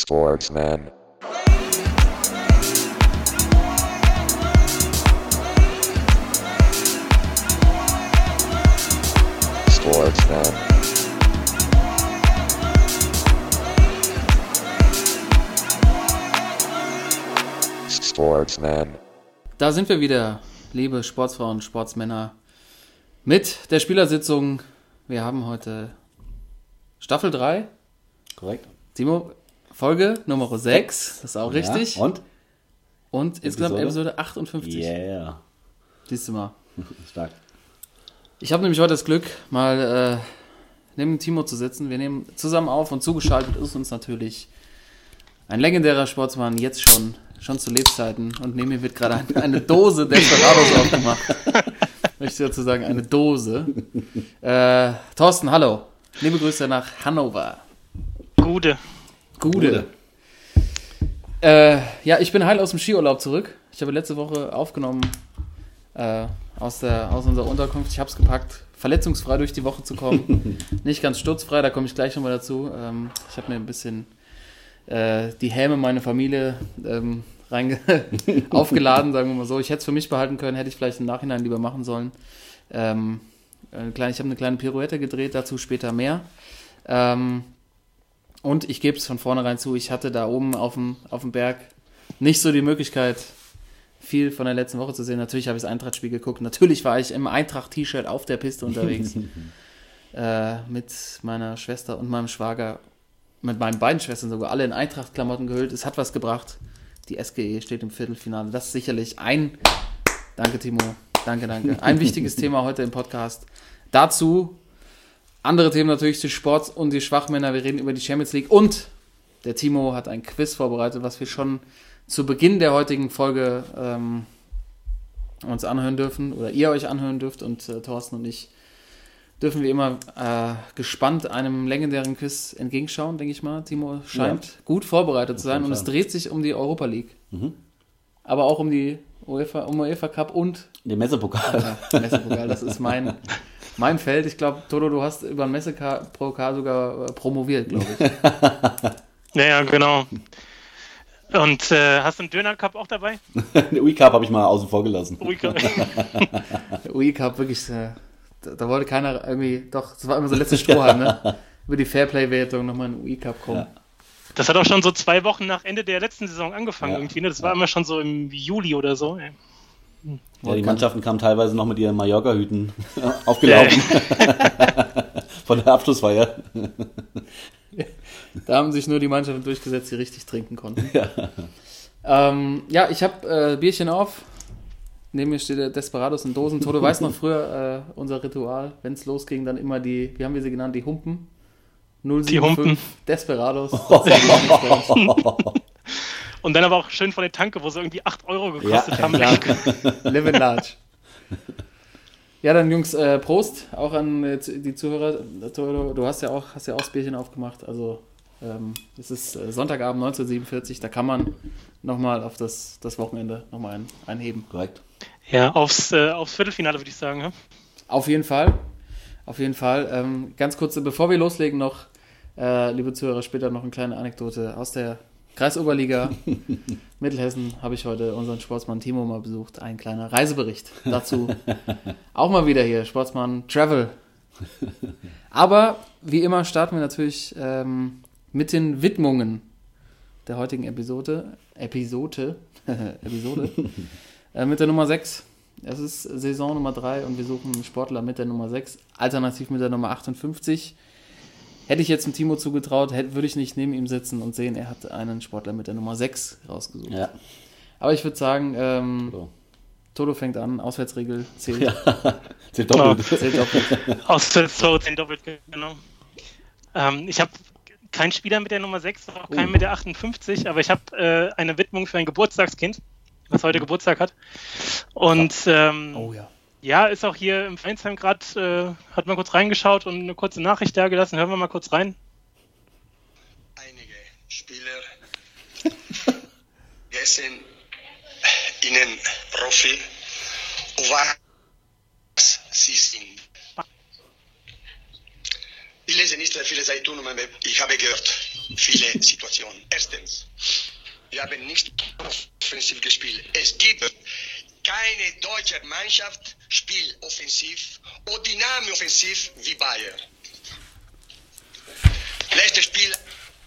Sportsman. Sportsman. Sportsman. Da sind wir wieder, liebe Sportsfrauen und Sportsmänner, mit der Spielersitzung. Wir haben heute Staffel 3, Korrekt. Timo, Folge Nummer 6, das ist auch richtig. Ja, und? Und insgesamt Episode? Episode 58. Yeah. Siehst du mal. Stark. Ich habe nämlich heute das Glück, mal äh, neben Timo zu sitzen. Wir nehmen zusammen auf und zugeschaltet ist uns natürlich ein legendärer Sportsmann, jetzt schon, schon zu Lebzeiten. Und neben mir wird gerade ein, eine Dose Desperados aufgemacht. Möchte ich dazu sagen, eine Dose. Äh, Thorsten, hallo. Liebe Grüße nach Hannover. Gute. Gude. Äh, ja, ich bin heil aus dem Skiurlaub zurück. Ich habe letzte Woche aufgenommen äh, aus, der, aus unserer Unterkunft. Ich habe es gepackt, verletzungsfrei durch die Woche zu kommen. Nicht ganz sturzfrei, da komme ich gleich nochmal dazu. Ähm, ich habe mir ein bisschen äh, die Häme meiner Familie ähm, reinge aufgeladen, sagen wir mal so. Ich hätte es für mich behalten können, hätte ich vielleicht im Nachhinein lieber machen sollen. Ähm, ich habe eine kleine Pirouette gedreht, dazu später mehr. Ähm, und ich gebe es von vornherein zu, ich hatte da oben auf dem, auf dem Berg nicht so die Möglichkeit, viel von der letzten Woche zu sehen. Natürlich habe ich das Eintracht-Spiel geguckt. Natürlich war ich im Eintracht-T-Shirt auf der Piste unterwegs. äh, mit meiner Schwester und meinem Schwager, mit meinen beiden Schwestern sogar, alle in Eintracht-Klamotten gehüllt. Es hat was gebracht. Die SGE steht im Viertelfinale. Das ist sicherlich ein, danke Timo, danke, danke, ein wichtiges Thema heute im Podcast. Dazu andere Themen natürlich die Sports und die Schwachmänner. Wir reden über die Champions League und der Timo hat ein Quiz vorbereitet, was wir schon zu Beginn der heutigen Folge ähm, uns anhören dürfen oder ihr euch anhören dürft und äh, Thorsten und ich dürfen wie immer äh, gespannt einem legendären Quiz entgegenschauen, denke ich mal. Timo scheint gut vorbereitet zu sein und es dreht sich um die Europa League. Aber auch um die UEFA, um UEFA Cup und Den Messepokal. ja, Messepokal, das ist mein, mein Feld. Ich glaube, Toto, du hast über den Messepokal sogar äh, promoviert, glaube ich. Ja, ja, genau. Und äh, hast du einen Döner Cup auch dabei? Den UI-Cup habe ich mal außen vor gelassen. Ui, Der UI Cup, wirklich, äh, da, da wollte keiner irgendwie, doch, das war immer so letzte Strohhalm, ne? Über die Fairplay-Wertung nochmal in den UI Cup kommen. Ja. Das hat auch schon so zwei Wochen nach Ende der letzten Saison angefangen Ja. irgendwie. Ne? Das war immer schon so im Juli oder so. ey. Ja, die Mannschaften kamen teilweise noch mit ihren Mallorca-Hüten aufgelaufen. Von der Abschlussfeier. Da haben sich nur die Mannschaften durchgesetzt, die richtig trinken konnten. Ja. Ähm, ja, ich habe äh, Bierchen auf. Neben mir steht der Desperados in Dosen. Toto weiß noch früher äh, unser Ritual. Wenn es losging, dann immer die, wie haben wir sie genannt, die Humpen. 075 Humpen. Desperados. Und dann aber auch schön von der Tanke, wo sie irgendwie 8 Euro gekostet Ja, haben. Klar. Live in large. Ja, dann Jungs, äh, Prost auch an äh, die Zuhörer. Toto, Du hast ja auch, hast ja auch das Bierchen aufgemacht. Also ähm, es ist äh, Sonntagabend 1947, da kann man nochmal auf das, das Wochenende nochmal ein, einheben. Korrekt. Ja, aufs, äh, aufs Viertelfinale würde ich sagen. Ja? Auf jeden Fall. Auf jeden Fall. Ähm, ganz kurz, bevor wir loslegen, noch, äh, liebe Zuhörer, später noch eine kleine Anekdote aus der Kreisoberliga Mittelhessen habe ich heute unseren Sportsmann Timo mal besucht. Ein kleiner Reisebericht dazu. Auch mal wieder hier, Sportsmann Travel. Aber wie immer starten wir natürlich ähm, mit den Widmungen der heutigen Episode. Episode. Episode. äh, mit der Nummer 6. Es ist Saison Nummer 3 und wir suchen einen Sportler mit der Nummer 6, alternativ mit der Nummer 58. Hätte ich jetzt dem Timo zugetraut, hätte, würde ich nicht neben ihm sitzen und sehen, er hat einen Sportler mit der Nummer 6 rausgesucht. Ja. Aber ich würde sagen, ähm, So. Toto fängt an, Auswärtsregel zählt, Ja. Zählt doppelt. zählt doppelt. Auswärtstore 10 doppelt, genau. Ähm, ich habe keinen Spieler mit der Nummer 6, auch keinen mit der 58, aber ich habe äh, eine Widmung für ein Geburtstagskind, was heute Geburtstag hat. Und ähm, Oh ja. Ja, ist auch hier im Vereinsheim gerade, äh, hat mal kurz reingeschaut und eine kurze Nachricht da gelassen. Hören wir mal kurz rein. einige Spieler vergessen ihnen Profi, was sie sind. Ich lese nicht viele Zeitungen, aber ich habe gehört, viele Situationen. Erstens, wir haben nicht offensiv gespielt. Es gibt keine deutsche Mannschaft spielt offensiv oder dynamisch offensiv wie Bayern. Letztes Spiel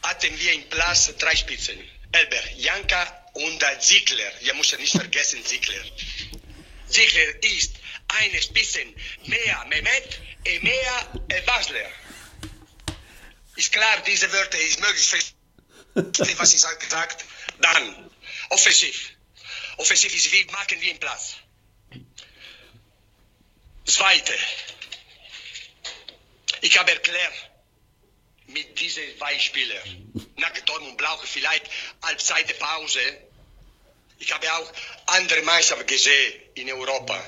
hatten wir im Platz drei Spitzen. Elber, Janka und Ziegler. Wir müssen nicht vergessen Ziegler. Ziegler ist eine Spitze mehr Mehmet und mehr Basler. Ist klar, diese Wörter ist möglich, was ich gesagt Dann, offensiv. Offensiv wie machen wir im Platz. Zweite. Ich habe erklärt, mit diesen Beispielen, nach Dortmund brauche vielleicht Halbzeit Pause. Ich habe auch andere Mannschaften gesehen in Europa,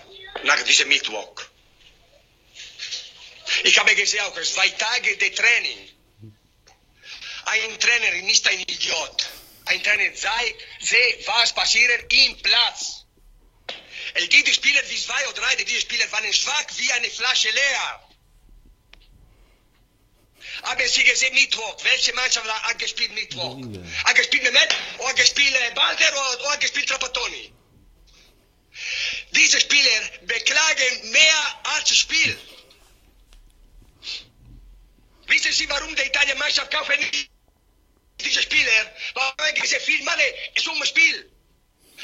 nach diesem Mittwoch. Ich habe gesehen auch zwei Tage de Training. Ein Trainer ist ein Idiot. Ein Trainer sei, sehe, was passiert im Platz. Es gibt Spieler wie zwei oder drei, die Spieler waren schwach wie eine Flasche leer. Haben Sie gesehen Mittwoch? Welche Mannschaft hat gespielt Mittwoch? Hat gespielt Mehmet oder gespielt Balder oder hat gespielt Trapattoni? Diese Spieler beklagen mehr als das Spiel. Wissen Sie, warum die Italien Mannschaft kaufen nicht diese Spieler? Weil diese viel Money ist um das Spiel.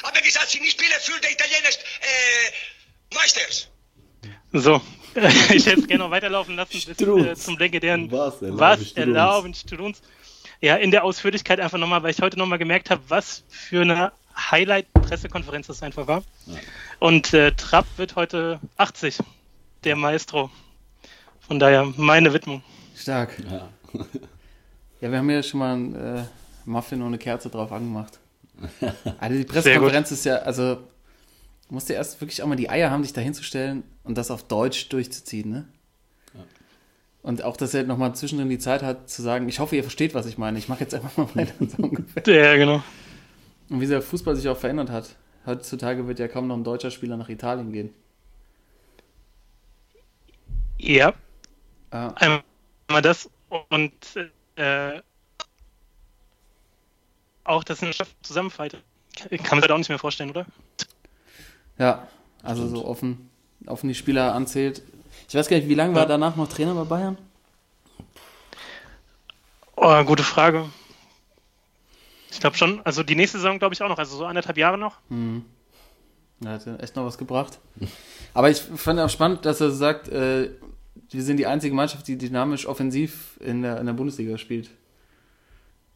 Aber gesagt, sie nicht spielen für die italienischen äh, Meisters. So, ich hätte es gerne noch weiterlaufen lassen bis äh, zum legendären Was erlauben Was erlauben Strunz. Ja, in der Ausführlichkeit einfach nochmal, weil ich heute nochmal gemerkt habe, was für eine Highlight-Pressekonferenz das einfach war. Und äh, Trapp wird heute 80, der Maestro. Von daher meine Widmung. Stark. Ja. Ja, wir haben ja schon mal einen äh, Muffin eine Kerze drauf angemacht. Also die Pressekonferenz ist ja, also du musst ja erst wirklich auch mal die Eier haben, dich da hinzustellen und das auf Deutsch durchzuziehen, ne? Und auch, dass er nochmal zwischendrin die Zeit hat zu sagen, ich hoffe, ihr versteht, was ich meine. Ich mache jetzt einfach mal weiter so ungefähr. Ja, genau. Und wie der Fußball sich auch verändert hat. Heutzutage wird ja kaum noch ein deutscher Spieler nach Italien gehen. Ja, Äh, einmal das und äh, auch das eine Mannschaft zusammenfaltet. Kann man sich auch nicht mehr vorstellen, oder? ja, also so offen, offen die Spieler anzählt. Ich weiß gar nicht, wie lange war er danach noch Trainer bei Bayern? Oh, gute Frage. Ich glaube schon, also die nächste Saison glaube ich auch noch, also so anderthalb Jahre noch. Er hat ja echt noch was gebracht. Aber ich fand auch spannend, dass er sagt, äh, wir sind die einzige Mannschaft, die dynamisch offensiv in der, in der Bundesliga spielt.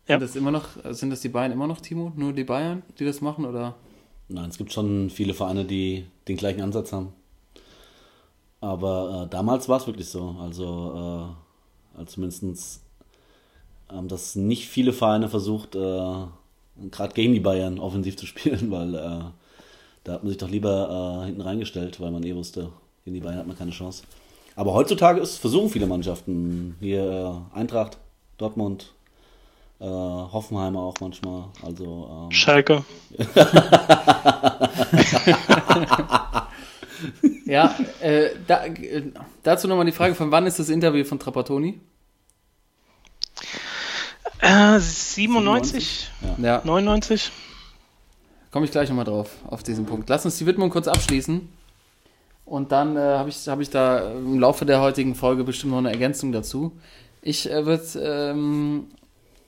Ja. Sind das immer noch, sind das die Bayern immer noch, Timo? Nur die Bayern, die das machen? Oder? Nein, es gibt schon viele Vereine, die den gleichen Ansatz haben. Aber äh, damals war es wirklich so. Also, äh, also zumindest haben das nicht viele Vereine versucht, äh, gerade gegen die Bayern offensiv zu spielen, weil äh, da hat man sich doch lieber äh, hinten reingestellt, weil man eh wusste, gegen die Bayern hat man keine Chance. Aber heutzutage ist, versuchen viele Mannschaften, hier äh, Eintracht, Dortmund, äh, Hoffenheimer auch manchmal. Also ähm, Schalke. Ja, äh, da, äh, dazu nochmal die Frage, von wann ist das Interview von Trapattoni? Äh, 97, Ja, 99. komme ich gleich nochmal drauf, auf diesen Punkt. Lass uns die Widmung kurz abschließen. Und dann äh, habe ich, hab ich da im Laufe der heutigen Folge bestimmt noch eine Ergänzung dazu. Ich äh, würde, ähm,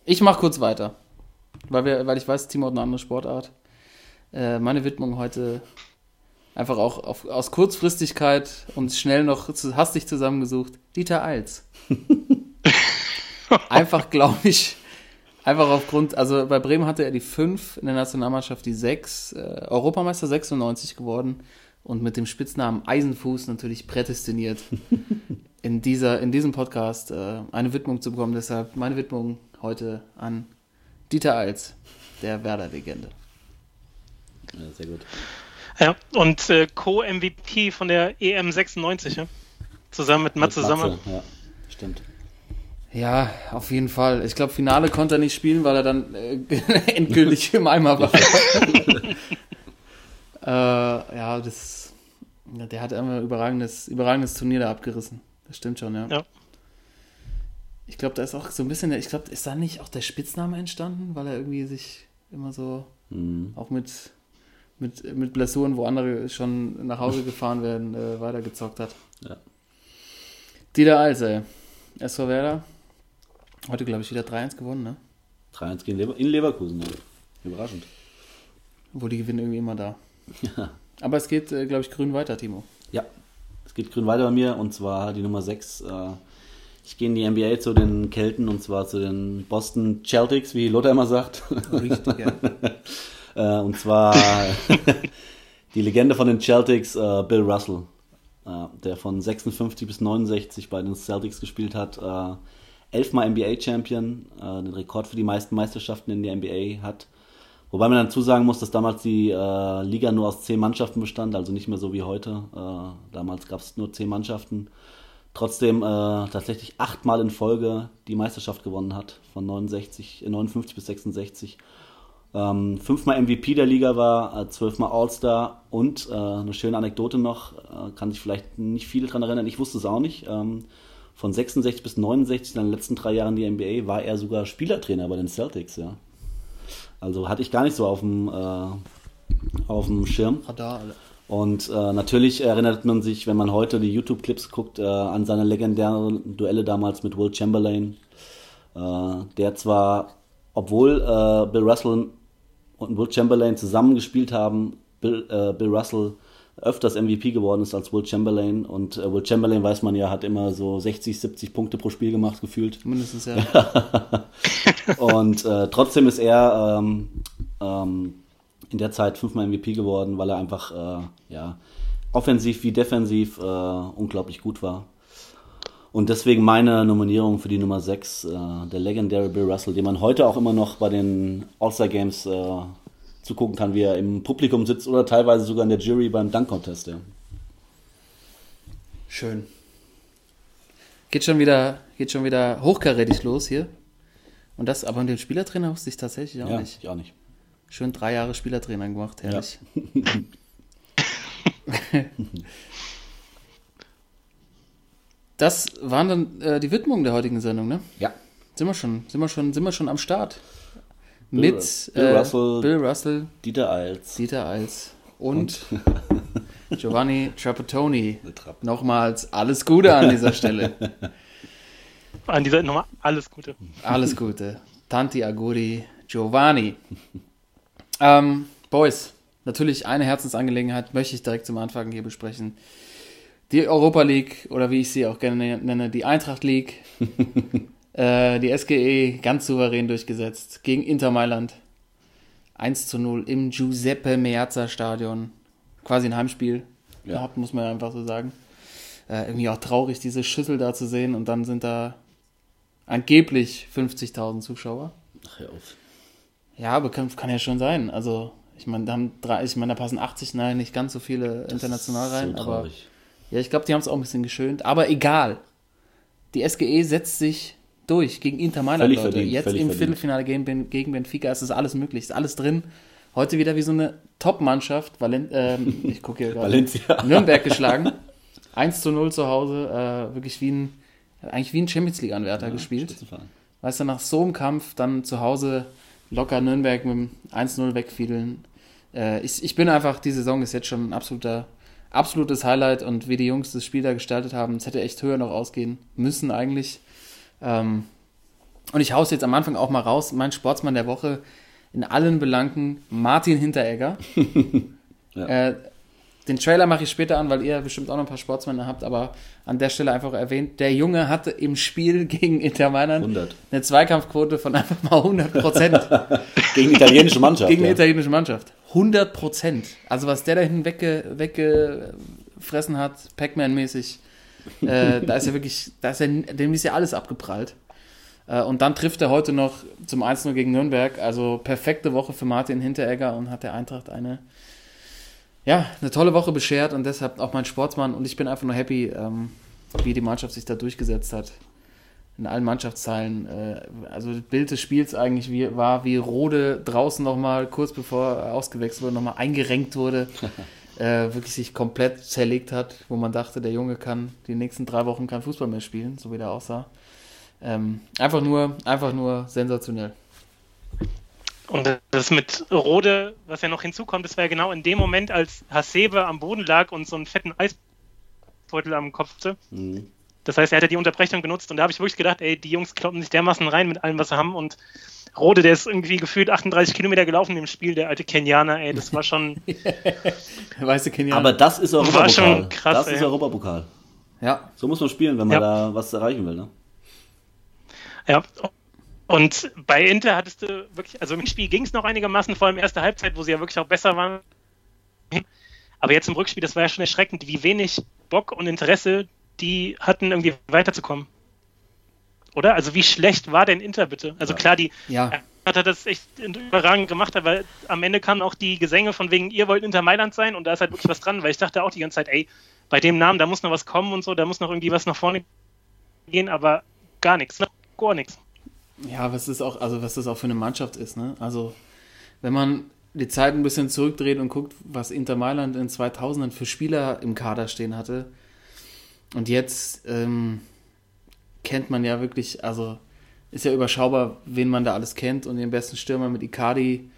ich mache kurz weiter, weil, wir, weil ich weiß, Timo hat eine andere Sportart. Äh, meine Widmung heute einfach auch auf, aus Kurzfristigkeit und schnell noch zu, hastig zusammengesucht. Dieter Eils. einfach, glaube ich, einfach aufgrund, also bei Bremen hatte er die 5, in der Nationalmannschaft die 6, äh, Europameister 96 geworden und mit dem Spitznamen Eisenfuß natürlich prädestiniert, in, dieser, in diesem Podcast äh, eine Widmung zu bekommen. Deshalb meine Widmung heute an Dieter Eils, der Werder-Legende. ja, sehr gut. Ja, und äh, Co-MVP von der EM 96, ja? Zusammen mit Matze Mit Sammer. Ja, stimmt. Ja, auf jeden Fall. Ich glaube, Finale konnte er nicht spielen, weil er dann äh, endgültig im Eimer war. äh, ja, das, der hat einfach ein überragendes, überragendes Turnier da abgerissen. Das stimmt schon, ja. Ja. Ich glaube, da ist auch so ein bisschen, der- ich glaube, ist da nicht auch der Spitzname entstanden, weil er irgendwie sich immer so Mhm. auch mit, mit, mit Blessuren, wo andere schon nach Hause gefahren werden, äh, weitergezockt hat. Ja. Dieter Eils, ey. SV Werder. Heute, glaube ich, wieder 3-1 gewonnen, ne? 3-1 gegen Lever in Leverkusen. Ja. Überraschend. Obwohl die gewinnen irgendwie immer da. Aber es geht, äh, glaube ich, grün weiter, Timo. Ja, es geht grün weiter bei mir und zwar die Nummer 6. Äh, ich gehe in die NBA zu den Kelten und zwar zu den Boston Celtics, wie Lothar immer sagt. Richtig, ja. Äh, und zwar die Legende von den Celtics, Bill Russell, der von 56 bis 69 bei den Celtics gespielt hat. Elfmal NBA-Champion, den Rekord für die meisten Meisterschaften in der NBA hat. Wobei man dazu sagen muss, dass damals die äh, Liga nur aus zehn Mannschaften bestand, also nicht mehr so wie heute. Äh, damals gab es nur zehn Mannschaften. Trotzdem äh, tatsächlich achtmal in Folge die Meisterschaft gewonnen hat, von 69, äh, 59 bis 66 ähm, fünfmal MVP der Liga war, äh, zwölfmal All-Star und äh, eine schöne Anekdote noch, äh, kann sich vielleicht nicht viele dran erinnern, ich wusste es auch nicht. Ähm, von 66 bis 69, in den letzten drei Jahren die NBA, war er sogar Spielertrainer bei den Celtics, ja. Also hatte ich gar nicht so auf dem, äh, auf dem Schirm. Radar, alle. Und äh, natürlich erinnert man sich, wenn man heute die YouTube-Clips guckt, äh, an seine legendären Duelle damals mit Will Chamberlain, äh, der zwar, obwohl äh, Bill Russell und Will Chamberlain zusammengespielt haben, Bill, äh, Bill Russell öfters MVP geworden ist als Will Chamberlain. Und äh, Will Chamberlain, weiß man ja, hat immer so 60, 70 Punkte pro Spiel gemacht, gefühlt. Mindestens, ja. Und äh, trotzdem ist er ähm, ähm, in der Zeit fünfmal MVP geworden, weil er einfach äh, ja, offensiv wie defensiv äh, unglaublich gut war. Und deswegen meine Nominierung für die Nummer 6, äh, der legendäre Bill Russell, den man heute auch immer noch bei den All-Star Games äh, zugucken kann, wie er im Publikum sitzt oder teilweise sogar in der Jury beim Dunk Contest. Ja. Schön. Geht schon wieder, geht schon wieder hochkarätig los hier. Und das, aber den Spielertrainer wusste ich tatsächlich auch ja, nicht. ich auch nicht. Schön drei Jahre Spielertrainer gemacht, herrlich. das waren dann äh, die Widmungen der heutigen Sendung, ne? Ja. Sind wir schon, sind wir schon, sind wir schon am Start. Bill Mit Ru- Bill äh, Russell. Bill Russell, Dieter Eils. Dieter Eils und, Giovanni Trapattoni. Nochmals alles Gute an dieser Stelle. An dieser Nummer alles Gute. Alles Gute. Tanti Aguri Giovanni. Ähm, Boys, natürlich eine Herzensangelegenheit möchte ich direkt zum Anfang hier besprechen. Die Europa League oder wie ich sie auch gerne nenne, die Eintracht League. äh, die SGE ganz souverän durchgesetzt gegen Inter Mailand. 1 zu 0 im Giuseppe Meazza Stadion. Quasi ein Heimspiel Ja. gehabt, muss man ja einfach so sagen. Äh, irgendwie auch traurig, diese Schüssel da zu sehen und dann sind da angeblich 50.000 Zuschauer. Ach, hör auf. Ja, aber kann, kann ja schon sein. Also, ich meine, da haben drei, ich meine, da passen 80, nein, nicht ganz so viele international rein, so aber ja, ich glaube, die haben es auch ein bisschen geschönt. Aber egal. Die SGE setzt sich durch gegen Inter Mailand, Leute. verdient, Jetzt im verdient. Viertelfinale gegen, gegen Benfica ist das alles möglich, ist alles drin. Heute wieder wie so eine Top-Mannschaft, Valen ähm, ich gucke hier gerade, Valencia. Nürnberg geschlagen. 1 zu 0 zu Hause, äh, wirklich wie ein, eigentlich wie ein Champions League-Anwärter gespielt. Spitzenverein. Weißt du, nach so einem Kampf dann zu Hause locker Nürnberg mit dem 1-0 wegfiedeln. Äh, ich, ich bin einfach, die Saison ist jetzt schon ein absoluter, absolutes Highlight und wie die Jungs das Spiel da gestaltet haben, es hätte echt höher noch ausgehen müssen eigentlich. Ähm, und ich hau's jetzt am Anfang auch mal raus, mein Sportsmann der Woche in allen Belangen, Martin Hinteregger. Ja. äh, den Trailer mache ich später an, weil ihr bestimmt auch noch ein paar Sportsmänner habt, aber an der Stelle einfach erwähnt, der Junge hatte im Spiel gegen Inter Mailand 100. eine Zweikampfquote von einfach mal 100 Prozent Gegen die italienische Mannschaft. gegen die ja. italienische Mannschaft. 100 Prozent. Also was der da hinten wegge, weggefressen hat, Pac-Man-mäßig, äh, da ist ja wirklich, da ist ja, dem ist ja alles abgeprallt. Äh, und dann trifft er heute noch zum 1-0 gegen Nürnberg. Also perfekte Woche für Martin Hinteregger und hat der Eintracht eine, ja, eine tolle Woche beschert und deshalb auch mein Sportsmann. Und ich bin einfach nur happy, ähm, wie die Mannschaft sich da durchgesetzt hat. In allen Mannschaftsteilen. Äh, also das Bild des Spiels eigentlich war, wie Rode draußen nochmal, kurz bevor er ausgewechselt wurde, nochmal eingerenkt wurde. äh, wirklich sich komplett zerlegt hat, wo man dachte, der Junge kann die nächsten drei Wochen kein Fußball mehr spielen, so wie der aussah. Ähm, einfach nur, einfach nur sensationell. Und das mit Rode, was ja noch hinzukommt, das war ja genau in dem Moment, als Hasebe am Boden lag und so einen fetten Eisbeutel am Kopf hatte. Mhm. Das heißt, er hatte die Unterbrechung genutzt und da habe ich wirklich gedacht, ey, die Jungs kloppen sich dermaßen rein mit allem, was sie haben und Rode, der ist irgendwie gefühlt 38 Kilometer gelaufen im Spiel, der alte Kenianer, ey, das war schon, Weißt du, Kenia? Aber das ist Europapokal. War schon krass, das ey. ist Europapokal. ja, So muss man spielen, wenn man Ja. da was erreichen will. Ne? ja. Und bei Inter hattest du wirklich, also im Spiel ging es noch einigermaßen, vor allem erste Halbzeit, wo sie ja wirklich auch besser waren. Aber jetzt im Rückspiel, das war ja schon erschreckend, wie wenig Bock und Interesse die hatten, irgendwie weiterzukommen. Oder? Also wie schlecht war denn Inter bitte? Also Ja. klar, die ja. hat er das echt überragend gemacht, aber am Ende kamen auch die Gesänge von wegen, ihr wollt Inter Mailand sein und da ist halt wirklich was dran, weil ich dachte auch die ganze Zeit, ey, bei dem Namen, da muss noch was kommen und so, da muss noch irgendwie was nach vorne gehen, aber gar nichts, ne? gar nichts. Ja, was ist auch, also was das auch für eine Mannschaft ist, ne? Also, wenn man die Zeit ein bisschen zurückdreht und guckt, was Inter Mailand in 2000ern für Spieler im Kader stehen hatte, und jetzt ähm, kennt man ja wirklich, also ist ja überschaubar, wen man da alles kennt und den besten Stürmer mit Icardi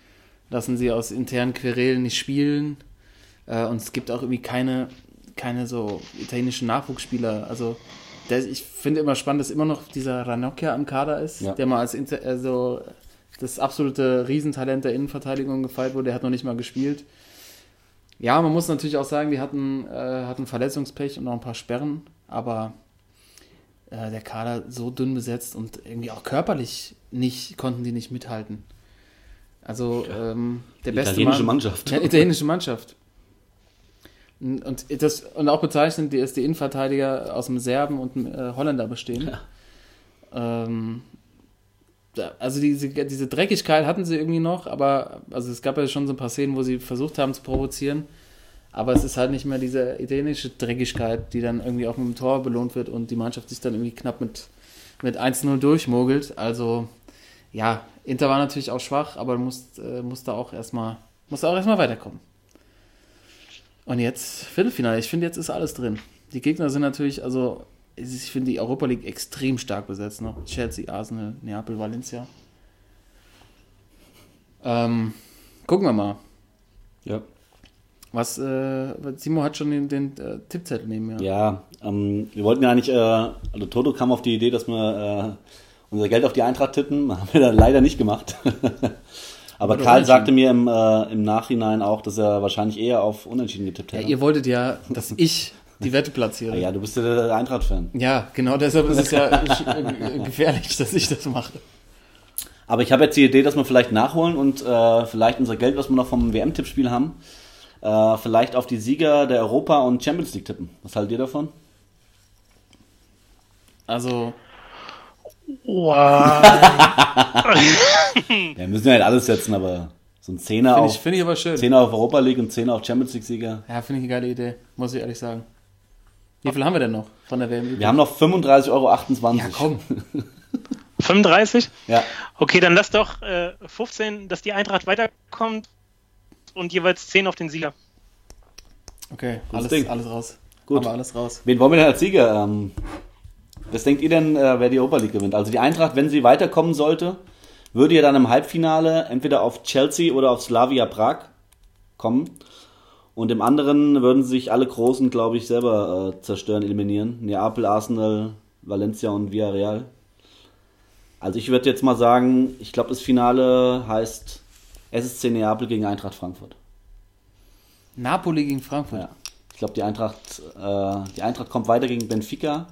lassen sie aus internen Querelen nicht spielen äh, und es gibt auch irgendwie keine, keine so italienischen Nachwuchsspieler, also der, ich finde immer spannend, dass immer noch dieser Ranocchia am Kader ist, Ja. der mal als Inter, also das absolute Riesentalent der Innenverteidigung gefeiert wurde, der hat noch nicht mal gespielt. Ja, man muss natürlich auch sagen, die hatten, äh, hatten Verletzungspech und noch ein paar Sperren, aber äh, der Kader so dünn besetzt und irgendwie auch körperlich nicht, konnten die nicht mithalten. Also ähm, der beste Italienische Mann, Mannschaft. ja, italienische Mannschaft. Und, und das, und auch bezeichnend, dass die Innenverteidiger aus dem Serben und dem äh, Holländer bestehen. Ähm, da- also diese, diese Dreckigkeit hatten sie irgendwie noch, aber also es gab ja schon so ein paar Szenen, wo sie versucht haben zu provozieren. Aber es ist halt nicht mehr diese italienische Dreckigkeit, die dann irgendwie auch mit dem Tor belohnt wird und die Mannschaft sich dann irgendwie knapp mit, mit 1-0 durchmogelt. Also ja, Inter war natürlich auch schwach, aber muss, äh, erstmal musste auch erstmal weiterkommen. Und jetzt Viertelfinale. Ich finde, jetzt ist alles drin. Die Gegner sind natürlich, also ich finde die Europa League extrem stark besetzt noch. Chelsea, Arsenal, Neapel, Valencia. Ähm, gucken wir mal. Ja, Was, äh, Simo hat schon den, den äh, Tippzettel neben mir. ja ähm, wir wollten ja eigentlich, äh, also Toto kam auf die Idee, dass wir äh, unser Geld auf die Eintracht tippen. Haben wir dann leider nicht gemacht. Aber Oder Karl sagte mir im, äh, im Nachhinein auch, dass er wahrscheinlich eher auf Unentschieden getippt Ja, hätte. ihr wolltet ja, dass ich die Wette platziere. Ah ja, du bist ja der Eintracht-Fan. Ja, genau deshalb ist es ja äh, gefährlich, dass ich das mache. Aber ich habe jetzt die Idee, dass wir vielleicht nachholen und äh, vielleicht unser Geld, was wir noch vom WM-Tippspiel haben, äh, vielleicht auf die Sieger der Europa- und Champions League tippen. Was haltet ihr davon? Also, Wow. Ja, wir müssen ja nicht alles setzen, aber so ein Zehner finde auf, ich, find ich aber schön. Zehner auf Europa League und Zehner auf Champions League-Sieger. Ja, finde ich eine geile Idee, muss ich ehrlich sagen. Wie viel haben wir denn noch von der WM? Wir haben noch 35,28 Euro. ja, komm. 35? Ja, Okay, dann lass doch äh, 15, dass die Eintracht weiterkommt und jeweils 10 auf den Sieger. Okay, Gutes alles, Ding. alles raus. Gut. Haben alles raus. Wen wollen wir denn als Sieger? Ähm, was denkt ihr denn, äh, wer die Europa League gewinnt? Also die Eintracht, wenn sie weiterkommen sollte, würde ja dann im Halbfinale entweder auf Chelsea oder auf Slavia Prag kommen. Und im anderen würden sich alle Großen, glaube ich, selber äh, zerstören, eliminieren. Neapel, Arsenal, Valencia und Villarreal. Also ich würde jetzt mal sagen, ich glaube, das Finale heißt SSC Neapel gegen Eintracht Frankfurt. Napoli gegen Frankfurt. Ja. Ich glaube, die Eintracht, äh, die Eintracht kommt weiter gegen Benfica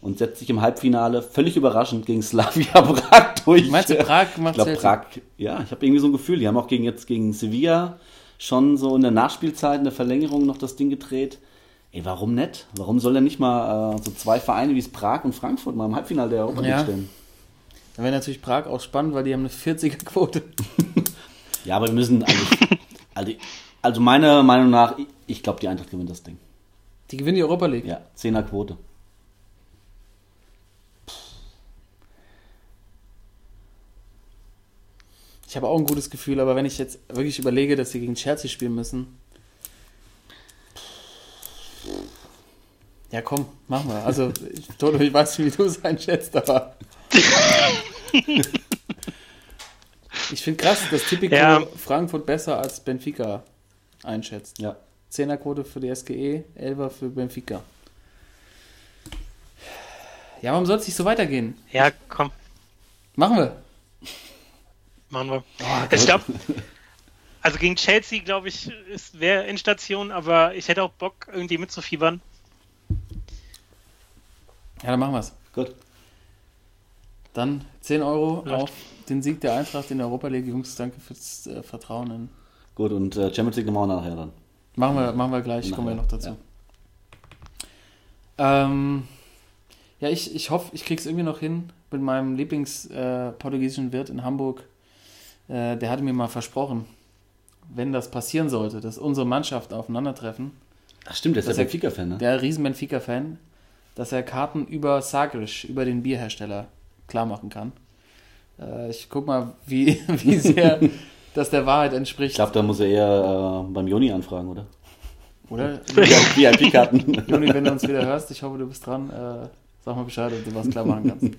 und setzt sich im Halbfinale völlig überraschend gegen Slavia Prag durch. Meinst du, Prag macht Ich glaube? Prag, ja, ich habe irgendwie so ein Gefühl, die haben auch gegen jetzt gegen Sevilla schon so in der Nachspielzeit, in der Verlängerung noch das Ding gedreht. Ey, warum nicht? Warum soll denn nicht mal äh, so zwei Vereine wie es Prag und Frankfurt mal im Halbfinale der Europa League Ja. stehen? Da wäre natürlich Prag auch spannend, weil die haben eine 40er-Quote. Ja, aber wir müssen eigentlich, also, also meiner Meinung nach, ich, glaube, die Eintracht gewinnt das Ding. Die gewinnen die Europa League. Ja, 10er Quote. Ich habe auch ein gutes Gefühl, aber wenn ich jetzt wirklich überlege, dass sie gegen Chelsea spielen müssen. Ja, komm, machen wir. Also, ich, Toto, ich weiß nicht, wie du es einschätzt, aber. ich finde krass, dass Tipico Ja. Frankfurt besser als Benfica einschätzt. Ja. Zehnerquote für die SGE, Elfer für Benfica. Ja, warum soll es nicht so weitergehen? Ja, komm, Machen wir. machen wir. ich glaube, also gegen Chelsea, glaube ich, ist wäre Endstation, aber ich hätte auch Bock, irgendwie mitzufiebern. Ja, dann machen wir es. Gut. Dann 10 Euro Läuft. auf den Sieg der Eintracht in der Europa League. Jungs, danke fürs äh, Vertrauen. In. Gut, und äh, Champions League machen wir nachher dann. Machen wir, machen wir gleich, Machen kommen wir noch dazu. Ähm, ja, ich, ich hoffe, ich krieg's irgendwie noch hin mit meinem Lieblings-portugiesischen äh, Wirt in Hamburg. Äh, der hatte mir mal versprochen, wenn das passieren sollte, dass unsere Mannschaften aufeinandertreffen, Ach stimmt, der ist ist- Benfica-Fan, ne? der riesen Benfica-Fan, dass er Karten über Sagres, über den Bierhersteller, klar machen kann. Äh, ich guck mal, wie, wie sehr das der Wahrheit entspricht. Ich glaube, da muss er eher äh, beim Joni anfragen, oder? Oder? VIP-Karten. Juni, wenn du uns wieder hörst, ich hoffe, du bist dran. Äh, sag mal Bescheid, ob du was klar machen kannst.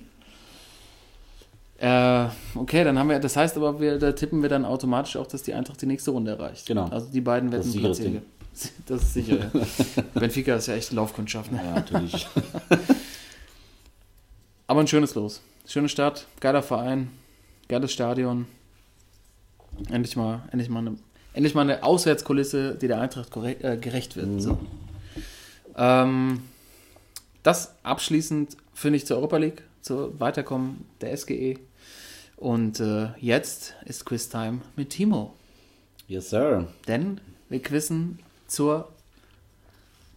äh, okay, dann haben wir, das heißt aber, wir, da tippen wir dann automatisch auch, dass die Eintracht die nächste Runde erreicht. Genau. Also die beiden sicheres platzieren. Das ist sicher. Ja. Benfica ist ja echt Laufkundschaft. Ne? ja, natürlich. Aber ein schönes Los. Schöne Stadt, geiler Verein, geiles Stadion. Endlich mal, endlich mal eine, endlich mal eine Auswärtskulisse, die der Eintracht korrekt, äh, gerecht wird. So. Ähm, das abschließend finde ich zur Europa League, zu Weiterkommen der SGE. Und äh, jetzt ist Quiz-Time mit Timo. Yes, sir. Denn wir quizzen zur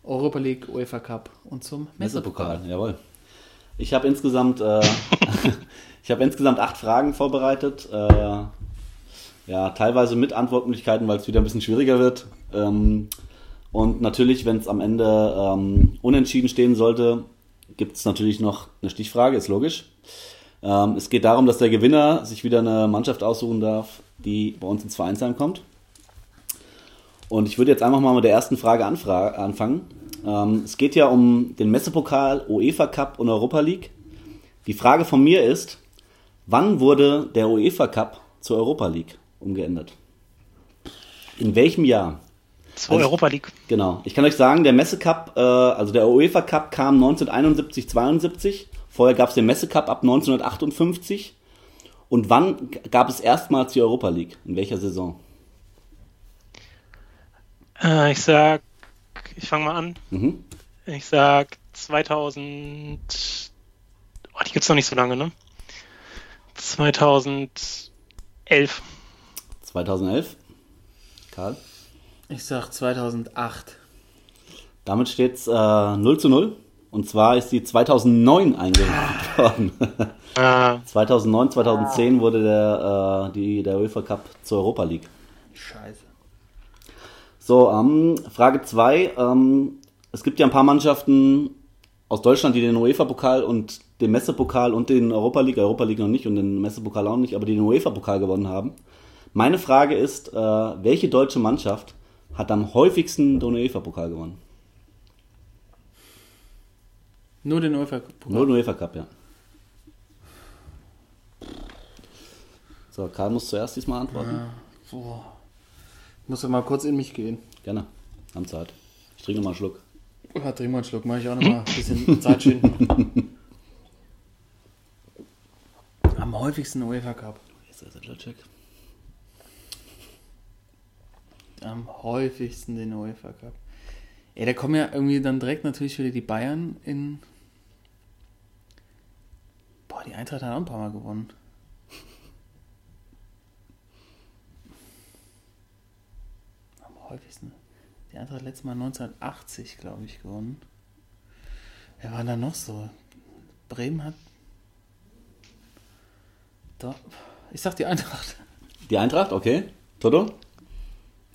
Europa League, UEFA Cup und zum Messepokal. Messepokal, jawohl. Ich habe insgesamt, äh, ich habe insgesamt acht Fragen vorbereitet. Äh, ja, teilweise mit Antwortmöglichkeiten, weil es wieder ein bisschen schwieriger wird. Ähm, und natürlich, wenn es am Ende ähm, unentschieden stehen sollte, gibt es natürlich noch eine Stichfrage, ist logisch. Ähm, es geht darum, dass der Gewinner sich wieder eine Mannschaft aussuchen darf, die bei uns ins Vereinsheim kommt. Und ich würde jetzt einfach mal mit der ersten Frage anfangen. Ähm, es geht ja um den Messepokal, UEFA Cup und Europa League. Die Frage von mir ist, wann wurde der UEFA Cup zur Europa League umgeändert? In welchem Jahr? Zur Also- Europa League. Genau. Ich kann euch sagen, der Messe Cup, äh, also der UEFA Cup kam 1971, 72. Vorher gab es den Messe Cup ab 1958. Und wann gab es erstmals die Europa League? In welcher Saison? Äh, ich sag, ich fange mal an. Mhm. Ich sag 2000. Oh, die gibt's noch nicht so lange, ne? 2011. 2011. Karl? Ich sag 2008. Damit steht es äh, 0 zu 0. Und zwar ist die 2009 eingerichtet worden. Äh, 2009, 2010 wurde der, äh, die, der UEFA Cup zur Europa League. Scheiße. So, ähm, Frage 2. Ähm, es gibt ja ein paar Mannschaften aus Deutschland, die den UEFA-Pokal und den Messepokal und den Europa League, Europa League noch nicht und den Messepokal auch nicht, aber die den UEFA-Pokal gewonnen haben. Meine Frage ist, äh, welche deutsche Mannschaft hat am häufigsten den UEFA-Pokal gewonnen? Nur den UEFA-Pokal. Nur den UEFA-Cup, ja. So, Karl muss zuerst diesmal antworten. Boah. Ich muss doch mal kurz in mich gehen. Gerne. Haben Zeit. Ich trinke mal einen Schluck. Ja, trink mal einen Schluck, mache ich auch noch mal ein bisschen Zeit schinden. Am häufigsten UEFA Cup. Jetzt ist der Check. Am häufigsten den UEFA Cup. Ey, da kommen ja irgendwie dann direkt natürlich wieder die Bayern in. Boah, die Eintracht hat auch ein paar Mal gewonnen. Am häufigsten. Die Eintracht hat letztes Mal 1980, glaube ich, gewonnen. Wer war da noch so? Bremen hat. Doch. Ich sag die Eintracht. Die Eintracht, okay. Toto?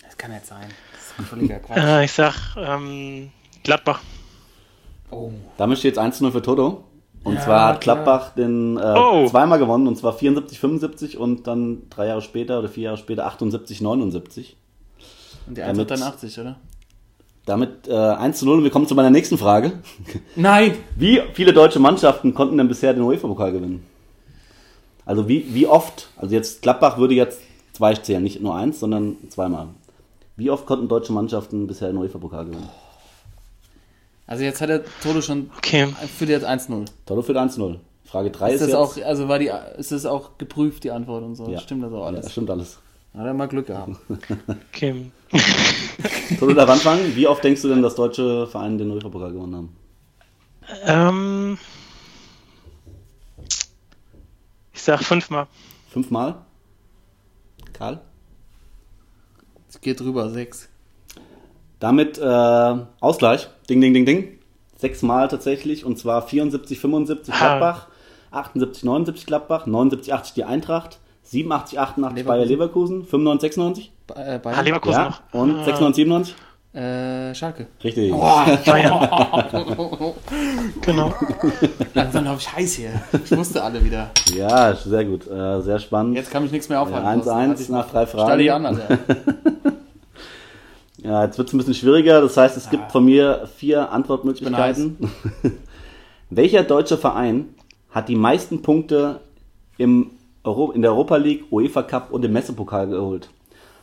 Das kann nicht sein. Das ist völliger Quatsch. äh, ich sag ähm, Gladbach. Oh. Damit steht es 1-0 für Toto. Und Ja, zwar hat klar. Gladbach den äh, Oh. zweimal gewonnen, und zwar 74, 75 und dann drei Jahre später oder vier Jahre später 78, 79. Und die Eintracht Damit- dann 80, oder? Damit äh, 1 zu 0 und wir kommen zu meiner nächsten Frage. Nein! Wie viele deutsche Mannschaften konnten denn bisher den UEFA-Pokal gewinnen? Also wie, wie oft, also jetzt Gladbach würde jetzt zwei zählen, nicht nur eins, sondern zweimal. Wie oft konnten deutsche Mannschaften bisher den UEFA-Pokal gewinnen? Also jetzt hat der Toto schon Okay. für jetzt 1-0. Toto für 1-0. Frage 3 Ist ist, das jetzt... auch, also war die, ist das auch geprüft, die Antwort und so? Ja. Stimmt das auch Ja, alles? das stimmt alles. Hat er mal Glück gehabt. Okay. Toto darf anfangen. Wie oft denkst du denn, dass deutsche Vereine den UEFA-Pokal gewonnen haben? Ähm, ich sag fünfmal. Fünfmal? Karl? Es geht drüber, 6. Damit äh, Ausgleich. Ding, ding, ding, ding. Sechsmal tatsächlich. Und zwar 74, 75 Ah. Gladbach, 78, 79 Gladbach, 79, 80 die Eintracht, 87, 88 Leverkusen. Bayer Leverkusen, 95, 96 Äh, Ah, Bayern? Leverkusen ja, noch. und Ah, 96, 97? Äh, Schalke. Richtig. Bayern. genau. Langsam hab ich heiß hier. Ich wusste alle wieder. Ja, sehr gut. Äh, sehr spannend. Jetzt kann mich nichts mehr Ja, aufhalten. 1, Sonst hatte 1 ich nach noch- drei Stell dich Fragen. an, Alter. Ja, jetzt wird es ein bisschen schwieriger. Das heißt, es gibt von mir vier Antwortmöglichkeiten. Welcher deutsche Verein hat die meisten Punkte im Euro in der Europa League, UEFA Cup und im Messepokal geholt?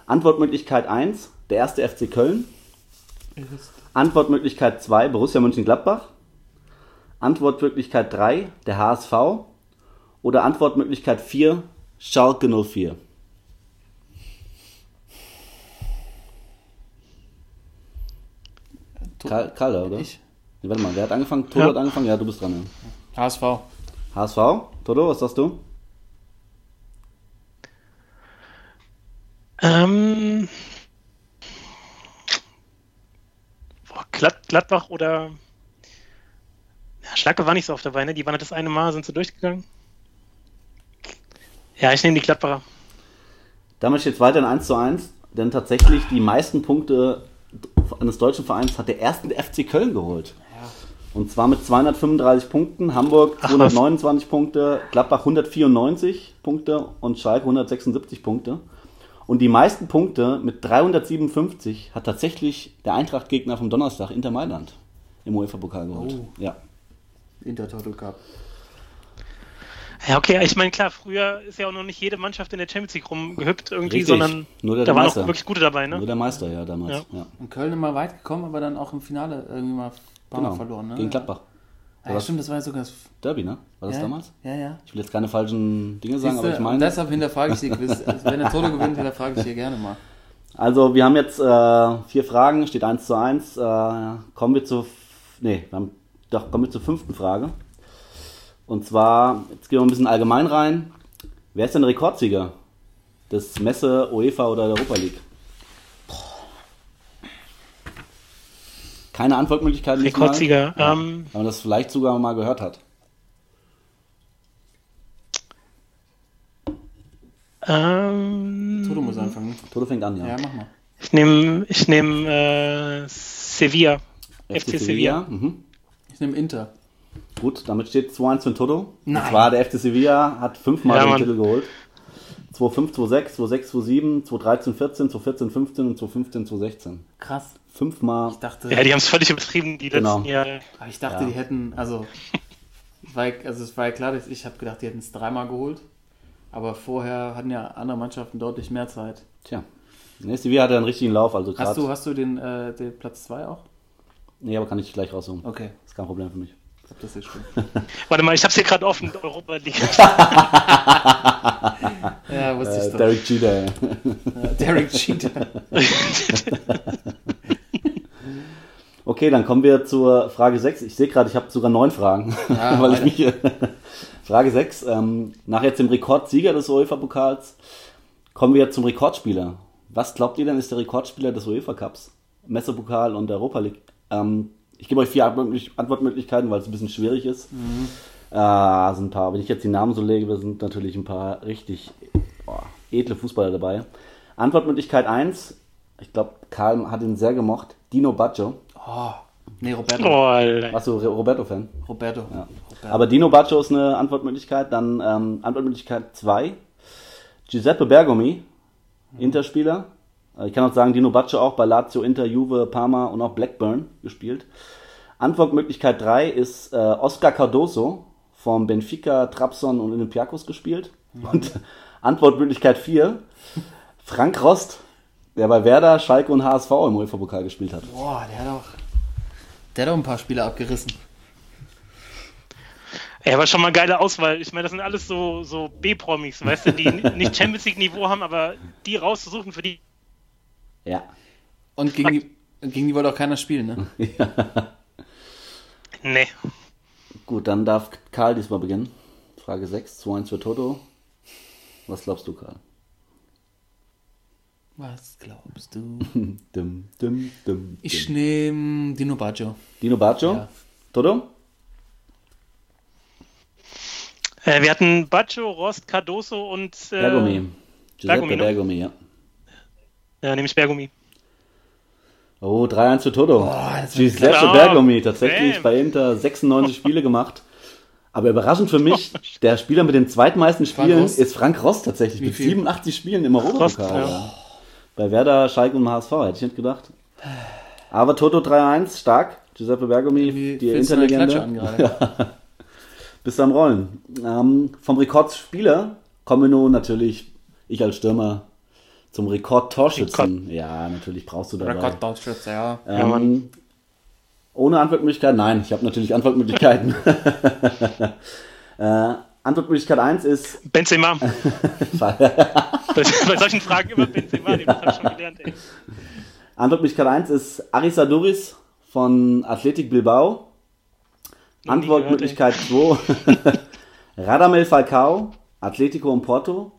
Antwortmöglichkeit 1, der erste FC Köln. Antwortmöglichkeit 2, Borussia Mönchengladbach. Antwortmöglichkeit 3, der HSV. Oder Antwortmöglichkeit 4, Schalke 04. Karl, Karl oder? Ich. Nee, warte mal, wer hat angefangen? Toto Ja. hat angefangen? Ja, du bist dran. Ja. HSV. HSV? Toto, was sagst du? Ähm, boah, Glad, Gladbach oder ja, Schlacke war nicht so oft dabei, ne? Die waren halt das eine Mal, sind sie durchgegangen. Ja, ich nehme die Gladbacher. Damit steht es weiter in 1 zu 1, denn tatsächlich die meisten Punkte eines deutschen Vereins hat der erste FC Köln geholt. Und zwar mit 235 Punkten, Hamburg Ach, 229 Punkte, Gladbach 194 Punkte und Schalke 176 Punkte. Und die meisten Punkte mit 357 hat tatsächlich der Eintracht-Gegner vom Donnerstag, Inter Mailand, im UEFA-Pokal geholt. Oh. Ja. Intertoto Cup. Ja, okay, ich meine, klar, früher ist ja auch noch nicht jede Mannschaft in der Champions League rumgehüpft irgendwie, Richtig. sondern Nur der da waren Meister. auch wirklich gute dabei, Nur ne? der Meister, ja, damals. Ja. Ja. In Köln immer weit gekommen, aber dann auch im Finale irgendwie Mal Genau. verloren. Ne? Gegen Gladbach. Ah, ja, stimmt, das war ja sogar das Derby, ne? War das ja, damals? Ja, ja. Ich will jetzt keine falschen Dinge sagen, Siehste, aber ich meine. deshalb hinterfrage ich die Quiz. Also, wenn der Toto gewinnt, hinterfrage ich hier gerne mal. Also, wir haben jetzt äh, vier Fragen, steht 1 zu 1. Äh, kommen wir zur. Nee, wir haben, doch, kommen wir zur fünften Frage. Und zwar, jetzt gehen wir ein bisschen allgemein rein. Wer ist denn Rekordsieger des Messe, UEFA oder der Europa League? Keine Antwortmöglichkeiten. diesmal. Rekordsieger. Ja, Ähm, man das vielleicht sogar mal gehört hat. ähm, Toto muss anfangen. Toto fängt an, ja. Ja, mach mal. ich nehme ich nehm, äh, Sevilla. FC Sevilla. Mhm. Ich nehme Inter. Gut, damit steht 2-1 für Toto. Nein. Und zwar der FC Sevilla hat fünfmal Ja, den Mann. Titel geholt. 2-5, 2-6, 2-6, 2-7, 2-13, 14, 2-14, 15 und 2-15, 2-16. Krass. Fünfmal. Ich dachte, Ja, die haben es völlig übertrieben, die Genau. letzten Jahre. aber ich dachte Ja. die hätten, also, es war, ja- also es war ja klar, dass ich habe gedacht, die hätten es dreimal geholt. Aber vorher hatten ja andere Mannschaften deutlich mehr Zeit. Tja. Nee, Sevilla hatte einen richtigen Lauf, also Hast du, hast du den, äh, den Platz 2 auch? Nee, aber kann ich gleich raussuchen. Okay, Ist kein Problem für mich. Glaube, das ist stimmt. Warte mal, ich hab's hier gerade offen, Europa League. Ja, wusste Äh, ich doch. Derek Jeter. Äh, Derek Cheater. Okay, dann kommen wir zur Frage 6. Ich sehe gerade, ich habe sogar neun Fragen, Ja, weil ich mich. Frage 6. Ähm, nach jetzt dem Rekordsieger des UEFA-Pokals kommen wir zum Rekordspieler. Was glaubt ihr denn ist der Rekordspieler des UEFA-Cups? Messepokal und der Europa League. Ähm, ich gebe euch vier Antwortmöglich- Antwortmöglichkeiten, weil es ein bisschen schwierig ist. Mhm. Äh, sind ein paar, wenn ich jetzt die Namen so lege, sind natürlich ein paar richtig boah, edle Fußballer dabei. Antwortmöglichkeit 1. Ich glaube, Karl hat ihn sehr gemocht. Dino Baggio. Oh, nee, Roberto. Oh. Warst du Roberto-Fan? Roberto. Ja. Roberto. Aber Dino Baggio ist eine Antwortmöglichkeit. Dann ähm, Antwortmöglichkeit 2. Giuseppe Bergomi, Interspieler. Äh, Ich kann auch sagen, Dino Baccio auch bei Lazio, Inter, Juve, Parma und auch Blackburn gespielt. Antwortmöglichkeit 3 ist äh, Oscar Cardoso vom Benfica, Trabzon und Olympiakos gespielt. Und Antwortmöglichkeit 4, Frank Rost, der bei Werder, Schalke und HSV im UEFA-Pokal gespielt hat. Boah, der hat auch, der hat auch ein paar Spiele abgerissen. Ja, aber schon mal geile Auswahl. Ich meine, das sind alles so, so B-Promis, weißt du, die nicht Champions League-Niveau haben, aber die rauszusuchen für die. Ja. Und gegen die, gegen die wollte auch keiner spielen, ne? Nee. Gut, dann darf Karl diesmal beginnen. Frage 6, 2-1 für Toto. Was glaubst du, Karl? Was glaubst du? Dum, dum, dum, Ich nehme Dino Baggio. Dino Baccio? Ja. Toto? Äh, wir hatten Baccio, Rost, Cardoso und. Äh, Bergomi. Giuseppe Bergomi, ne? Bergomi, ja. Ja, nehme ich Bergomi. Oh, 3-1 für Toto. wird Giuseppe klar. Bergomi, tatsächlich Bam. bei Inter 96 Spiele gemacht. Aber überraschend für mich, der Spieler mit den zweitmeisten Spielen Rost. ist Frank Rost tatsächlich. Wie Mit viel? 87 Spielen im Europapokal. Ja. ja. Bei Werder, Schalke und HSV, hätte ich nicht gedacht. Aber Toto 3-1, stark. Giuseppe Bergomi, Wie die Interlegende. gerade? Bist du am Rollen. Ähm, vom Rekordspieler kommen wir nun natürlich, ich als Stürmer, zum Rekordtorschützen. Ja, natürlich brauchst du dabei. Rekordtorschütze, ja. Ja. Ähm, ohne Antwortmöglichkeit? Nein, ich habe natürlich Antwortmöglichkeiten. äh, Antwortmöglichkeit 1 ist Benzema. bei, bei solchen Fragen immer Benzema, den habe ich schon gelernt, ey. Antwortmöglichkeit 1 ist Arisa Duris von Athletic Bilbao. Noch Antwortmöglichkeit 2 Radamel Falcao, Atletico und Porto.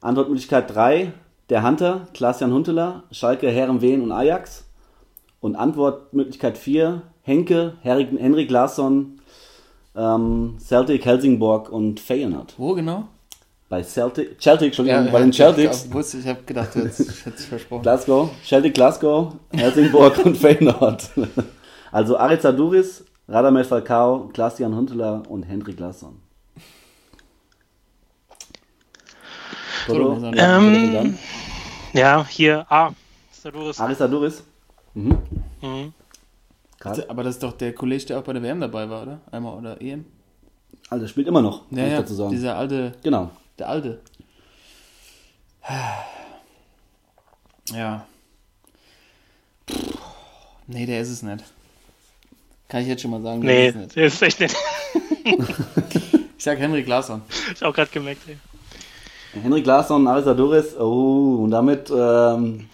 Antwortmöglichkeit 3 der Hunter, Klaas-Jan Huntelaar, Schalke, Herrenwehen und Ajax. Und Antwortmöglichkeit 4 Henke, Henrik, Larsson, ähm, Celtic, Helsingborg und Feyenoord. Wo genau? Bei Celtic, Celtic, Entschuldigung, bei den Celtics. Ich, wusste, ich habe gedacht, du hättest versprochen. Glasgow, Celtic Glasgow, Helsingborg und Feyenoord. Also Ariza Duris, Radamel Falcao, Klaas-Jan Huntelaar und Henrik Larsson. Toto, Ähm, Ja, hier A. Saduris. Arisa Duris. Mhm. Mhm. Karl. Aber das ist doch der Kollege, der auch bei der WM dabei war, oder? Einmal oder EM? Also spielt immer noch, Ja, ich ja, dazu sagen. dieser alte, Genau. der alte. Ja. Nee, der ist es nicht. Kann ich jetzt schon mal sagen, der Nee, ist es nicht. der ist echt nett. Ich sag Henrik Larsson. ich auch gerade gemerkt, ey. Henrik Larsson, Arisa Duris. Oh, und damit ähm,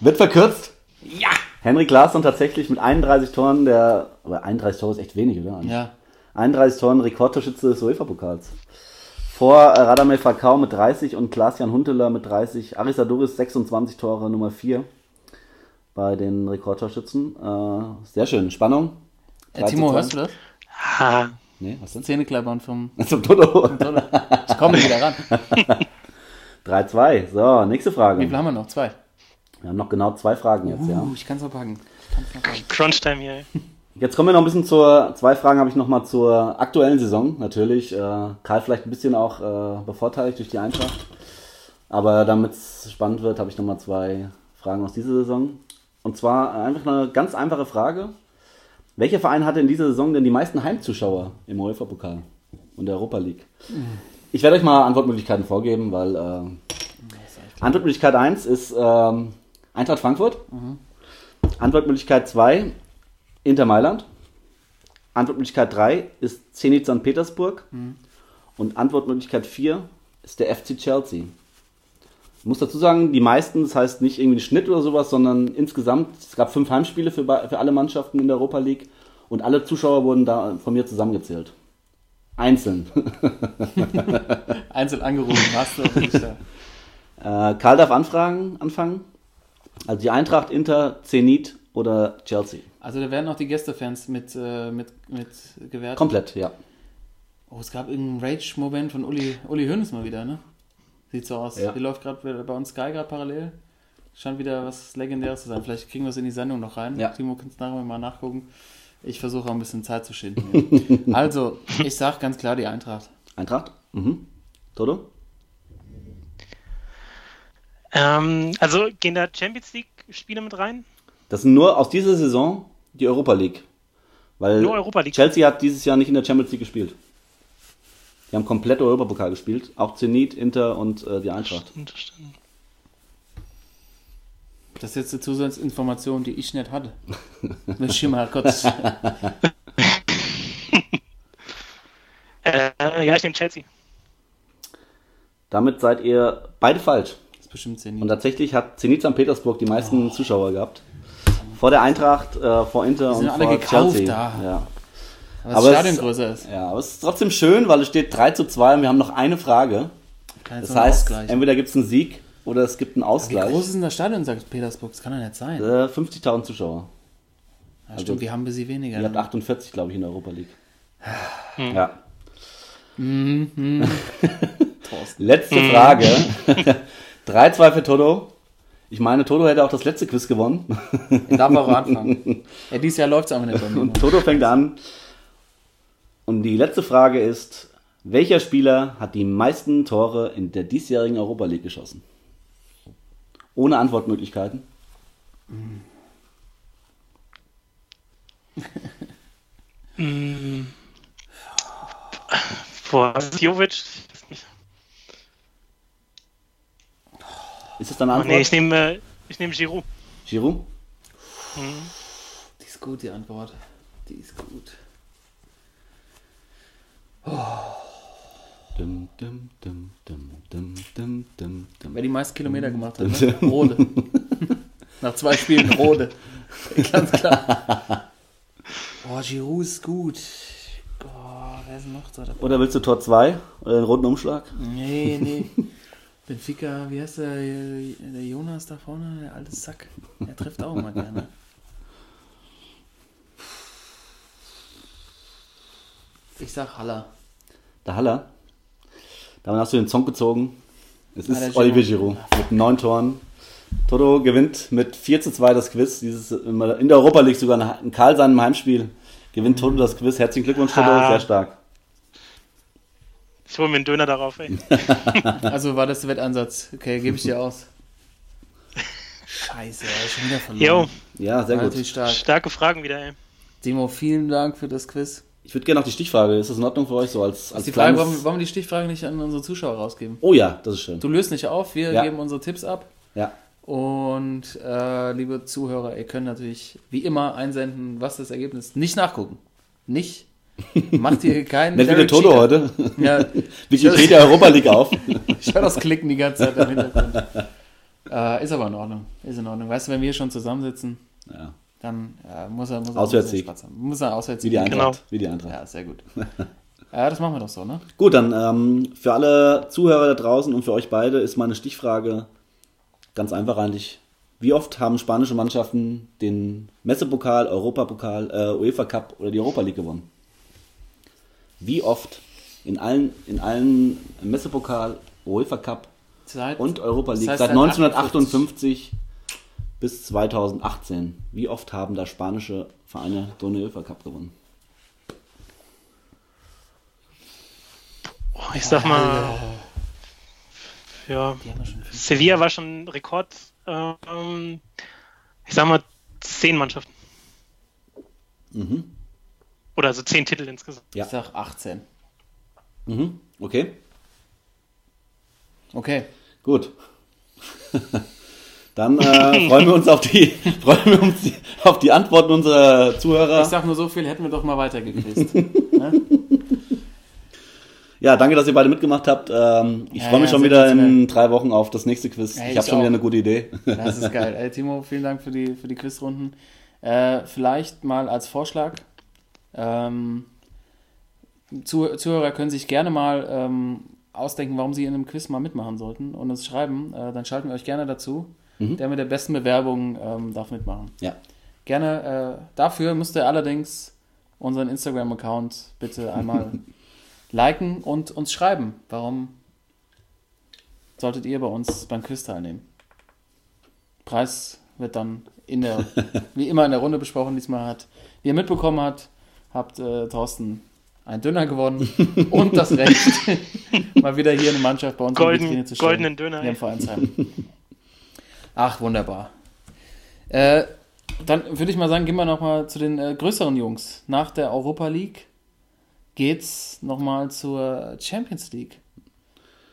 wird verkürzt. Ja! Henrik Larsson tatsächlich mit 31 Toren, der, aber 31 Tore ist echt wenig, oder? Ja. 31 Toren Rekordtorschütze des UEFA-Pokals. Vor äh, Radamel Falcao mit 30 und Klaas-Jan Huntelaar mit 30. Arisa Duris 26 Tore, Nummer 4 bei den Rekordtorschützen. Äh, sehr schön. Spannung. Äh, Timo, 3 zu 2. hörst du das? Ha. Nee, was denn? Zähneklappern vom Zum Toto. Toto. Ich komme wieder ran. 3-2. So, nächste Frage. Wie viel haben wir noch? Zwei. Wir haben noch genau zwei Fragen jetzt, ja. Uh, ich kann's noch packen. Ich kann's noch packen. Crunch-Time hier, ey. Jetzt kommen wir noch ein bisschen zur, zwei Fragen habe ich noch mal zur aktuellen Saison. Natürlich, äh, Karl vielleicht ein bisschen auch äh, bevorteiligt durch die Eintracht. Aber damit es spannend wird, habe ich noch mal zwei Fragen aus dieser Saison. Und zwar einfach eine ganz einfache Frage. Welcher Verein hatte in dieser Saison denn die meisten Heimzuschauer im UEFA-Pokal und der Europa League? Ich werde euch mal Antwortmöglichkeiten vorgeben, weil äh, Antwortmöglichkeit 1 ist ähm, Eintracht Frankfurt. Antwortmöglichkeit 2 Inter Mailand. Antwortmöglichkeit 3 ist Zenit St. Petersburg. Und Antwortmöglichkeit 4 ist der FC Chelsea. Ich muss dazu sagen, die meisten, das heißt nicht irgendwie ein Schnitt oder sowas, sondern insgesamt, es gab fünf Heimspiele für, für alle Mannschaften in der Europa League und alle Zuschauer wurden da von mir zusammengezählt. Einzeln. Einzeln angerufen, hast du auf Insta. Äh, Karl darf anfragen, anfangen. Also die Eintracht, Inter, Zenit oder Chelsea. Also da werden auch die Gästefans mit, äh, mit, mit gewertet. Komplett, ja. Oh, es gab irgendeinen Rage-Moment von Uli, Uli Hoeneß mal wieder, ne? Sieht so aus. Ja. Die läuft gerade bei uns Sky gerade parallel. Scheint wieder was Legendäres zu sein. Vielleicht kriegen wir es in die Sendung noch rein. Ja. Timo, kannst nachher mal nachgucken. Ich versuche auch ein bisschen Zeit zu schinden. also, ich sag ganz klar die Eintracht. Eintracht? Mhm. Toto? Ähm, also gehen da Champions League-Spiele mit rein? Das sind nur aus dieser Saison die Europa League. Weil Nur Europa League. Chelsea hat dieses Jahr nicht in der Champions League gespielt. Die haben komplett Europapokal gespielt. Auch Zenit, Inter und äh, die Eintracht. Unterstanden. Das ist jetzt eine Zusatzinformation, die ich nicht hatte. Möchte ich mal kurz. Äh, ja, ich nehme Chelsea. Damit seid ihr beide falsch. Das ist bestimmt Zenit. Und tatsächlich hat Zenit St. Petersburg die meisten Zuschauer gehabt. Vor der Eintracht, äh, vor Inter sind und alle vor gekauft Chelsea. da. Ja. Aber das aber Stadion es- größer ist. ja, aber es ist trotzdem schön, weil es steht 3 zu 2 und wir haben noch eine Frage. Jetzt Das heißt, ausgleichen. entweder gibt es einen Sieg oder es gibt einen Wie Ausgleich. groß ist denn das Stadion in St. Petersburg? Das kann doch nicht sein. Äh, 50.000 Zuschauer. Ja, stimmt, wir haben ein bisschen weniger. Ihr habt 48, glaube ich, in der Europa League. Ja. Thorsten. Letzte Frage. 3-2 für Toto. Ich meine, Toto hätte auch das letzte Quiz gewonnen. Er darf auch anfangen. Ja, dieses Jahr läuft es aber nicht bei mir. Und Toto fängt an. Und die letzte Frage ist, welcher Spieler hat die meisten Tore in der diesjährigen Europa League geschossen? Ohne Antwortmöglichkeiten. Boah, Jovic. Ist es deine Oh, Antwort? nee, ich nehme äh, ich nehme Giroud. Giroud? Die ist gut, die Antwort. Die ist gut. Dum, dum, dum, dum, dum, dum, dum, dum. Wer die meisten Kilometer gemacht hat, ne? Rode. Nach zwei Spielen Rode. Ganz klar. Boah, Giroud ist gut. Boah, wer ist denn noch so dabei? Oder willst du Tor 2 oder den roten Umschlag? Nee, nee. Benfica, wie heißt der, der Jonas da vorne, der alte Sack. Der trifft auch immer gerne. Ich sag Haller. Der Haller. Damit hast du den Song gezogen. Es Ah, ist Olivier Giroud. Mit neun Toren. Toto gewinnt mit 4 zu 2 das Quiz. Dieses in der Europa League sogar in Karlsheim im Heimspiel. Gewinnt Toto das Quiz. Herzlichen Glückwunsch, Toto. Ah. Sehr stark. Ich hole mir einen Döner darauf, ey. Also war das der Wettansatz. Okay, gebe ich dir aus. Scheiße, ey, schon wieder Jo, verloren. Ja, sehr War gut. stark. starke Fragen wieder, ey. Timo, vielen Dank für das Quiz. Ich würde gerne noch die Stichfrage. Ist das in Ordnung für euch so als, Ist als die Frage, wollen, wollen wir die Stichfrage nicht an unsere Zuschauer rausgeben? Oh ja, das ist schön. Du löst nicht auf, wir Ja. geben unsere Tipps ab. Ja. Und äh, liebe Zuhörer, ihr könnt natürlich wie immer einsenden, was das Ergebnis nicht nachgucken. Nicht. Macht ihr keinen. Nicht wie der Derek Toto heute. Ja, Wikipedia Europa League auf. ich höre das Klicken die ganze Zeit im Hintergrund. Äh, ist aber in Ordnung. Ist in Ordnung. Weißt du, wenn wir schon zusammensitzen, Ja. Dann äh, muss er, muss er Auswärtssieg. muss er. Muss er auswärts Wie die Eintracht. Genau. Wie die Eintracht. Ja, sehr gut. Ja, das machen wir doch so, ne? Gut, dann ähm, für alle Zuhörer da draußen und für euch beide ist meine Stichfrage ganz einfach eigentlich. Wie oft haben spanische Mannschaften den Messepokal, Europapokal, äh, UEFA Cup oder die Europa League gewonnen? Wie oft in allen, in allen Messepokal, UEFA Cup Seit, und Europa das League heißt seit seit 1958 bis 2018? Wie oft haben da spanische Vereine so eine UEFA Cup gewonnen? Oh, ich sag mal, ja. Sevilla war schon Rekord. Ähm, ich sag mal, zehn Mannschaften. Mhm. Oder also zehn Titel insgesamt. Ja. Ich sag 18. Mhm. Okay, Okay. gut. Dann äh, freuen wir uns auf die, freuen wir uns die, auf die Antworten unserer Zuhörer. Ich sag nur so viel, hätten wir doch mal weitergekriegt. ne? Ja, danke, dass ihr beide mitgemacht habt. Ähm, ich Ja, freue mich ja, schon wieder in drei Wochen auf das nächste Quiz. Ja, ich habe schon wieder eine gute Idee. Das ist geil. Ey, Timo, vielen Dank für die, für die Quizrunden. Äh, vielleicht mal als Vorschlag. Ähm, Zuh Zuhörer können sich gerne mal ähm, ausdenken, warum sie in einem Quiz mal mitmachen sollten und uns schreiben. Äh, dann schalten wir euch gerne dazu. Der mit der besten Bewerbung ähm, darf mitmachen. Ja. Gerne. Äh, dafür müsst ihr allerdings unseren Instagram-Account bitte einmal liken und uns schreiben. Warum solltet ihr bei uns beim Quiz teilnehmen? Preis wird dann in der, wie immer in der Runde besprochen. Diesmal hat, wie ihr mitbekommen habt, habt äh, Thorsten einen Döner gewonnen und das Recht, mal wieder hier eine Mannschaft bei uns in die Golden, Vitrine zu stellen. goldenen Döner. Hier im. Vereinsheim. Ach, wunderbar. Äh, dann würde ich mal sagen, gehen wir nochmal zu den äh, größeren Jungs. Nach der Europa League geht's nochmal zur Champions League.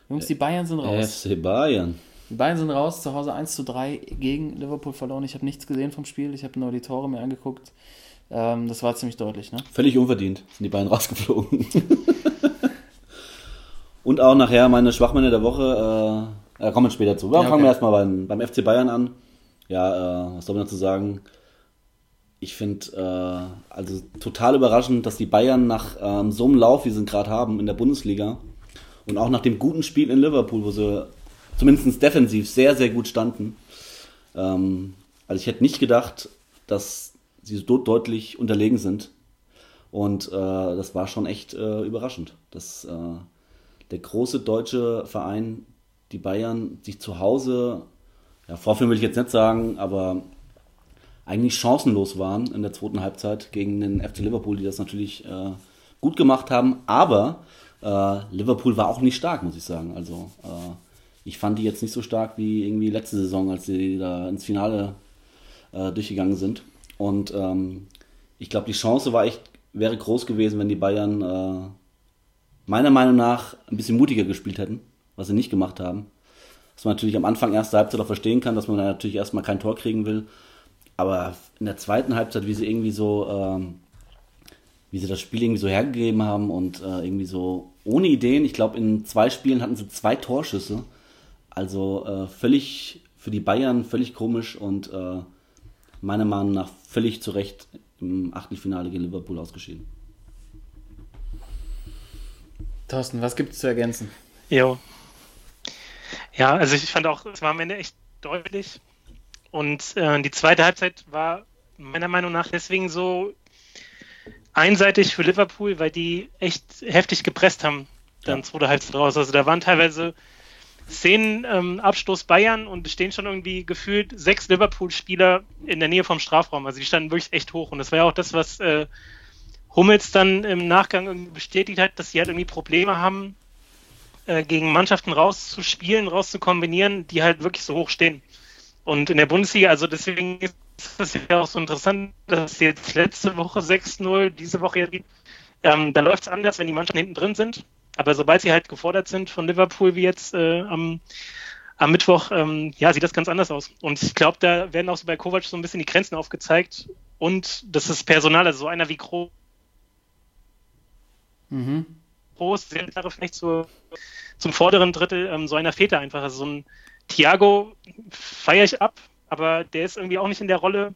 Jungs, die Bayern sind raus. FC Bayern. Die Bayern sind raus, zu Hause 1 zu 3 gegen Liverpool verloren. Ich habe nichts gesehen vom Spiel, ich habe nur die Tore mir angeguckt. Ähm, das war ziemlich deutlich, ne? Völlig unverdient sind die Bayern rausgeflogen. Und auch nachher meine Schwachmänner der Woche, äh, da kommen wir später zu. Ja, fangen wir okay. erstmal beim, beim FC Bayern an. Ja, äh, was soll man dazu sagen? Ich finde, äh, also total überraschend, dass die Bayern nach ähm, so einem Lauf, wie sie ihn gerade haben in der Bundesliga und auch nach dem guten Spiel in Liverpool, wo sie zumindest defensiv sehr, sehr gut standen. Ähm, also ich hätte nicht gedacht, dass sie so deutlich unterlegen sind. Und äh, das war schon echt äh, überraschend, dass äh, der große deutsche Verein, die Bayern, sich zu Hause, ja, vorführen will ich jetzt nicht sagen, aber eigentlich chancenlos waren in der zweiten Halbzeit gegen den FC Liverpool, die das natürlich äh, gut gemacht haben. Aber äh, Liverpool war auch nicht stark, muss ich sagen. Also äh, ich fand die jetzt nicht so stark wie irgendwie letzte Saison, als sie da ins Finale äh, durchgegangen sind. Und ähm, ich glaube, die Chance war echt, wäre groß gewesen, wenn die Bayern äh, meiner Meinung nach ein bisschen mutiger gespielt hätten, was sie nicht gemacht haben. Was man natürlich am Anfang erster Halbzeit auch verstehen kann, dass man da natürlich erstmal kein Tor kriegen will. Aber in der zweiten Halbzeit, wie sie irgendwie so, ähm, wie sie das Spiel irgendwie so hergegeben haben und äh, irgendwie so ohne Ideen. Ich glaube, in zwei Spielen hatten sie zwei Torschüsse. Also äh, völlig für die Bayern völlig komisch und äh, meiner Meinung nach völlig zu Recht im Achtelfinale gegen Liverpool ausgeschieden. Thorsten, was gibt es zu ergänzen? Jo. Ja, also ich fand auch, es war am Ende echt deutlich. Und äh, die zweite Halbzeit war meiner Meinung nach deswegen so einseitig für Liverpool, weil die echt heftig gepresst haben, dann Ja. zweite Halbzeit raus. Also da waren teilweise Szenen, ähm, Abstoß Bayern und stehen schon irgendwie gefühlt sechs Liverpool-Spieler in der Nähe vom Strafraum. Also die standen wirklich echt hoch. Und das war ja auch das, was äh, Hummels dann im Nachgang irgendwie bestätigt hat, dass sie halt irgendwie Probleme haben, äh, gegen Mannschaften rauszuspielen, rauszukombinieren, die halt wirklich so hoch stehen. Und in der Bundesliga, also deswegen ist es ja auch so interessant, dass jetzt letzte Woche 6-0, diese Woche jetzt, ähm, da läuft es anders, wenn die Mannschaften hinten drin sind. Aber sobald sie halt gefordert sind von Liverpool, wie jetzt äh, am, am Mittwoch, ähm, ja, sieht das ganz anders aus. Und ich glaube, da werden auch so bei Kovac so ein bisschen die Grenzen aufgezeigt. Und das ist Personal, also so einer wie Kroos, Mhm. Groß, sehr Jahre vielleicht zur, zum vorderen Drittel, ähm, so einer da einfach. Also so ein Thiago feiere ich ab, aber der ist irgendwie auch nicht in der Rolle.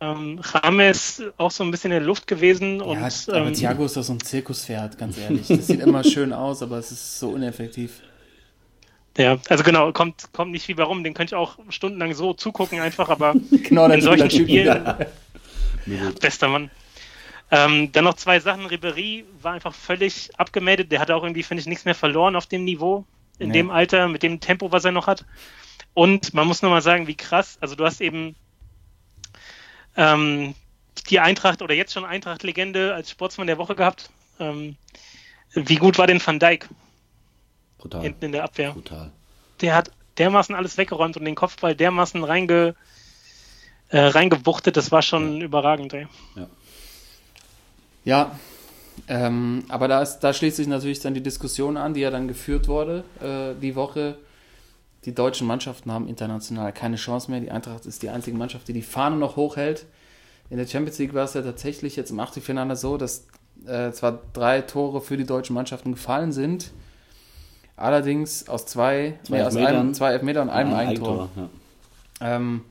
Ähm, Rames auch so ein bisschen in der Luft gewesen Ja, und aber ähm, Thiago ist doch so ein Zirkuspferd, ganz ehrlich. Das sieht immer schön aus, aber es ist so uneffektiv. ja, also genau, kommt, kommt nicht viel warum, den könnte ich auch stundenlang so zugucken einfach, aber Genau, in solchen. Spielen, bester Mann. Ähm, dann noch zwei Sachen. Ribery war einfach völlig abgemeldet. Der hat auch irgendwie, finde ich, nichts mehr verloren auf dem Niveau, in Nee. dem Alter, mit dem Tempo, was er noch hat. Und man muss nur mal sagen, wie krass. Also du hast eben ähm, die Eintracht oder jetzt schon Eintracht-Legende als Sportsmann der Woche gehabt. Ähm, wie gut war denn Van Dijk Brutal. hinten in der Abwehr? Brutal. Der hat dermaßen alles weggeräumt und den Kopfball dermaßen reinge, äh, reingewuchtet. Das war schon überragend. Ey. Ja, ähm, aber da, ist, da schließt sich natürlich dann die Diskussion an, die ja dann geführt wurde äh, die Woche. Die deutschen Mannschaften haben international keine Chance mehr. Die Eintracht ist die einzige Mannschaft, die die Fahne noch hochhält. In der Champions League war es ja tatsächlich jetzt im Achtelfinale so, dass äh, zwar drei Tore für die deutschen Mannschaften gefallen sind, allerdings aus zwei, Zwei nee, aus Elfmetern. einem, zwei Elfmeter und einem Ein Eigentor. Ja. Ähm,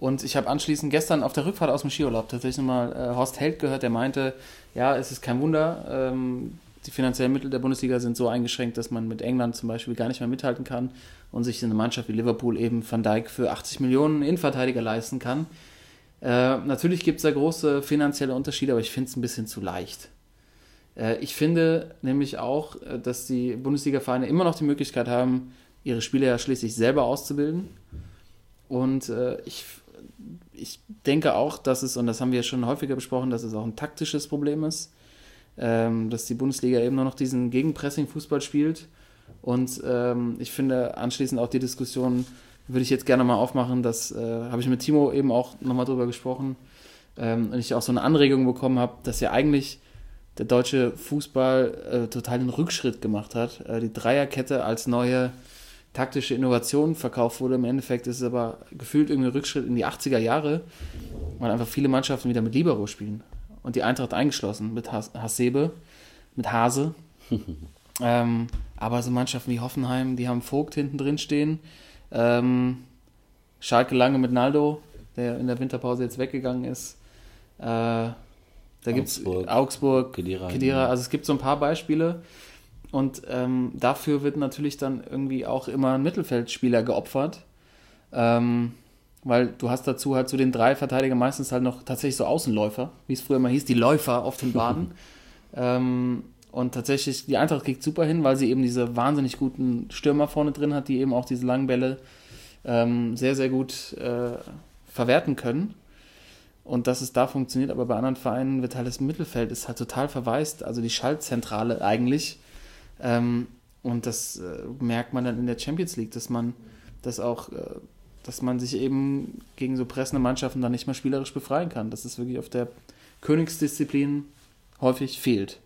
und ich habe anschließend gestern auf der Rückfahrt aus dem Skiurlaub tatsächlich nochmal äh, Horst Held gehört, der meinte, ja, es ist kein Wunder, ähm, die finanziellen Mittel der Bundesliga sind so eingeschränkt, dass man mit England zum Beispiel gar nicht mehr mithalten kann und sich eine Mannschaft wie Liverpool eben Van Dijk für 80 Millionen Innenverteidiger leisten kann. Äh, natürlich gibt es da große finanzielle Unterschiede, aber ich finde es ein bisschen zu leicht. Äh, ich finde nämlich auch, äh, dass die Bundesliga-Vereine immer noch die Möglichkeit haben, ihre Spieler ja schließlich selber auszubilden. Und äh, ich, ich denke auch, dass es, und das haben wir schon häufiger besprochen, dass es auch ein taktisches Problem ist, ähm, dass die Bundesliga eben nur noch diesen Gegenpressing-Fußball spielt. Und ähm, ich finde anschließend auch die Diskussion würde ich jetzt gerne mal aufmachen. Das äh, habe ich mit Timo eben auch nochmal drüber gesprochen. Ähm, und ich auch so eine Anregung bekommen habe, dass ja eigentlich der deutsche Fußball äh, total den Rückschritt gemacht hat. Äh, die Dreierkette als neue taktische Innovation verkauft wurde. Im Endeffekt ist es aber gefühlt irgendwie ein Rückschritt in die 80er Jahre, weil einfach viele Mannschaften wieder mit Libero spielen. Und die Eintracht eingeschlossen mit Has Hasebe, mit Hase. ähm, aber so Mannschaften wie Hoffenheim, die haben Vogt hinten drin stehen. Ähm, Schalke lange mit Naldo, der in der Winterpause jetzt weggegangen ist. Äh, da gibt es Augsburg, Kedira, Kedira, also es gibt so ein paar Beispiele. Und ähm, dafür wird natürlich dann irgendwie auch immer ein Mittelfeldspieler geopfert. Ähm, weil du hast dazu halt zu den drei Verteidigern meistens halt noch tatsächlich so Außenläufer, wie es früher mal hieß, die Läufer auf den Baden. ähm, und tatsächlich, die Eintracht kriegt super hin, weil sie eben diese wahnsinnig guten Stürmer vorne drin hat, die eben auch diese langen Bälle ähm, sehr, sehr gut äh, verwerten können. Und dass es da funktioniert, aber bei anderen Vereinen wird halt das Mittelfeld ist halt total verwaist, also die Schaltzentrale eigentlich. Ähm, und das äh, merkt man dann in der Champions League, dass man das auch, äh, dass man sich eben gegen so pressende Mannschaften dann nicht mehr spielerisch befreien kann. Dass es wirklich auf der Königsdisziplin häufig fehlt.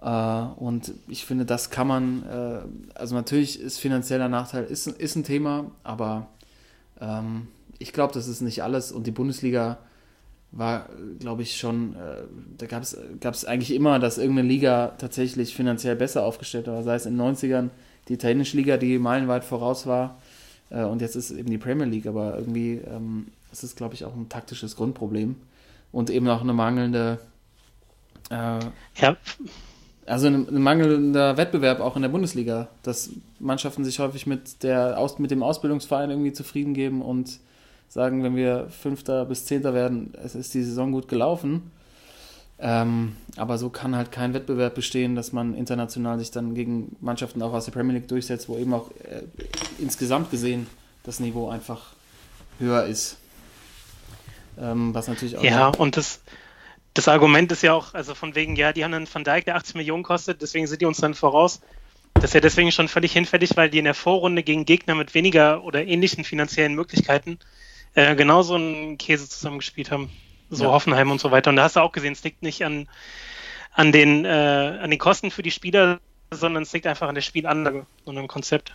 Äh, und ich finde, das kann man, äh, also natürlich ist finanzieller Nachteil ist, ist ein Thema, aber ähm, ich glaube, das ist nicht alles. Und die Bundesliga war, glaube ich, schon, äh, da gab es eigentlich immer, dass irgendeine Liga tatsächlich finanziell besser aufgestellt war. Sei es in den 90ern die italienische Liga, die meilenweit voraus war. Äh, und jetzt ist es eben die Premier League. Aber irgendwie ähm, ist es, glaube ich, auch ein taktisches Grundproblem. Und eben auch eine mangelnde, äh, Ja, also ein, ein mangelnder Wettbewerb auch in der Bundesliga, dass Mannschaften sich häufig mit, der, Aus, mit dem Ausbildungsverein irgendwie zufrieden geben und sagen, wenn wir Fünfter bis Zehnter werden, es ist die Saison gut gelaufen. Ähm, aber so kann halt kein Wettbewerb bestehen, dass man international sich dann gegen Mannschaften auch aus der Premier League durchsetzt, wo eben auch äh, insgesamt gesehen das Niveau einfach höher ist. Ähm, was natürlich auch ja, und das, das Argument ist ja auch, also von wegen, ja, die haben einen Van Dijk, der 80 Millionen kostet, deswegen sind die uns dann voraus. Das ist ja deswegen schon völlig hinfällig, weil die in der Vorrunde gegen Gegner mit weniger oder ähnlichen finanziellen Möglichkeiten äh, genauso einen Käse zusammengespielt haben. So Ja. Hoffenheim und so weiter. Und da hast du auch gesehen, es liegt nicht an, an, den, äh, an den Kosten für die Spieler, sondern es liegt einfach an der Spielanlage und am Konzept.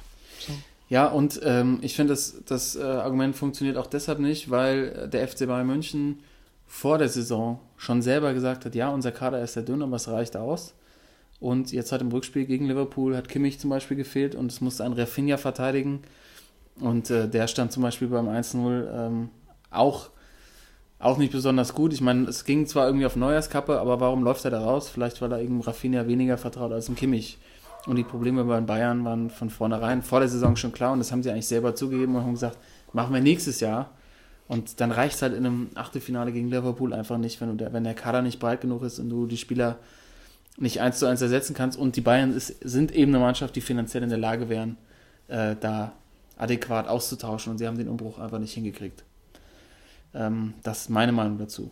Ja, und ähm, ich finde, das, das äh, Argument funktioniert auch deshalb nicht, weil der FC Bayern München vor der Saison schon selber gesagt hat, ja, unser Kader ist sehr dünn, aber es reicht aus. Und jetzt hat im Rückspiel gegen Liverpool hat Kimmich zum Beispiel gefehlt und es musste ein Rafinha verteidigen. Und äh, der stand zum Beispiel beim 1-0 ähm, auch, auch nicht besonders gut. Ich meine, es ging zwar irgendwie auf Neujahrskappe, aber warum läuft er da raus? Vielleicht, weil er irgendeinem Rafinha weniger vertraut als dem Kimmich. Und die Probleme bei den Bayern waren von vornherein vor der Saison schon klar und das haben sie eigentlich selber zugegeben und haben gesagt, machen wir nächstes Jahr. Und dann reicht es halt in einem Achtelfinale gegen Liverpool einfach nicht, wenn, der, wenn der Kader nicht breit genug ist und du die Spieler nicht eins zu eins ersetzen kannst. Und die Bayern ist, sind eben eine Mannschaft, die finanziell in der Lage wären, äh, da adäquat auszutauschen und sie haben den Umbruch einfach nicht hingekriegt. Ähm, das ist meine Meinung dazu.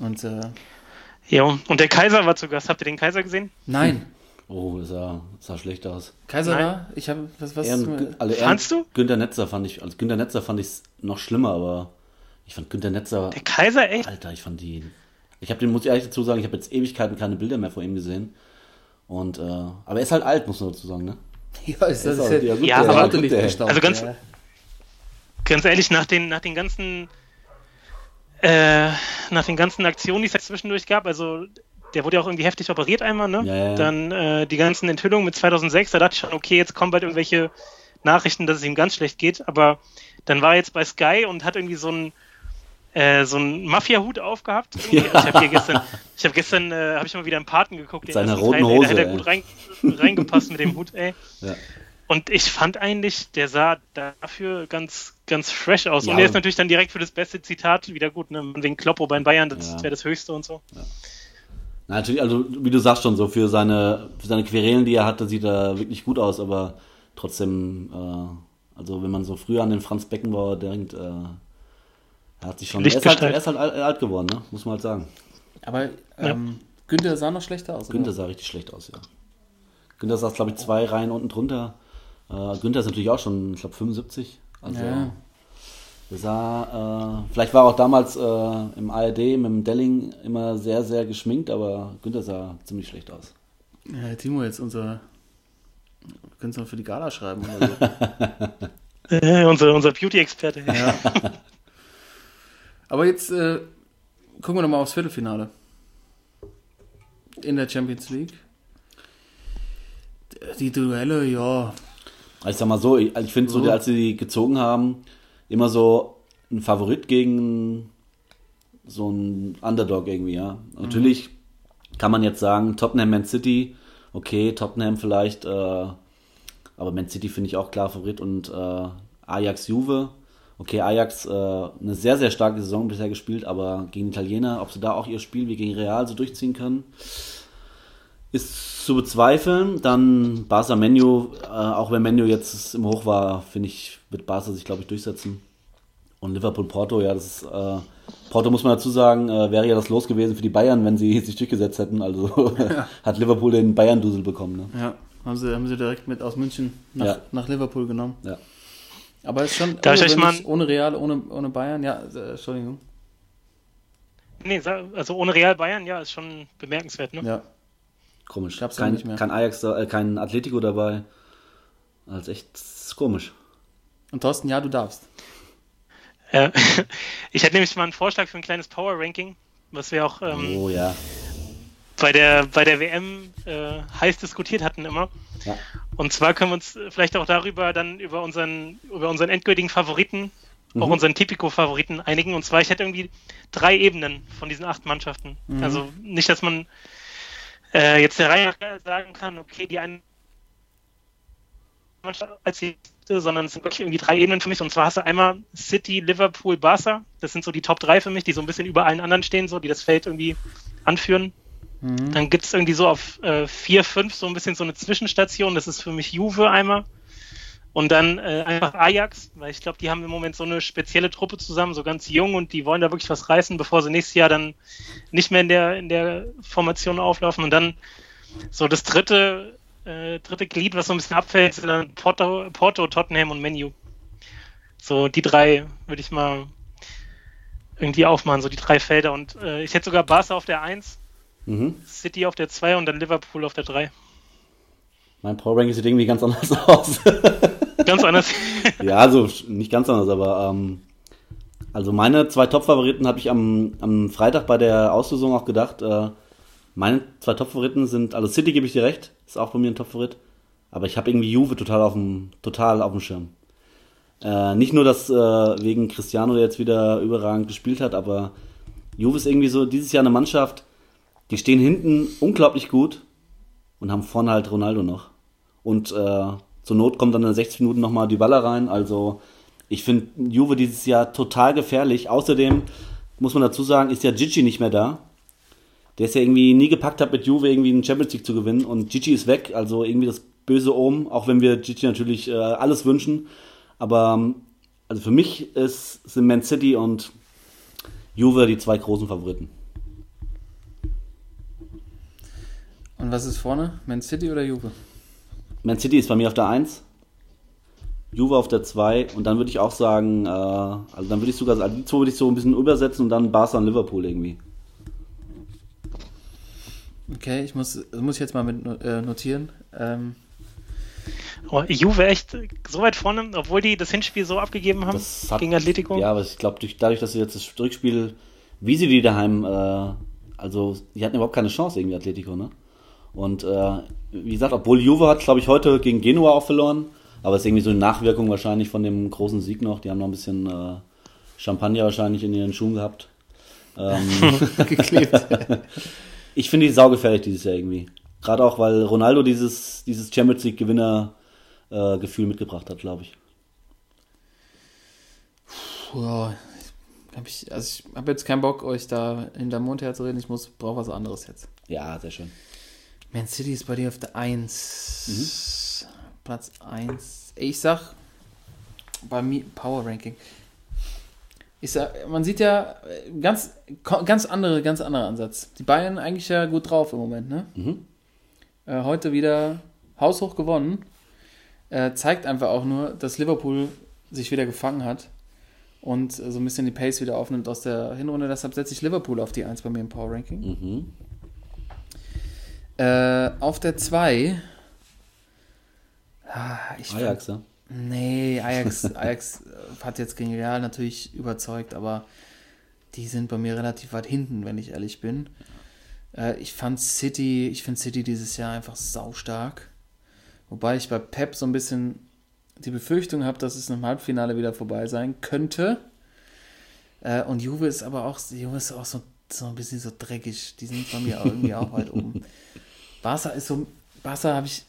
Und äh, Ja, und der Kaiser war zu Gast. Habt ihr den Kaiser gesehen? nein, Oh, das sah, sah schlecht aus. Kaiser Nein. war, ich habe, was, was, Ehren, alle Ehren, Fandst du? Günter Netzer fand ich, als Günter Netzer fand ich es noch schlimmer, aber ich fand Günter Netzer, Der Kaiser, echt? Alter, ich fand die, ich habe den, muss ich ehrlich dazu sagen, ich habe jetzt Ewigkeiten keine Bilder mehr von ihm gesehen. Und, äh, aber er ist halt alt, muss man dazu sagen, ne? ja, ist, das Ist ja, ja, gut, Ja, aber- gut, gestaubt, Also ganz- ja. Ganz ehrlich, nach den, nach den ganzen äh, nach den ganzen Aktionen, die es jetzt zwischendurch gab, also der wurde ja auch irgendwie heftig operiert einmal, ne? Ja, ja. Dann äh, die ganzen Enthüllungen mit 2006, da dachte ich schon, okay, jetzt kommen bald irgendwelche Nachrichten, dass es ihm ganz schlecht geht, aber dann war er jetzt bei Sky und hat irgendwie so ein äh, so einen Mafia-Hut aufgehabt. Ja. Also ich habe hier gestern, ich habe gestern, äh, habe ich mal wieder einen Paten geguckt, seiner ersten roten Teil, ey, da Hose, hätte er gut rein, reingepasst mit dem Hut, ey. Ja. Und ich fand eigentlich, der sah dafür ganz, ganz fresh aus. Ja. Und er ist natürlich dann direkt für das beste Zitat wieder gut, ne? Wegen Kloppo bei den Bayern, das Ja. wäre das höchste und so. Na, natürlich, also wie du sagst schon, so für seine, für seine Querelen, die er hatte, sieht er wirklich gut aus, aber trotzdem, äh, also wenn man so früher an den Franz Beckenbauer denkt, äh, er hat sich schon, er ist, halt, er ist halt alt, geworden, ne? muss man halt sagen. Aber ähm, Günther sah noch schlechter aus. Günther oder? sah richtig schlecht aus, ja. Günther saß, glaube ich, zwei Reihen unten drunter. Äh, Günther ist natürlich auch schon, ich glaube, 75. Also Ja. sah, äh, vielleicht war er auch damals äh, im ARD mit dem Delling immer sehr, sehr geschminkt, aber Günther sah ziemlich schlecht aus. Ja, Timo, jetzt unser. Können es noch für die Gala schreiben oder so. Äh, unser unser Beauty-Experte. ja. Aber jetzt äh, gucken wir nochmal aufs Viertelfinale. In der Champions League. Die Duelle, ja. Also ich sag mal so, ich, ich finde so, als sie die gezogen haben, immer so ein Favorit gegen so ein Underdog irgendwie, ja. Natürlich kann man jetzt sagen, Tottenham, Man City, okay, Tottenham vielleicht, äh, aber Man City finde ich auch klar Favorit und äh, Ajax Juve, okay, Ajax äh, eine sehr, sehr starke Saison bisher gespielt, aber gegen Italiener, ob sie da auch ihr Spiel wie gegen Real so durchziehen können, ist zu bezweifeln. Dann Barca Menu, äh, auch wenn Menu jetzt im Hoch war, finde ich, wird Barca sich, glaube ich, durchsetzen. Und Liverpool Porto, ja, das ist, äh, Porto muss man dazu sagen, äh, wäre ja das Los gewesen für die Bayern, wenn sie sich durchgesetzt hätten. Also hat Liverpool den Bayern-Dusel bekommen. Ne? Ja, haben sie, haben sie direkt mit aus München nach, Ja. nach Liverpool genommen. Ja. Aber es ist schon Darf ich euch ungewöhnlich, mal- ohne Real, ohne, ohne Bayern. Ja, äh, Entschuldigung. Nee, also ohne Real Bayern, ja, ist schon bemerkenswert, ne? Ja, Komisch. Gab's kein, nicht mehr. kein Ajax, äh, kein Atletico dabei. Also echt komisch. und Thorsten, ja, du darfst. Äh, ich hätte nämlich mal einen Vorschlag für ein kleines Power-Ranking, was wir auch ähm, Oh ja. Bei, der, bei der WM äh, heiß diskutiert hatten immer. ja. Und zwar können wir uns vielleicht auch darüber dann über unseren, über unseren endgültigen Favoriten, auch Mhm. unseren Tipico-Favoriten einigen. Und zwar, ich hätte irgendwie drei Ebenen von diesen acht Mannschaften. Mhm. Also nicht, dass man äh, jetzt der Reihe nach sagen kann, okay, die eine Mannschaft als die sondern es sind wirklich irgendwie drei Ebenen für mich. Und zwar hast du einmal City, Liverpool, Barca. Das sind so die Top drei für mich, die so ein bisschen über allen anderen stehen, so die das Feld irgendwie anführen. Dann gibt es irgendwie so auf äh, 4, 5 so ein bisschen so eine Zwischenstation. Das ist für mich Juve einmal. Und dann äh, einfach Ajax, weil ich glaube, die haben im Moment so eine spezielle Truppe zusammen, so ganz jung und die wollen da wirklich was reißen, bevor sie nächstes Jahr dann nicht mehr in der, in der Formation auflaufen. Und dann so das dritte, äh, dritte Glied, was so ein bisschen abfällt, sind dann Porto, Porto Tottenham und Menu. So die drei würde ich mal irgendwie aufmachen, so die drei Felder. Und äh, ich hätte sogar Barca auf der 1, Mhm. City auf der 2 und dann Liverpool auf der 3. Mein Power Ranking sieht irgendwie ganz anders aus. Ganz anders. ja, also nicht ganz anders, aber ähm, also meine zwei Top-Favoriten habe ich am, am Freitag bei der Auslosung auch gedacht. Äh, meine zwei Top-Favoriten sind, also City gebe ich dir recht, ist auch bei mir ein Top-Favorit, aber ich habe irgendwie Juve total auf dem, total auf dem Schirm. Äh, nicht nur, dass äh, wegen Cristiano der jetzt wieder überragend gespielt hat, aber Juve ist irgendwie so dieses Jahr eine Mannschaft, die stehen hinten unglaublich gut und haben vorne halt Ronaldo noch. Und äh, zur Not kommt dann in 60 Minuten nochmal die Baller rein. Also ich finde Juve dieses Jahr total gefährlich. Außerdem muss man dazu sagen, ist ja Gigi nicht mehr da. Der ist ja irgendwie nie gepackt hat, mit Juve irgendwie einen Champions League zu gewinnen. Und Gigi ist weg, also irgendwie das böse Ohm, auch wenn wir Gigi natürlich äh, alles wünschen. Aber also für mich ist, sind Man City und Juve die zwei großen Favoriten. Und was ist vorne? Man City oder Juve? Man City ist bei mir auf der 1, Juve auf der 2 und dann würde ich auch sagen, äh, also dann würde ich sogar, also die zwei würde ich so ein bisschen übersetzen und dann Barca und Liverpool irgendwie. Okay, ich muss, das muss ich jetzt mal mit äh, notieren. Ähm, Oh, Juve echt so weit vorne, obwohl die das Hinspiel so abgegeben haben Das hat, gegen Atletico. Ja, aber ich glaube, durch, dadurch, dass sie jetzt das Rückspiel, wie sie die daheim, äh, also die hatten überhaupt keine Chance irgendwie Atletico, ne? Und äh, wie gesagt, obwohl Juve hat, glaube ich, heute gegen Genua auch verloren, aber es ist irgendwie so eine Nachwirkung wahrscheinlich von dem großen Sieg noch. Die haben noch ein bisschen äh, Champagner wahrscheinlich in ihren Schuhen gehabt. Ähm, geklebt. ich finde die saugefährlich dieses Jahr irgendwie. Gerade auch, weil Ronaldo dieses, dieses Champions League Gewinner äh, mitgebracht hat, glaube ich. Hab ich, also ich habe jetzt keinen Bock, euch da hinterm Mond herzureden. Ich muss brauche was anderes jetzt. Ja, sehr schön. Man City ist bei dir auf der 1. Platz 1. Ich sag bei mir Power Ranking. Ich sag, man sieht ja äh, ganz, ganz andere, ganz anderer Ansatz. Die Bayern eigentlich ja gut drauf im Moment, ne? Mhm. Äh, heute wieder haushoch gewonnen. äh, zeigt einfach auch nur, dass Liverpool sich wieder gefangen hat und äh, so ein bisschen die Pace wieder aufnimmt aus der Hinrunde. Deshalb setze ich Liverpool auf die 1 bei mir im Power Ranking. Mhm. Äh, auf der 2. Ah, Ajax, ja. Nee, Ajax, Ajax äh, hat jetzt gegen Real natürlich überzeugt, aber die sind bei mir relativ weit hinten, wenn ich ehrlich bin. Äh, ich fand City, ich finde City dieses Jahr einfach saustark. Wobei ich bei Pep so ein bisschen die Befürchtung habe, dass es im Halbfinale wieder vorbei sein könnte. Äh, und Juve ist aber auch, Juve ist auch so, so ein bisschen so dreckig. Die sind bei mir irgendwie auch weit oben. Barca ist so, Barca habe ich,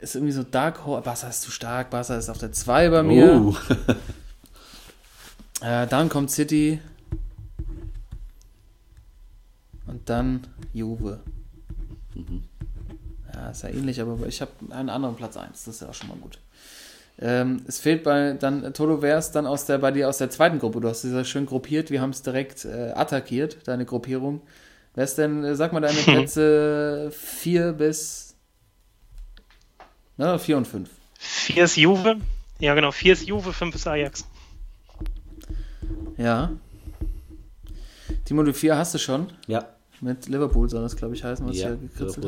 ist irgendwie so Dark Horse. Barca ist zu stark. Barca ist auf der 2 bei mir. Uh. Äh, dann kommt City. Und dann Juve. Ja, ist ja ähnlich, aber ich habe einen anderen Platz 1. Das ist ja auch schon mal gut. Ähm, es fehlt bei dann, Toto, wer ist dann aus der, bei dir aus der zweiten Gruppe? Du hast sie sehr schön gruppiert. Wir haben es direkt äh, attackiert, deine Gruppierung. Wer ist denn, äh, sag mal deine Plätze 4 bis. Na, 4 und 5. 4 ist Juve. Ja, genau. 4 ist Juve, 5 ist Ajax. Ja. Timo, du 4 hast du schon. Ja, Mit Liverpool soll das, glaube ich, heißen, was Ja, ich hier gekritzelt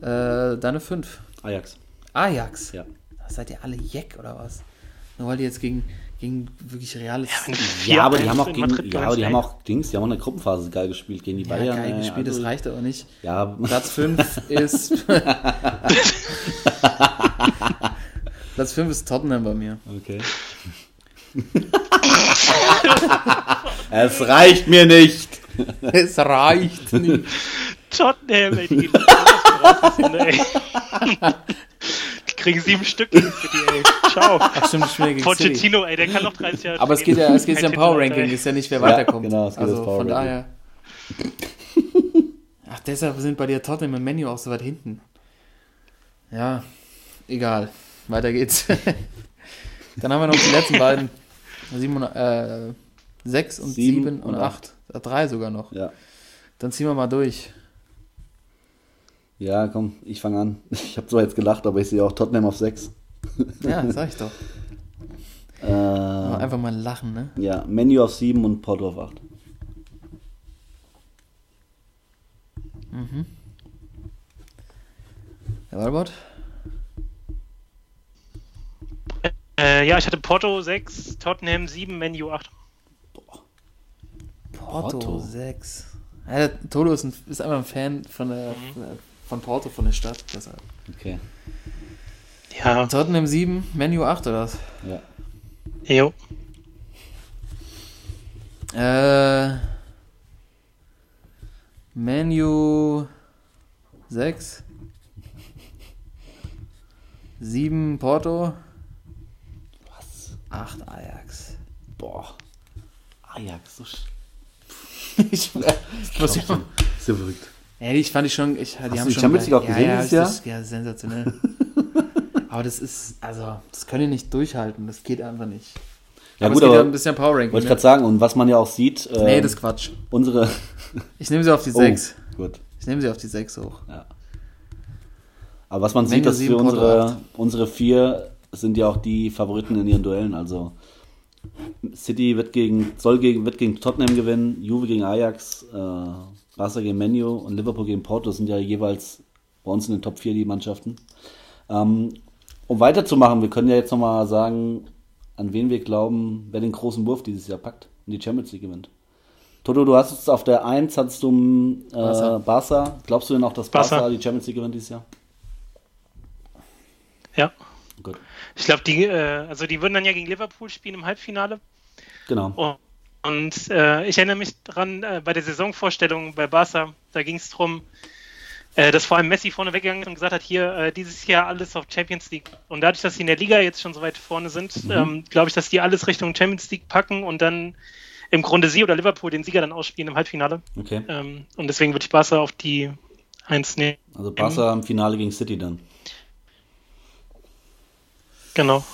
habe. Äh, deine 5. Ajax. Ajax. Ja. Seid ihr alle Jeck oder was? Nur weil die jetzt gegen, gegen wirklich reales. Ja, aber die haben auch in gegen, Madrid ja, aber die haben auch Dings, die haben auch eine Gruppenphase geil gespielt gegen die Ja, Bayern. geil gespielt, das also- reicht aber nicht. Ja, Platz 5 ist. Platz 5 ist Tottenham bei mir. okay. es reicht mir nicht. Es reicht nicht. Tottenham, ey, die raus ey. Die kriegen sieben Stück gegen City, ey. Ciao. Ach stimmt, ich spiele gegen City. Pochettino, ey, der kann noch 30 Jahre Aber es geht ja, es geht ja im Power Titel, Ranking, ey. ist ja nicht, wer Ja, weiterkommt. genau, es geht also Power von daher. Ach, deshalb sind bei dir Tottenham im Menü auch so weit hinten. Ja, egal. Weiter geht's. Dann haben wir noch die letzten beiden. Sieben und, äh, sechs und Sieben sieben, und und acht. Äh, Drei sogar noch. Ja. Dann ziehen wir mal durch. Ja, komm, ich fange an. Ich habe zwar jetzt gelacht, aber ich sehe auch Tottenham auf 6. Ja, sag ich doch. Äh, Einfach mal lachen, ne? ja, Menu auf 7 und Porto auf 8. Herr Walbert? Äh, ja, ich hatte Porto 6, Tottenham 7, Menu 8. Porto, Porto. 6. Ja, der Toto ist, ein, ist einfach ein Fan von, der, von Porto, von der Stadt. Deshalb. Okay. Ja, Tottenham 7, Menu 8 oder was? Ja. jo. Äh, Menu 6. 7 Porto. Was? 8 Ajax. Boah. Ajax, so sch ich, muss ich, Ist ja verrückt. Ja, ich fand ich schon. Ich, die du haben die schon Champions League auch gesehen ja, dieses ja, Jahr? Das, ja, sensationell. Aber das ist, also, das können die nicht durchhalten. Das geht einfach nicht. Ja, aber gut, es geht ja aber ein bisschen Power Ranking. wollte ich Ne? gerade sagen, und was man ja auch sieht, äh, Nee, das ist Quatsch. unsere. Ich nehme sie auf die Oh, 6. gut. Ich nehme sie auf die 6 hoch. Aber was man sieht, dass Porto unsere, unsere vier sind ja auch die Favoriten in ihren Duellen. Also City wird gegen, soll gegen, wird gegen Tottenham gewinnen, Juve gegen Ajax, äh, Barca gegen Menu und Liverpool gegen Porto sind ja jeweils bei uns in den Top 4 die Mannschaften. Ähm, um weiterzumachen, wir können ja jetzt nochmal sagen, an wen wir glauben, wer den großen Wurf dieses Jahr packt und die Champions League gewinnt. Toto, du hast es auf der 1, hattest du äh, Barca. Barca. Glaubst du denn auch, dass Barca, Barca. die Champions League gewinnt dieses Jahr? Ja. Gut. Ich glaube, die, äh, also die würden dann ja gegen Liverpool spielen im Halbfinale. Genau. Und, und äh, ich erinnere mich dran, äh, bei der Saisonvorstellung bei Barca, da ging es darum, äh, dass vor allem Messi vorne weggegangen ist und gesagt hat, hier äh, dieses Jahr alles auf Champions League. Und dadurch, dass sie in der Liga jetzt schon so weit vorne sind, ähm, glaube ich, dass die alles Richtung Champions League packen und dann im Grunde sie oder Liverpool den Sieger dann ausspielen im Halbfinale. Okay. Ähm, und deswegen würde ich Barca auf die 1 nehmen. Also Barca im Finale gegen City dann. Genau.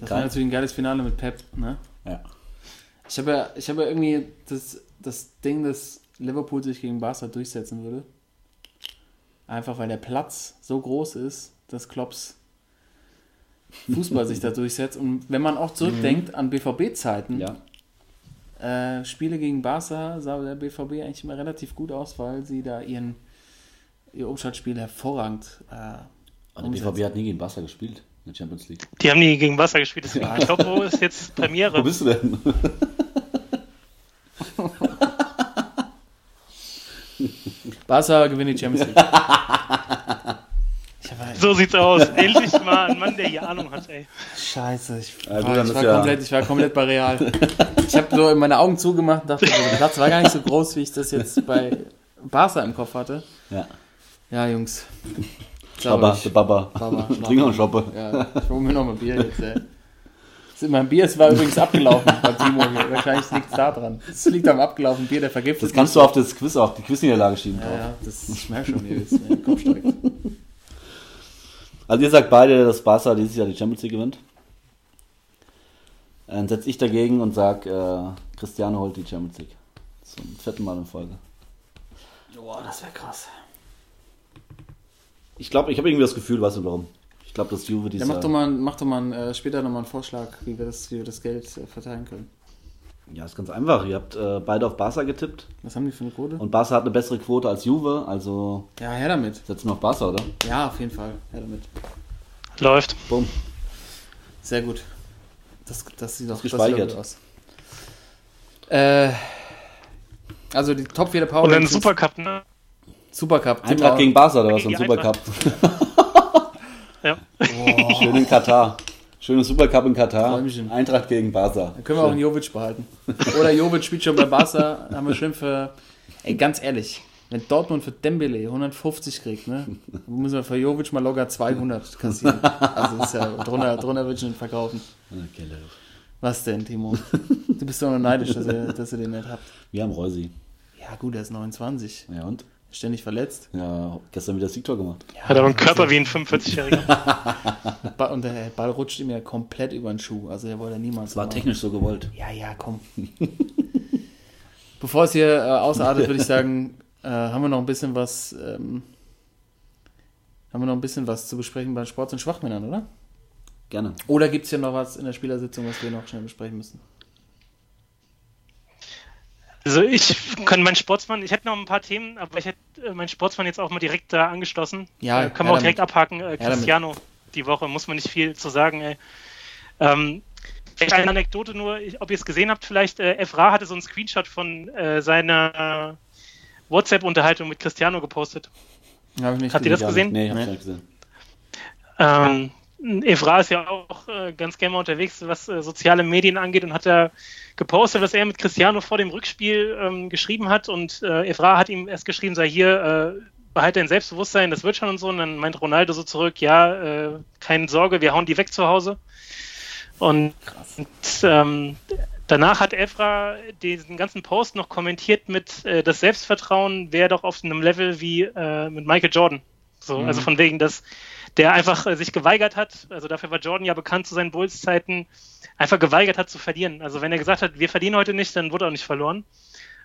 Das Geil. war natürlich ein geiles Finale mit Pep, ne? Ja. Ich habe ja, ich habe ja irgendwie das, das Ding, dass Liverpool sich gegen Barca durchsetzen würde. Einfach weil der Platz so groß ist, dass Klopps Fußball sich da durchsetzt. Und wenn man auch zurückdenkt an BVB-Zeiten, Ja. äh, Spiele gegen Barca sah der BVB eigentlich immer relativ gut aus, weil sie da ihren ihr Umschaltspiel hervorragend äh, Aber der. BVB hat nie gegen Barca gespielt in der Champions League. Die haben nie gegen Wasser gespielt, deswegen Ja. Kloppo ist jetzt Wo Premiere. bist du denn? Barca gewinnt die Champions League. hab, So sieht's aus. Endlich mal ein Mann, der hier Ahnung hat, ey. Scheiße, ich, Ja, gut, ah, dann ich, war ja- komplett, ich war komplett bei Real. Ich habe so meine Augen zugemacht und dachte, der Platz war gar nicht so groß, wie ich das jetzt bei Barca im Kopf hatte. Ja. Ja, Jungs. Baba, ich- der Baba. Baba, Trink noch einen Schoppe. Ja, ich hole mir noch mal Bier jetzt, ey. Das- Mein Bier es war übrigens abgelaufen bei Timo hier. Wahrscheinlich liegt es da dran. Es liegt am abgelaufenen Bier, der vergiftet. Das kannst du auf das Quiz, auf die Quizniederlage schieben. Ja, drauf. ja, das ich merke schon, wie es mir in den Kopf steigt. Also ihr sagt beide, dass Barca dieses Jahr die Champions League gewinnt. Dann setze ich dagegen und sag, äh, Cristiano holt die Champions League. Zum vierten Mal in Folge. Boah, das wäre krass. Ich glaube, ich habe irgendwie das Gefühl, weißt du warum? Ich glaube, dass Juve Ja, dieses mach doch mal, mach doch mal äh, später nochmal einen Vorschlag, wie wir das, wie wir das Geld äh, verteilen können. Ja, ist ganz einfach. Ihr habt äh, beide auf Barca getippt. Was haben die für eine Quote? Und Barca hat eine bessere Quote als Juve, also Ja, her damit. setzen wir auf Barca, oder? Ja, auf jeden Fall. Her damit. Läuft. Bumm. Sehr gut. Das, das sieht doch sieht gespeichert. gut aus. Äh, also die Top 4 der Power Und dann. Supercup, ne? Supercup. Eintracht gegen Barca oder was? Ein Supercup. Ja. Schön in Katar. Schönes Supercup in Katar. Eintracht gegen Barca. Dann können wir auch einen Jovic behalten. Oder Jovic spielt schon bei Barca, haben wir schön für. Ey, ganz ehrlich, wenn Dortmund für Dembele 150 kriegt, ne, müssen wir für Jovic mal locker 200 kassieren. Also das ist ja drunter, drunter wird schon verkaufen. Okay, Leute. Was denn, Timo? Du bist doch nur neidisch, dass ihr, dass ihr den nicht habt. Wir haben Reusi. Ja, gut, er ist 29. Ja und? Ständig verletzt. Ja, gestern wieder das Siegtor gemacht. Hat aber einen Körper wie ein 45-Jähriger. Ba- Und der Ball rutscht ihm ja komplett über den Schuh. Also er wollte niemals. War machen. technisch so gewollt. Ja, ja, komm. Bevor es hier äh, ausartet, würde ich sagen, äh, haben wir noch ein bisschen was. Ähm, haben wir noch ein bisschen was zu besprechen bei Sports- und Schwachmännern, oder? Gerne. Oder gibt es hier noch was in der Spielersitzung, was wir noch schnell besprechen müssen? Also ich kann meinen Sportsmann, ich hätte noch ein paar Themen, aber ich hätte äh, meinen Sportsmann jetzt auch mal direkt da angeschlossen. Ja, äh, können wir auch direkt abhaken. Äh. Cristiano, die Woche, muss man nicht viel zu sagen. Ey. Ähm, vielleicht eine Anekdote nur, ich, ob ihr es gesehen habt, vielleicht, äh, Evra hatte so einen Screenshot von äh, seiner WhatsApp-Unterhaltung mit Cristiano gepostet. Hab ich nicht Habt ihr das gesehen? Nee, hab ich Nee. nicht gesehen. Ähm, Evra ist ja auch äh, ganz gerne mal unterwegs, was äh, soziale Medien angeht und hat da gepostet, was er mit Cristiano vor dem Rückspiel ähm, geschrieben hat und äh, Evra hat ihm erst geschrieben, sei hier, äh, behalte dein Selbstbewusstsein, das wird schon und so. Und dann meint Ronaldo so zurück, ja, äh, keine Sorge, wir hauen die weg zu Hause. Und, und ähm, danach hat Evra diesen ganzen Post noch kommentiert mit äh, das Selbstvertrauen wäre doch auf einem Level wie äh, mit Michael Jordan. So, also von wegen, dass der einfach äh, sich geweigert hat, also dafür war Jordan ja bekannt zu seinen Bulls-Zeiten, einfach geweigert hat zu verlieren. Also wenn er gesagt hat, wir verlieren heute nicht, dann wurde auch nicht verloren.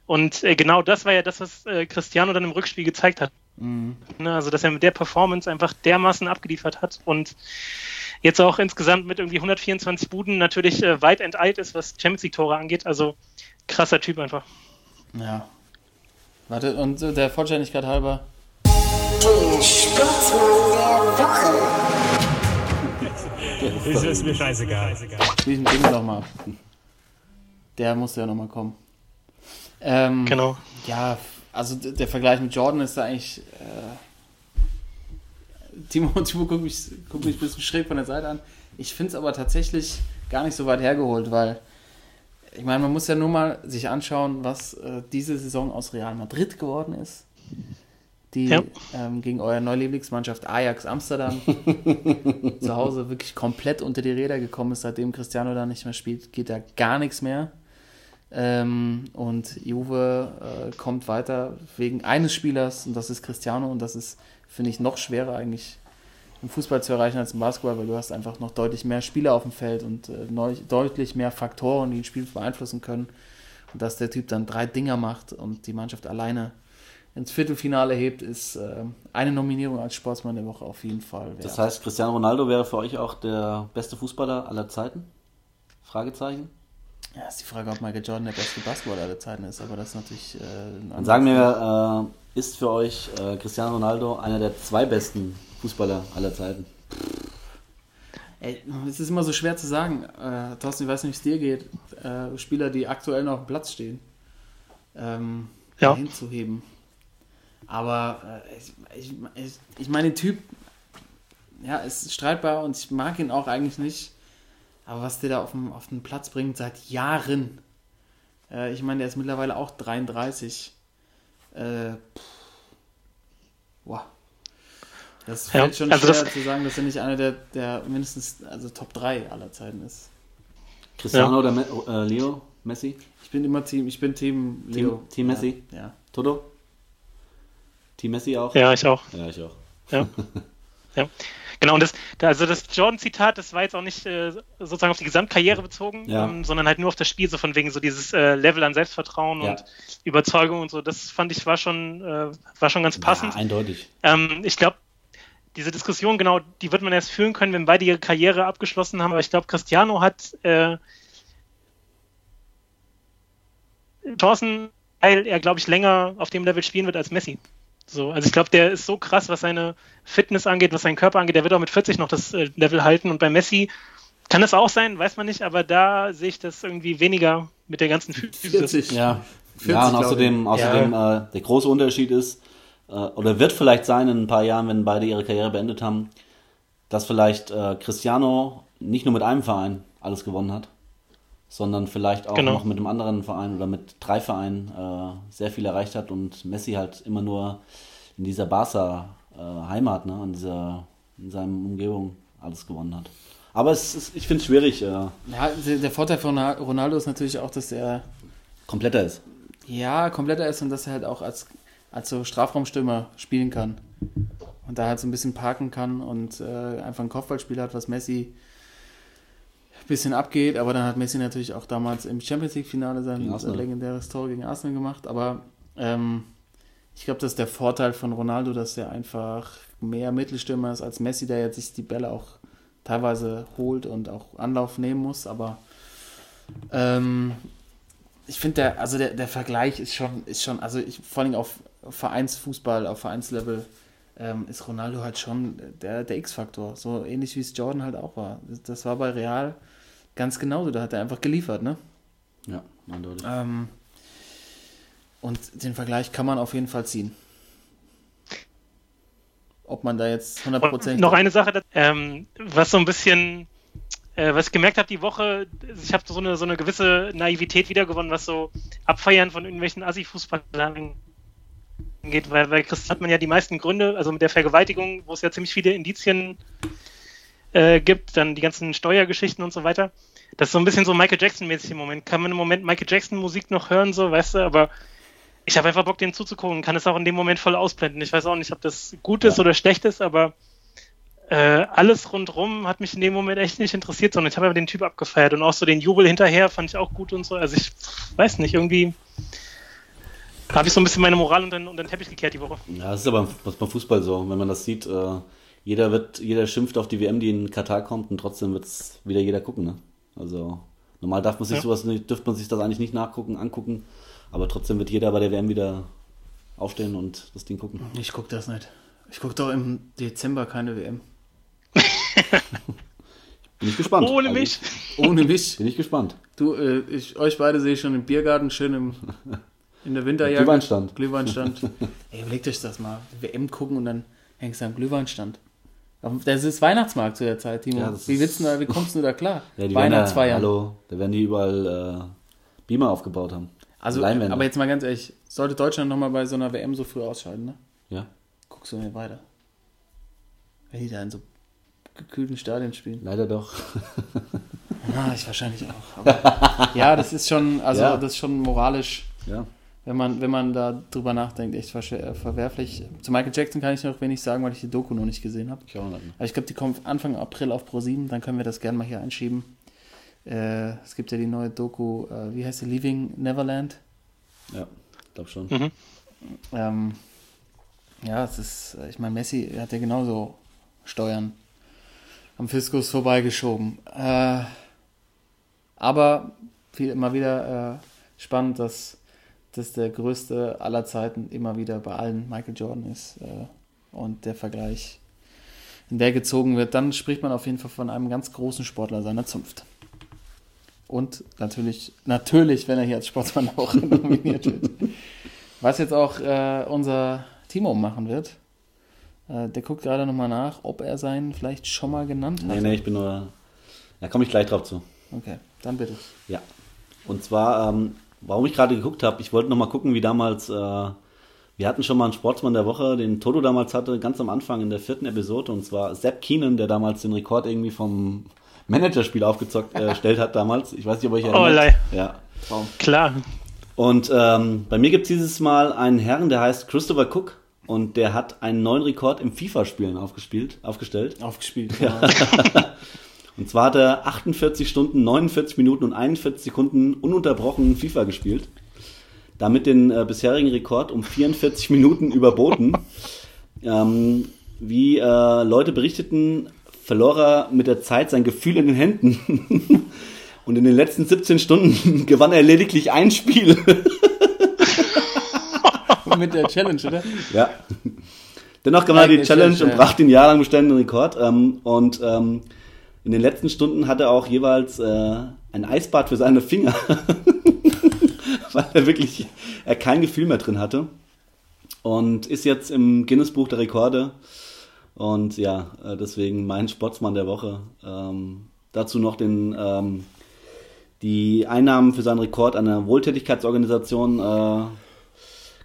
Und äh, genau das war ja das, was äh, Cristiano dann im Rückspiel gezeigt hat. Mhm. Ne, also dass er mit der Performance einfach dermaßen abgeliefert hat und jetzt auch insgesamt mit irgendwie 124 Buden natürlich weit enteilt ist, was Champions League-Tore angeht. Also krasser Typ einfach. Ja. Warte, und der Vollständigkeit halber. Der Woche. Ist, ist mir scheißegal. Spiel den Ding noch mal ab. Der musste ja noch mal kommen. Ähm, Genau. Ja, also der Vergleich mit Jordan ist da eigentlich. Äh, Timo, Timo guckt mich, guckt mich ein bisschen schräg von der Seite an. Ich finde es aber tatsächlich gar nicht so weit hergeholt, weil ich meine, man muss ja nur mal sich anschauen, was äh, diese Saison aus Real Madrid geworden ist. Die Ja. ähm, gegen eure neue Lieblingsmannschaft Ajax Amsterdam zu Hause wirklich komplett unter die Räder gekommen ist, seitdem Cristiano da nicht mehr spielt, geht da gar nichts mehr. Ähm, und Juve äh, kommt weiter wegen eines Spielers und das ist Cristiano und das ist, finde ich, noch schwerer eigentlich im Fußball zu erreichen als im Basketball, weil du hast einfach noch deutlich mehr Spieler auf dem Feld und äh, neu, deutlich mehr Faktoren, die ein Spiel beeinflussen können. Und dass der Typ dann drei Dinger macht und die Mannschaft alleine ins Viertelfinale hebt, ist äh, eine Nominierung als Sportsmann der Woche auf jeden Fall wert. Das heißt, Cristiano Ronaldo wäre für euch auch der beste Fußballer aller Zeiten? Fragezeichen. ja, ist die Frage, ob Michael Jordan der beste Basketballer aller Zeiten ist, aber das ist natürlich äh, ein Dann sagen wir, äh, ist für euch äh, Cristiano Ronaldo einer der zwei besten Fußballer aller Zeiten? Ey, es ist immer so schwer zu sagen. Äh, Thorsten, ich weiß nicht, wie es dir geht. Äh, Spieler, die aktuell noch auf dem Platz stehen, ähm, Ja. hinzuheben. Aber äh, ich, ich, ich, ich meine, den Typ, ja, ist streitbar und ich mag ihn auch eigentlich nicht. Aber was der da auf den, auf den Platz bringt seit Jahren, äh, ich meine, der ist mittlerweile auch 33. Äh, wow. Das Ja, fällt schon also schwer zu sagen, dass er nicht einer der, der mindestens also Top 3 aller Zeiten ist. Cristiano Ja. oder Me äh, Leo? Messi? Ich bin immer Team, ich bin Team Leo. Team Messi? Ja. ja. Toto? Team Messi auch? Ja, ich auch. Ja, ich auch. Ja. ja. Genau, und das, da- also das Jordan-Zitat, das war jetzt auch nicht äh, sozusagen auf die Gesamtkarriere bezogen, Ja. ähm, sondern halt nur auf das Spiel, so von wegen so dieses äh, Level an Selbstvertrauen Ja. und Überzeugung und so. Das fand ich war schon, äh, war schon ganz passend. Ja, eindeutig. Ähm, ich glaube, diese Diskussion, genau, die wird man erst führen können, wenn beide ihre Karriere abgeschlossen haben. Aber ich glaube, Cristiano hat äh, Chancen, weil er, glaube ich, länger auf dem Level spielen wird als Messi. So, also ich glaube, der ist so krass, was seine Fitness angeht, was seinen Körper angeht. Der wird auch mit 40 noch das äh, Level halten. Und bei Messi kann das auch sein, weiß man nicht. Aber da sehe ich das irgendwie weniger mit der ganzen Physis. 40. Ja, 40, ja und außerdem, außerdem äh, der große Unterschied ist, äh, oder wird vielleicht sein in ein paar Jahren, wenn beide ihre Karriere beendet haben, dass vielleicht äh, Cristiano nicht nur mit einem Verein alles gewonnen hat, sondern vielleicht auch Genau. noch mit einem anderen Verein oder mit drei Vereinen äh, sehr viel erreicht hat und Messi halt immer nur in dieser Barca-Heimat, ne, in dieser in seiner Umgebung alles gewonnen hat. Aber es ist, ich finde es schwierig, äh, Ja, der Vorteil von Ronaldo ist natürlich auch, dass er kompletter ist. ja kompletter ist und dass er halt auch als, als so Strafraumstürmer spielen kann. Und da halt so ein bisschen parken kann und äh, einfach ein Kopfballspiel hat, was Messi bisschen abgeht. Aber dann hat Messi natürlich auch damals im Champions League-Finale sein legendäres Tor gegen Arsenal gemacht. Aber ähm, ich glaube, das ist der Vorteil von Ronaldo, dass er einfach mehr Mittelstürmer ist als Messi, der jetzt sich die Bälle auch teilweise holt und auch Anlauf nehmen muss. Aber ähm, ich finde, der, also der, der Vergleich ist schon, ist schon, also ich, vor allem auf Vereinsfußball, auf Vereinslevel, ähm, ist Ronaldo halt schon der, der X-Faktor. So ähnlich wie es Jordan halt auch war. Das war bei Real ganz genauso. Da hat er einfach geliefert, ne? Ja, eindeutig. Ähm, und den Vergleich kann man auf jeden Fall ziehen. Ob man da jetzt Und 100% noch eine Sache, ähm, was so ein bisschen, äh, was ich gemerkt habe die Woche, ich habe so eine, so eine gewisse Naivität wiedergewonnen, was so Abfeiern von irgendwelchen Assi-Fußballern angeht, weil bei Christian hat man ja die meisten Gründe, also mit der Vergewaltigung, wo es ja ziemlich viele Indizien äh, gibt, dann die ganzen Steuergeschichten und so weiter. Das ist so ein bisschen so Michael Jackson-mäßig im Moment. Kann man im Moment Michael Jackson-Musik noch hören, so, weißt du, aber ich habe einfach Bock, dem zuzugucken, kann es auch in dem Moment voll ausblenden. Ich weiß auch nicht, ob das gut ist oder schlecht ist, aber äh, alles rundrum hat mich in dem Moment echt nicht interessiert, sondern ich habe einfach den Typ abgefeiert und auch so den Jubel hinterher fand ich auch gut und so. Also ich weiß nicht, irgendwie habe ich so ein bisschen meine Moral unter, den- unter den Teppich gekehrt die Woche. Ja, das ist aber was beim Fußball so. Wenn man das sieht, äh, jeder wird, jeder schimpft auf die WM, die in Katar kommt und trotzdem wird es wieder jeder gucken, ne? Also normal darf man sich Ja. sowas nicht, dürfte man sich das eigentlich nicht nachgucken, angucken, aber trotzdem wird jeder bei der WM wieder aufstehen und das Ding gucken. Ich gucke das nicht. Ich gucke doch im Dezember keine WM. Bin ich gespannt. Ohne Also, mich. Ohne mich. Bin ich gespannt. Du, äh, ich, euch beide sehe ich schon im Biergarten, schön im, in der Winterjacke. Glühweinstand. Glühweinstand. Ey, überlegt euch das mal. WM gucken und dann hängst du am Glühweinstand. Das ist Weihnachtsmarkt zu der Zeit, Timo. Ja, wie, willst du da, wie kommst du da klar? Ja, werden ja, Weihnachtsfeiern. hallo, da werden die überall äh, Beamer aufgebaut haben. also, Leinwände. aber jetzt mal ganz ehrlich, sollte Deutschland nochmal bei so einer WM so früh ausscheiden, ne? Ja, Guckst du mir weiter. Wenn die da in so gekühlten Stadien spielen. leider doch. Ah, ich wahrscheinlich auch. Aber, ja, das ist schon, also Ja. das ist schon moralisch, ja. Wenn man, wenn man da drüber nachdenkt, echt äh, verwerflich. Zu Michael Jackson kann ich noch wenig sagen, weil ich die Doku noch nicht gesehen habe. Ich auch nicht. Aber ich glaube, die kommt Anfang April auf Pro7, dann können wir das gerne mal hier einschieben. Äh, es gibt ja die neue Doku, äh, wie heißt sie, Leaving Neverland. Ja, glaub schon. Mhm. Ähm, ja, es ist, ich meine, Messi hat ja genauso Steuern am Fiskus vorbeigeschoben. Äh, aber viel, immer wieder äh, spannend, dass das der größte aller Zeiten immer wieder bei allen Michael Jordan ist äh, und der Vergleich, in der gezogen wird, dann spricht man auf jeden Fall von einem ganz großen Sportler seiner Zunft. Und natürlich, natürlich, wenn er hier als Sportsmann auch nominiert wird. Was jetzt auch äh, unser Timo machen wird. Äh, der guckt gerade nochmal nach, ob er seinen vielleicht schon mal genannt hat. Nee, nee, ich bin nur. Da komme ich gleich drauf zu. Okay, dann bitte. Ja. Und zwar, ähm, warum ich gerade geguckt habe, ich wollte nochmal gucken, wie damals. Äh, wir hatten schon mal einen Sportsmann der Woche, den Toto damals hatte, ganz am Anfang in der vierten Episode. Und zwar Sepp Keenan, der damals den Rekord irgendwie vom Managerspiel aufgestellt äh, hat damals. Ich weiß nicht, ob ich erinnert. Oh, lei. Ja. Klar. Und ähm, bei mir gibt es dieses Mal einen Herrn, der heißt Christopher Cook und der hat einen neuen Rekord im FIFA-Spielen aufgespielt, aufgestellt. Aufgespielt. Und zwar hat er 48 Stunden, 49 Minuten und 41 Sekunden ununterbrochen FIFA gespielt. Damit den äh, bisherigen Rekord um 44 Minuten überboten. Ähm, wie äh, Leute berichteten, verlor er mit der Zeit sein Gefühl in den Händen. Und in den letzten 17 Stunden gewann er lediglich ein Spiel. Mit der Challenge, oder? Ja. Dennoch gewann er die Challenge Challenge, und brachte den jahrelang bestehenden Rekord. Ähm, und ähm, in den letzten Stunden hat er auch jeweils äh, ein Eisbad für seine Finger. Weil er wirklich er kein Gefühl mehr drin hatte. Und ist jetzt im Guinness-Buch der Rekorde. Und ja, äh, deswegen mein Sportsmann der Woche. Ähm, dazu noch den, ähm, die Einnahmen für seinen Rekord an eine Wohltätigkeitsorganisation äh,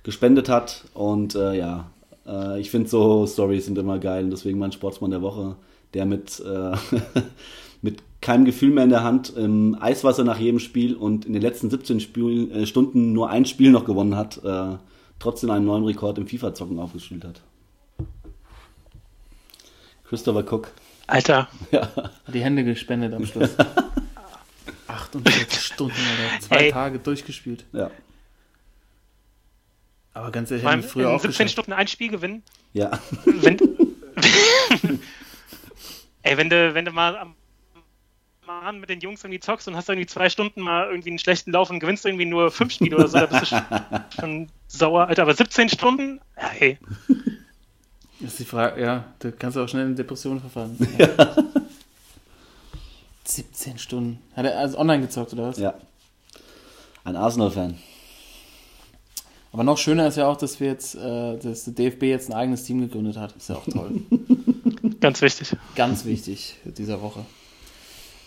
gespendet hat. Und äh, ja, äh, ich finde so Stories sind immer geil. Und deswegen mein Sportsmann der Woche, der mit, äh, mit keinem Gefühl mehr in der Hand im Eiswasser nach jedem Spiel und in den letzten 17 Spiel, äh, Stunden nur ein Spiel noch gewonnen hat, äh, trotzdem einen neuen Rekord im FIFA-Zocken aufgespielt hat. Christopher Cook. Alter, Ja. Hat die Hände gespendet am Schluss. 48 Stunden oder zwei Ey. Tage durchgespielt. Ja. Aber ganz ehrlich, wir früher in auch 17 geschafft. Stunden ein Spiel gewinnen. Ja. Wenn, ey, wenn du, wenn du mal am mal an mit den Jungs irgendwie zockst und hast irgendwie zwei Stunden mal irgendwie einen schlechten Lauf und gewinnst irgendwie nur fünf Spiele oder so, da bist du schon, sauer, Alter. Aber 17 Stunden? Ja, ey. Das ist die Frage, ja, da kannst du auch schnell in Depressionen verfallen. 17 Stunden. Hat er also online gezockt oder was? ja. Ein Arsenal-Fan. Aber noch schöner ist ja auch, dass wir jetzt, äh, dass der DFB jetzt ein eigenes Team gegründet hat. Ist ja auch toll. Ganz wichtig. Ganz wichtig dieser Woche.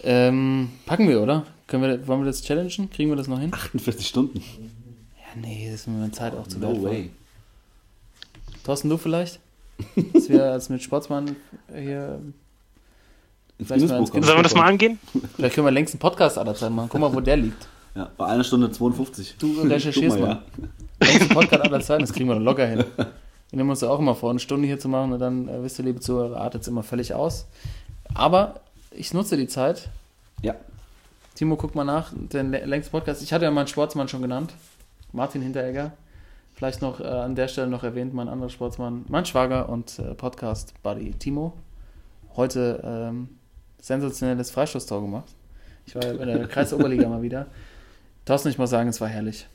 Ähm, packen wir, oder? Können wir, wollen wir das challengen? Kriegen wir das noch hin? 48 Stunden. Ja, nee, das ist mir meine Zeit auch zu No way. Thorsten, du vielleicht? Dass wir als mit Sportsmann hier. Ins mal. Sollen wir das mal angehen? Vielleicht können wir längst einen Podcast aller Zeit machen. Guck mal, wo der liegt. Ja, bei einer Stunde 52. Du recherchierst Guck mal. ja. Längsten Podcast aller Zeiten, das kriegen wir dann locker hin. Wir nehmen uns ja auch immer vor, eine Stunde hier zu machen und dann, äh, wisst ihr, liebe Zuhörer, artet es immer völlig aus. Aber ich nutze die Zeit. Ja. Timo, guck mal nach, den lä- längsten Podcast. Ich hatte ja meinen Sportsmann schon genannt. Martin Hinteregger. Vielleicht noch äh, an der Stelle noch erwähnt, mein anderer Sportsmann, mein Schwager und äh, Podcast-Buddy Timo. Heute ähm, sensationelles Freistoßtor gemacht. Ich war bei der Kreisoberliga mal wieder. Thorsten, ich muss sagen, es war herrlich.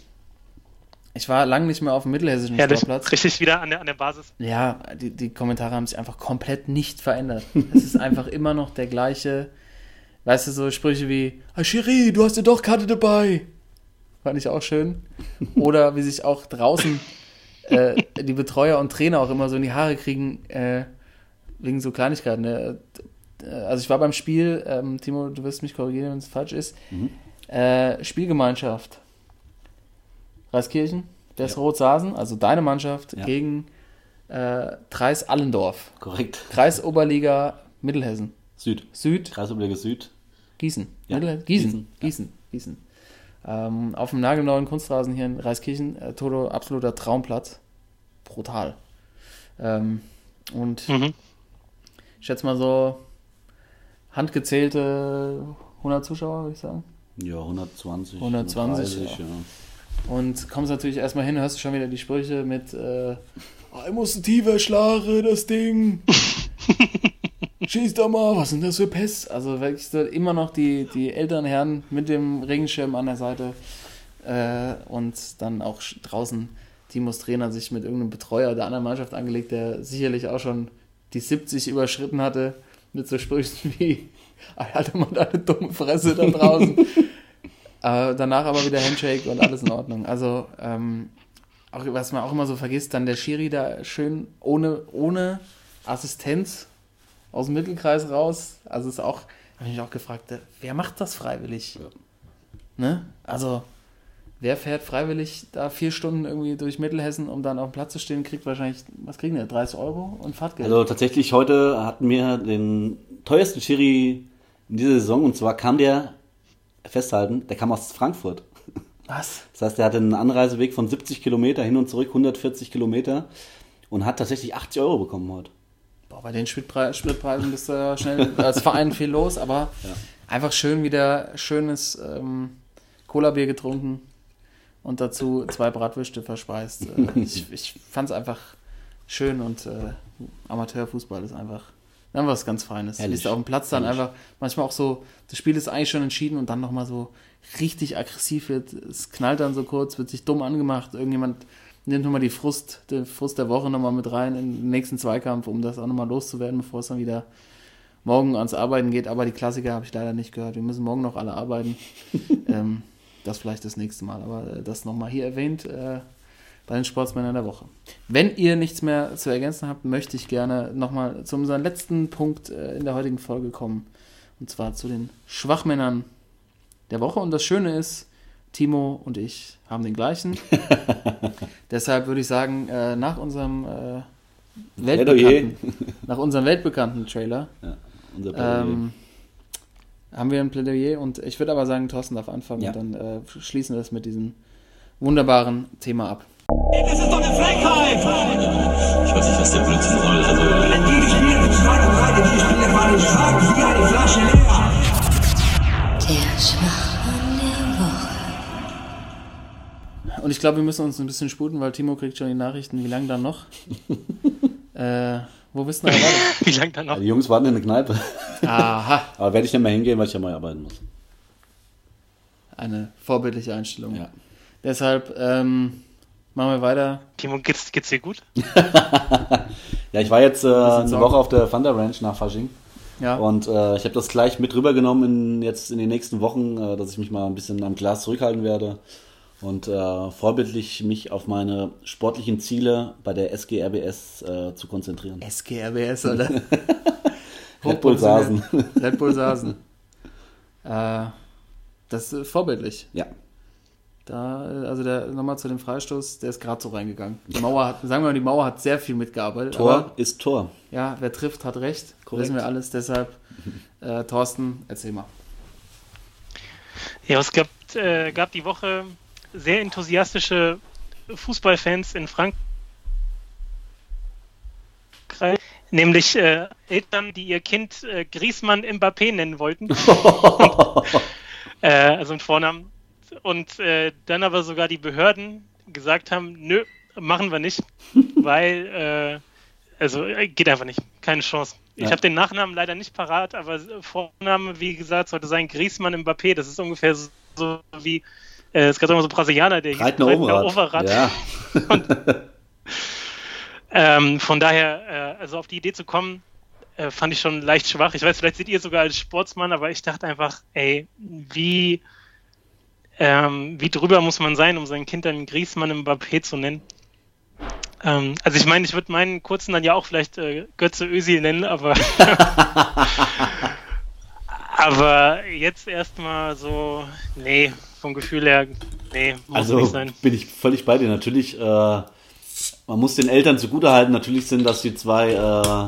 Ich war lange nicht mehr auf dem mittelhessischen Herrlich. Sportplatz. Richtig wieder an der, an der Basis. Ja, die, die Kommentare haben sich einfach komplett nicht verändert. Es ist einfach immer noch der gleiche, weißt du, so Sprüche wie, ah, Chiri, du hast ja doch Karte dabei. Fand ich auch schön. Oder wie sich auch draußen äh, die Betreuer und Trainer auch immer so in die Haare kriegen, äh, wegen so Kleinigkeiten. Ne? Äh, Also ich war beim Spiel, ähm, Timo, du wirst mich korrigieren, wenn es falsch ist, äh, Spielgemeinschaft. Reiskirchen, das Ja. Rot Sasen, also deine Mannschaft Ja. gegen äh, Treis Allendorf. Korrekt. Kreisoberliga Mittelhessen. Süd. Süd, Kreisoberliga Süd. Gießen. Ja. Mittelhessen? Gießen. Gießen, Gießen. Gießen. Ähm, auf dem nagelneuen Kunstrasen hier in Reiskirchen. Äh, Toto, absoluter Traumplatz. Brutal. Ähm, und Mhm. ich schätze mal so handgezählte 100 Zuschauer, würde ich sagen. Ja, 120. 120, 130, ja. Und kommst natürlich erstmal hin, hörst du schon wieder die Sprüche mit äh, "Ah, ich muss tiefer schlagen, das Ding. Schieß doch mal, was sind das für Pest? Also wirklich so immer noch die, die älteren Herren mit dem Regenschirm an der Seite äh, und dann auch draußen Timos Trainer sich mit irgendeinem Betreuer der anderen Mannschaft angelegt, der sicherlich auch schon die 70 überschritten hatte, mit so Sprüchen wie "Ah, halt mal deine dumme Fresse da draußen. äh, danach aber wieder Handshake und alles in Ordnung. Also, ähm, auch, was man auch immer so vergisst, dann der Schiri da schön ohne, ohne Assistenz aus dem Mittelkreis raus. Also ist auch, habe ich mich auch gefragt, äh, wer macht das freiwillig? Ne? Also, wer fährt freiwillig da vier Stunden irgendwie durch Mittelhessen, um dann auf dem Platz zu stehen, kriegt wahrscheinlich, was kriegen die, 30 Euro und Fahrtgeld? Also tatsächlich heute hatten wir den teuersten Schiri in dieser Saison und zwar kam der, festhalten, der kam aus Frankfurt. was? Das heißt, er hatte einen Anreiseweg von 70 Kilometer hin und zurück, 140 Kilometer und hat tatsächlich 80 Euro bekommen heute. Boah, bei den Spritpre Spritpreisen bist du ja schnell als Verein viel los, aber einfach schön wieder schönes ähm, Cola-Bier getrunken und dazu zwei Bratwürste verspeist. Äh, ich ich fand es einfach schön und äh, Amateurfußball ist einfach, einfach was ganz Feines. Herrlich. Ist auf dem Platz dann Herrlich. einfach manchmal auch so, das Spiel ist eigentlich schon entschieden und dann nochmal so richtig aggressiv wird. Es knallt dann so kurz, wird sich dumm angemacht. Irgendjemand nimmt nochmal die Frust, den Frust der Woche nochmal mit rein in den nächsten Zweikampf, um das auch nochmal loszuwerden, bevor es dann wieder morgen ans Arbeiten geht. Aber die Klassiker habe ich leider nicht gehört. Wir müssen morgen noch alle arbeiten. ähm, das vielleicht das nächste Mal. Aber äh, das nochmal hier erwähnt äh, bei den Sportsmännern der Woche. Wenn ihr nichts mehr zu ergänzen habt, möchte ich gerne nochmal zu unserem letzten Punkt äh, in der heutigen Folge kommen. Und zwar zu den Schwachmännern der Woche. Und das Schöne ist, Timo und ich haben den gleichen. Deshalb würde ich sagen, äh, nach unserem äh, weltbekannten, nach unserem weltbekannten Trailer Plädoyer. ähm, haben wir ein Plädoyer und ich würde aber sagen, Thorsten darf anfangen Ja. und dann äh, schließen wir das mit diesem wunderbaren Thema ab. Das ist doch eine Frechheit! Ich weiß nicht, was der Blödsinn soll. Also, Die spielen mit stark und breit, die Spieler waren stark wie eine Flasche leer. Der Schwachmann der Woche. Und ich glaube, wir müssen uns ein bisschen sputen, weil Timo kriegt schon die Nachrichten, wie lange dann noch. äh, wo bist du denn? Wie lange dann noch? die Jungs warten in der Kneipe. Aha, Aber werde ich nicht mehr hingehen, weil ich ja mal arbeiten muss. eine vorbildliche Einstellung. Ja. Deshalb ähm, machen wir weiter. Timo, geht's, geht's dir gut? Ja, ich war jetzt äh, eine. Woche auf der Thunder Ranch nach Fasching. Ja, Und äh, ich habe das gleich mit rübergenommen in, jetzt in den nächsten Wochen, äh, dass ich mich mal ein bisschen am Glas zurückhalten werde und äh, vorbildlich mich auf meine sportlichen Ziele bei der SGRBS äh, zu konzentrieren. SGRBS, oder? Red Bull Sasen. Red Bull Sasen. äh, das ist vorbildlich. Ja. Da, also der nochmal zu dem Freistoß, der ist gerade so reingegangen. Die Mauer hat, sagen wir mal, die Mauer hat sehr viel mitgearbeitet. Tor Aber, ist Tor. ja, wer trifft, hat recht. Korrekt. Wissen wir alles. Deshalb, äh, Thorsten, erzähl mal. Ja, es gab, äh, gab die Woche sehr enthusiastische Fußballfans in Frankreich, nämlich äh, Eltern, die ihr Kind äh, Griezmann Mbappé nennen wollten. äh, also einen Vornamen. Und äh, dann aber sogar die Behörden gesagt haben, nö, machen wir nicht, weil, äh, also äh, geht einfach nicht, keine Chance. Ich Ja. habe den Nachnamen leider nicht parat, aber Vorname, wie gesagt, sollte sein Griezmann Mbappé. Das ist ungefähr so, so wie, äh, es gab immer so Brasilianer, der hieß Breitner Breitner Overath. Ja. Ähm, von daher, äh, also auf die Idee zu kommen, äh, fand ich schon leicht schwach. Ich weiß, vielleicht seht ihr sogar als Sportsmann, aber ich dachte einfach, ey, wie, ähm, wie drüber muss man sein, um sein Kind dann Griezmann Mbappé zu nennen? Ähm, also ich meine, ich würde meinen kurzen dann ja auch vielleicht äh, Götze Özil nennen, aber aber jetzt erstmal so, nee, vom Gefühl her, nee, muss Also nicht sein. bin ich völlig bei dir. Natürlich, äh, man muss den Eltern zugutehalten. Natürlich sind das die zwei, äh,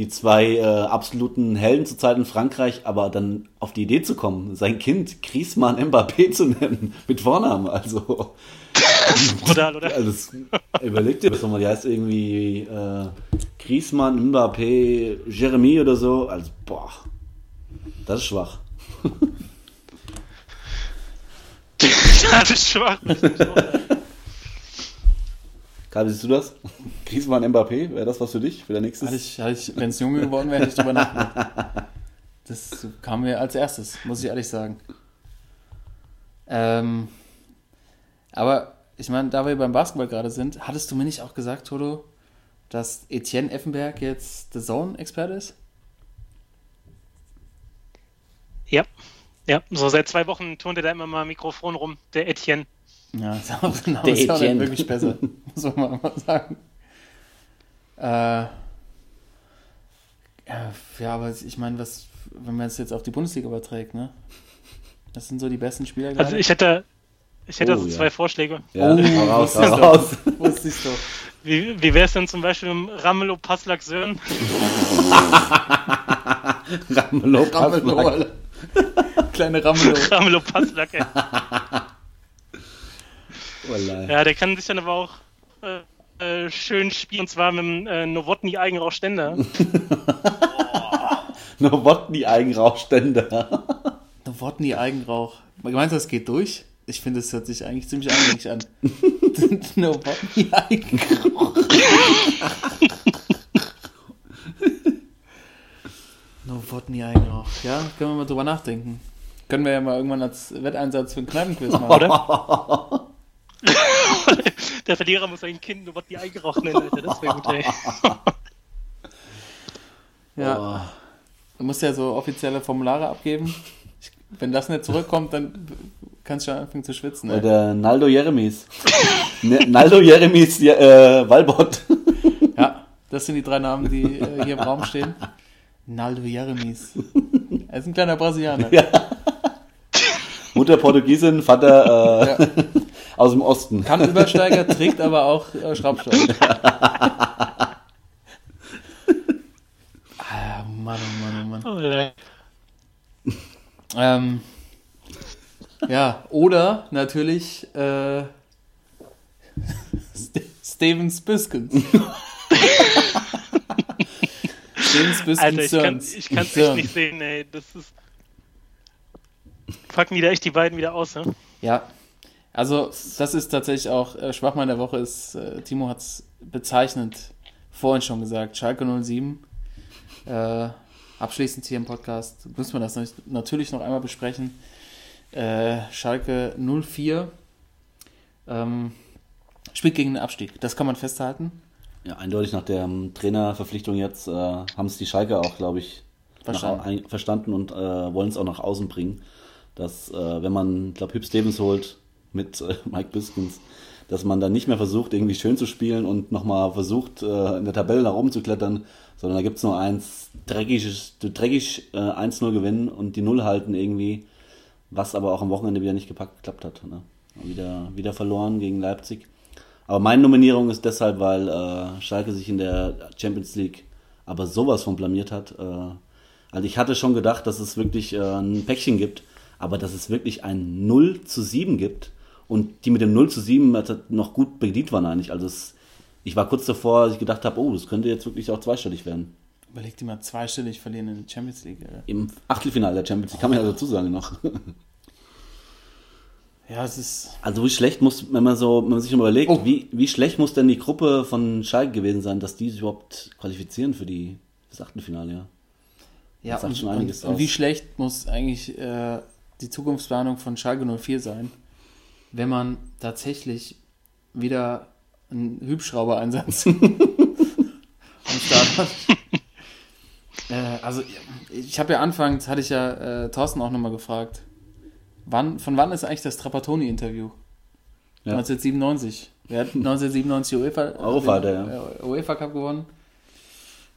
die zwei äh, absoluten Helden zurzeit in Frankreich, aber dann auf die Idee zu kommen, sein Kind Griezmann Mbappé zu nennen mit Vornamen, also, Brutal, oder? also das, überleg dir das nochmal, die heißt irgendwie äh, Griezmann Mbappé Jeremy oder so, also boah, das ist schwach. Schade, schwach. Karl, wie siehst du das? Griezmann, Mbappé, wäre das was für dich, für dein nächstes? Hatte ich, hatte ich, wenn es Junge geworden wäre, hätte ich drüber nachgedacht. Das kam mir als erstes, muss ich ehrlich sagen. Ähm, aber ich meine, da wir beim Basketball gerade sind, hattest du mir nicht auch gesagt, Toto, dass Etienne Effenberg jetzt The Zone-Experte ist? Ja. Ja, so seit zwei Wochen turnt er da immer mal Mikrofon rum, der Etienne. Ja, ist auch, genau, Der ist auch nicht wirklich besser, muss man mal sagen. Äh, ja, aber ich meine, was, wenn man es jetzt auf die Bundesliga überträgt, ne? Das sind so die besten Spieler gerade. Also ich hätte, ich hätte Oh, also ja. zwei Vorschläge. ja, Oh, raus, raus. Wusste ich doch. Wie, wie wäre es denn zum Beispiel mit Ramelow Passlack Sören? Ramelow. Alter. Kleine Ramelow. Ramelow Passlack, ey. Ja, der kann sich dann aber auch äh, äh, schön spielen, und zwar mit dem äh, Nowotny Eigenrauchständer. Nowotny Eigenrauchständer. Nowotny Eigenrauch. Meinst du, das geht durch? Ich finde, es hört sich eigentlich ziemlich eingängig an. Nowotny Eigenrauch. Nowotny Eigenrauch. Ja, können wir mal drüber nachdenken. Können wir ja mal irgendwann als Wetteinsatz für einen Kneipenquiz machen. Oder? Der Verlierer muss sein Kind Nowotny Eigenrauch nennen, Alter. Das wäre gut, ey. Ja. Du musst ja so offizielle Formulare abgeben. Ich, wenn das nicht zurückkommt, dann kannst du schon anfangen zu schwitzen. Ey. Oder Naldo Jeremies. Ne- Naldo Jeremies ja, äh, Walbot. Ja, das sind die drei Namen, die äh, hier im Raum stehen. Naldo Jeremies. Er ist ein kleiner Brasilianer. Mutter Portugiesin, Vater äh, aus dem Osten. Kann Übersteiger, trägt aber auch äh, Schraubstock. ah, Mann, oh Mann, oh Mann. Oh. Ähm, ja, oder natürlich äh, St Stevens Biskins. Stevens Biskins Alter, ich kann kann's echt nicht sehen, ey. Das ist. Die da echt die beiden wieder aus, ne? Ja, also das ist tatsächlich auch, äh, Schwachmann der Woche ist, äh, Timo hat es bezeichnend vorhin schon gesagt, Schalke 07. Äh, abschließend hier im Podcast müssen wir das natürlich noch einmal besprechen. Äh, Schalke 04 ähm, spielt gegen den Abstieg, das kann man festhalten. Ja, eindeutig nach der ähm, Trainerverpflichtung jetzt äh, haben es die Schalke auch, glaube ich, Verstanden. Nach, ein, verstanden und äh, wollen es auch nach außen bringen. Dass, äh, wenn man, glaube Hüb Stevens holt mit äh, Mike Biskins, dass man dann nicht mehr versucht, irgendwie schön zu spielen und nochmal versucht, äh, in der Tabelle nach oben zu klettern, sondern da gibt es nur eins dreckiges, dreckig äh, 1-0 gewinnen und die Null halten irgendwie, was aber auch am Wochenende wieder nicht gepackt, geklappt hat. Ne? Wieder, wieder verloren gegen Leipzig. Aber meine Nominierung ist deshalb, weil äh, Schalke sich in der Champions League aber sowas von blamiert hat. Äh, also ich hatte schon gedacht, dass es wirklich äh, ein Päckchen gibt, aber dass es wirklich ein 0 zu 7 gibt und die mit dem 0 zu 7 noch gut bedient waren eigentlich. Also es, ich war kurz davor, dass ich gedacht habe, oh, das könnte jetzt wirklich auch zweistellig werden. Überleg dir mal zweistellig verlieren in der Champions League. Alter. Im Achtelfinale der Champions League kann man ja dazu sagen noch. Ja, es ist, Also wie schlecht muss, wenn man so, wenn man sich mal überlegt, Oh. wie, wie schlecht muss denn die Gruppe von Schalke gewesen sein, dass die sich überhaupt qualifizieren für die das Achtelfinale, ja. Ja, Das und, schon einiges und, und wie schlecht muss eigentlich äh, die Zukunftsplanung von Schalke 04 sein, wenn man tatsächlich wieder einen Hubschrauber-Einsatz am Start hat. äh, also, ich habe ja anfangs, hatte ich ja äh, Thorsten auch nochmal gefragt, wann, von wann ist eigentlich das Trapattoni-Interview? Ja. 1997. Wer hat 1997 UEFA, den, äh, UEFA Cup gewonnen?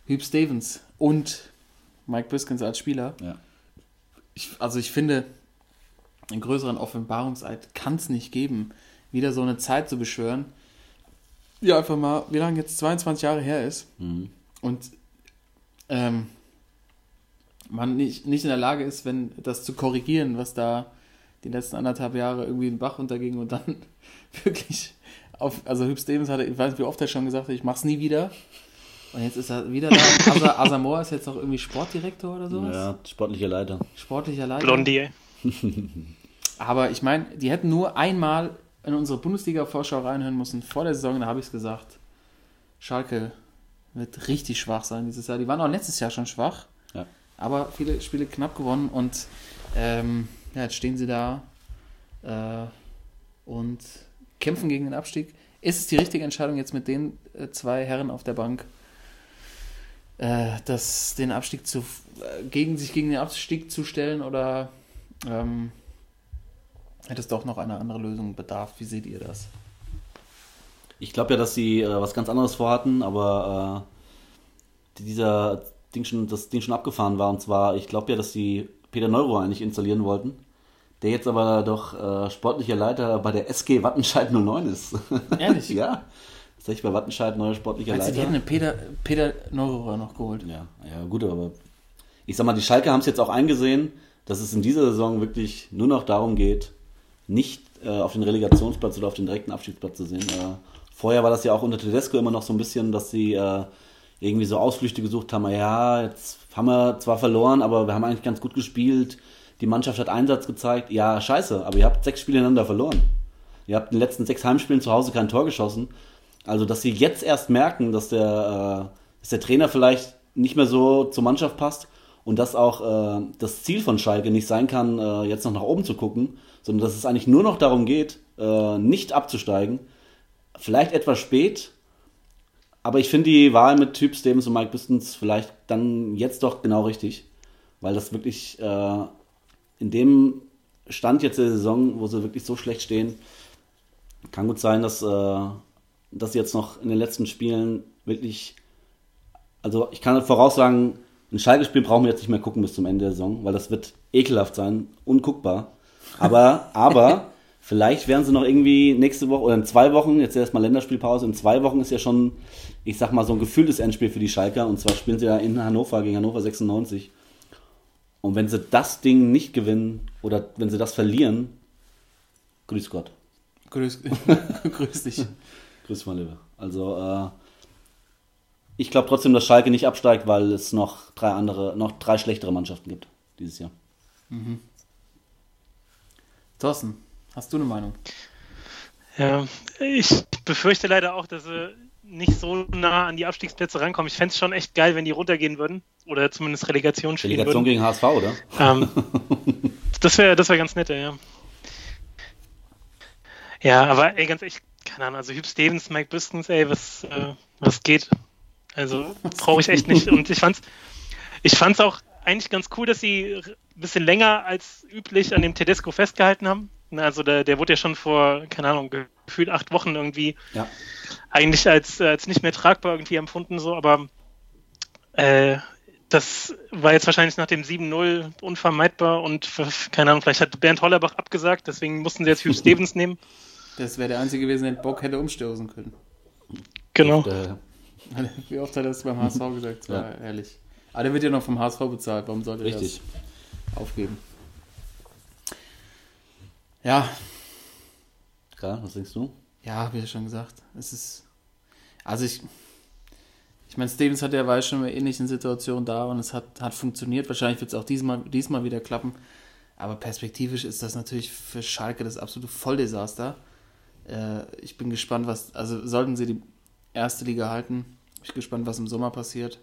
Hugh Stevens und Mike Biskins als Spieler. Ja. Ich, also ich finde, einen größeren Offenbarungseid kann es nicht geben, wieder so eine Zeit zu beschwören, die einfach mal, wie lange jetzt 22 Jahre her ist Mhm. und ähm, man nicht, nicht in der Lage ist, wenn das zu korrigieren, was da die letzten anderthalb Jahre irgendwie den Bach unterging und dann wirklich auf, also Hüb Stevens hatte, ich weiß nicht, wie oft er schon gesagt hat, ich mach's nie wieder. Und jetzt ist er wieder da. Asa, Asamoah ist jetzt auch irgendwie Sportdirektor oder sowas. Ja, sportlicher Leiter. Sportlicher Leiter. Blondie, ey. Aber ich meine, die hätten nur einmal in unsere Bundesliga-Vorschau reinhören müssen vor der Saison, da habe ich es gesagt. Schalke wird richtig schwach sein dieses Jahr. Die waren auch letztes Jahr schon schwach, Ja. aber viele Spiele knapp gewonnen und ähm, ja, jetzt stehen sie da äh, und kämpfen gegen den Abstieg. Ist es die richtige Entscheidung jetzt mit den äh, zwei Herren auf der Bank, äh, das, den Abstieg zu, äh, gegen sich gegen den Abstieg zu stellen oder ähm, hätte es doch noch eine andere Lösung bedarf? Wie seht ihr das? Ich glaube ja, dass sie äh, was ganz anderes vorhatten, aber äh, dieser Ding schon, das Ding schon abgefahren war. Und zwar, ich glaube ja, dass sie Peter Neuro eigentlich installieren wollten, der jetzt aber doch äh, sportlicher Leiter bei der SG Wattenscheid 09 ist. Ehrlich? ja. Tatsächlich bei Wattenscheid neuer sportlicher Also, die Leiter. hätten einen Peter, Peter Neururer noch geholt. Ja, ja, gut, aber ich sag mal, die Schalke haben es jetzt auch eingesehen, dass es in dieser Saison wirklich nur noch darum geht, nicht äh, auf den Relegationsplatz oder auf den direkten Abstiegsplatz zu sehen. Äh, vorher war das ja auch unter Tedesco immer noch so ein bisschen, dass sie äh, irgendwie so Ausflüchte gesucht haben. Ja, jetzt haben wir zwar verloren, aber wir haben eigentlich ganz gut gespielt. Die Mannschaft hat Einsatz gezeigt. Ja, scheiße, aber ihr habt sechs Spiele ineinander verloren. Ihr habt in den letzten sechs Heimspielen zu Hause kein Tor geschossen. Also, dass sie jetzt erst merken, dass der, äh, dass der Trainer vielleicht nicht mehr so zur Mannschaft passt und dass auch äh, das Ziel von Schalke nicht sein kann, äh, jetzt noch nach oben zu gucken, sondern dass es eigentlich nur noch darum geht, äh, nicht abzusteigen. Vielleicht etwas spät, aber ich finde die Wahl mit Typ Stevens und Mike Bistons vielleicht dann jetzt doch genau richtig, weil das wirklich äh, in dem Stand jetzt der Saison, wo sie wirklich so schlecht stehen, kann gut sein, dass, äh, dass sie jetzt noch in den letzten Spielen wirklich, also ich kann voraussagen, ein Schalke-Spiel brauchen wir jetzt nicht mehr gucken bis zum Ende der Saison, weil das wird ekelhaft sein, unguckbar. Aber, aber vielleicht werden sie noch irgendwie nächste Woche oder in zwei Wochen, jetzt erstmal Länderspielpause, in zwei Wochen ist ja schon, ich sag mal, so ein gefühltes Endspiel für die Schalker und zwar spielen sie ja in Hannover gegen Hannover 96. Und wenn sie das Ding nicht gewinnen oder wenn sie das verlieren, grüß Gott. Grüß, grüß dich. Grüß mal lieber. Also, äh, ich glaube trotzdem, dass Schalke nicht absteigt, weil es noch drei andere, noch drei schlechtere Mannschaften gibt dieses Jahr. Thorsten, hast du eine Meinung? Ja, ich befürchte leider auch, dass sie nicht so nah an die Abstiegsplätze rankommen. Ich fände es schon echt geil, wenn die runtergehen würden. Oder zumindest Relegation spielen Delegation würden. gegen HSV, oder? Ähm, das wäre das wär ganz nett, ja. Ja, aber ey, ganz echt, keine Ahnung, also Hugh Stevens, Mike Bistons, ey, was, äh, was geht? Also brauche ich echt nicht. Und ich fand's, ich fand's auch eigentlich ganz cool, dass sie ein bisschen länger als üblich an dem Tedesco festgehalten haben. Also der, der wurde ja schon vor, keine Ahnung, gefühlt acht Wochen irgendwie Ja. eigentlich als, als nicht mehr tragbar irgendwie empfunden, so, aber äh, das war jetzt wahrscheinlich nach dem 7-0 unvermeidbar und keine Ahnung, vielleicht hat Bernd Hollerbach abgesagt, deswegen mussten sie jetzt Hugh Stevens nehmen. Das wäre der Einzige gewesen, der den Bock hätte umstoßen können. Genau. Äh, Wie oft hat er das beim HSV gesagt? Das war ehrlich. Aber der wird ja noch vom HSV bezahlt. Warum sollte er richtig. das aufgeben? Ja, Karl, was denkst du? ja, wie ja schon gesagt. Es ist. Also ich. Ich meine, Stevens hat ja war ja schon in einer ähnlichen Situation da und es hat, hat funktioniert. Wahrscheinlich wird es auch diesmal, diesmal wieder klappen. Aber perspektivisch ist das natürlich für Schalke das absolute Volldesaster. Äh, ich bin gespannt, was. Also sollten sie die erste Liga halten, bin ich gespannt, was im Sommer passiert.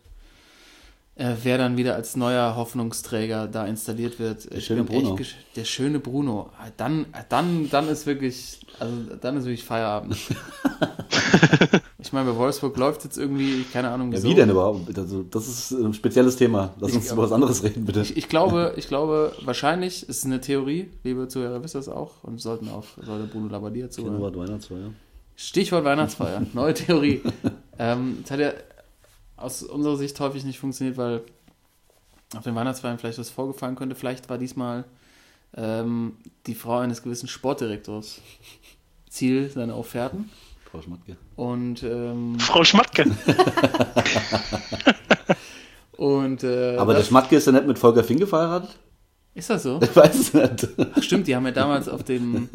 Äh, wer dann wieder als neuer Hoffnungsträger da installiert wird. Der schöne Bruno. der schöne Bruno. Ah, Dann, dann, dann ist wirklich, also dann ist wirklich Feierabend. ich meine, bei Wolfsburg läuft jetzt irgendwie, keine Ahnung, Ja, wieso. wie denn überhaupt? Also, das ist ein spezielles Thema. Lass Ich- uns über was anderes reden, bitte. Ich, ich glaube, ich glaube, wahrscheinlich ist es eine Theorie, liebe Zuhörer, wisst ihr das auch und sollten auch, sollte Bruno Labbadia zuhören. Januar, Weihnachtsfeier. Stichwort Weihnachtsfeier, neue Theorie. ähm, das hat ja aus unserer Sicht häufig nicht funktioniert, weil auf den Weihnachtsfeiern vielleicht was vorgefallen könnte. Vielleicht war diesmal ähm, die Frau eines gewissen Sportdirektors Ziel seiner Offerten. Frau Schmatke. Und, ähm, Frau Schmatke. und äh, Aber der das, Schmatke ist ja nicht mit Volker Finke verheiratet? ist das so? Ich weiß es nicht. Ach, stimmt, die haben ja damals auf dem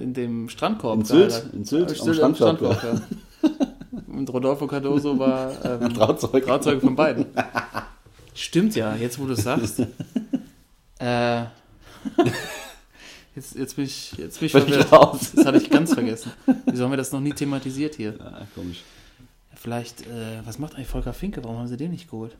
in dem Strandkorb In Sylt, in Sylt, Äh, am Strandkorb, ja. Und Rodolfo Cardoso war ähm, Trauzeuge. Trauzeuge von beiden. Stimmt ja, jetzt wo du es sagst. äh, Jetzt, jetzt bin ich, jetzt bin ich Bin ich verwirrt. raus. Das hatte ich ganz vergessen. Wieso haben wir das noch nie thematisiert hier? Ja, komisch. Vielleicht, äh, was macht eigentlich Volker Finke? Warum haben sie den nicht geholt?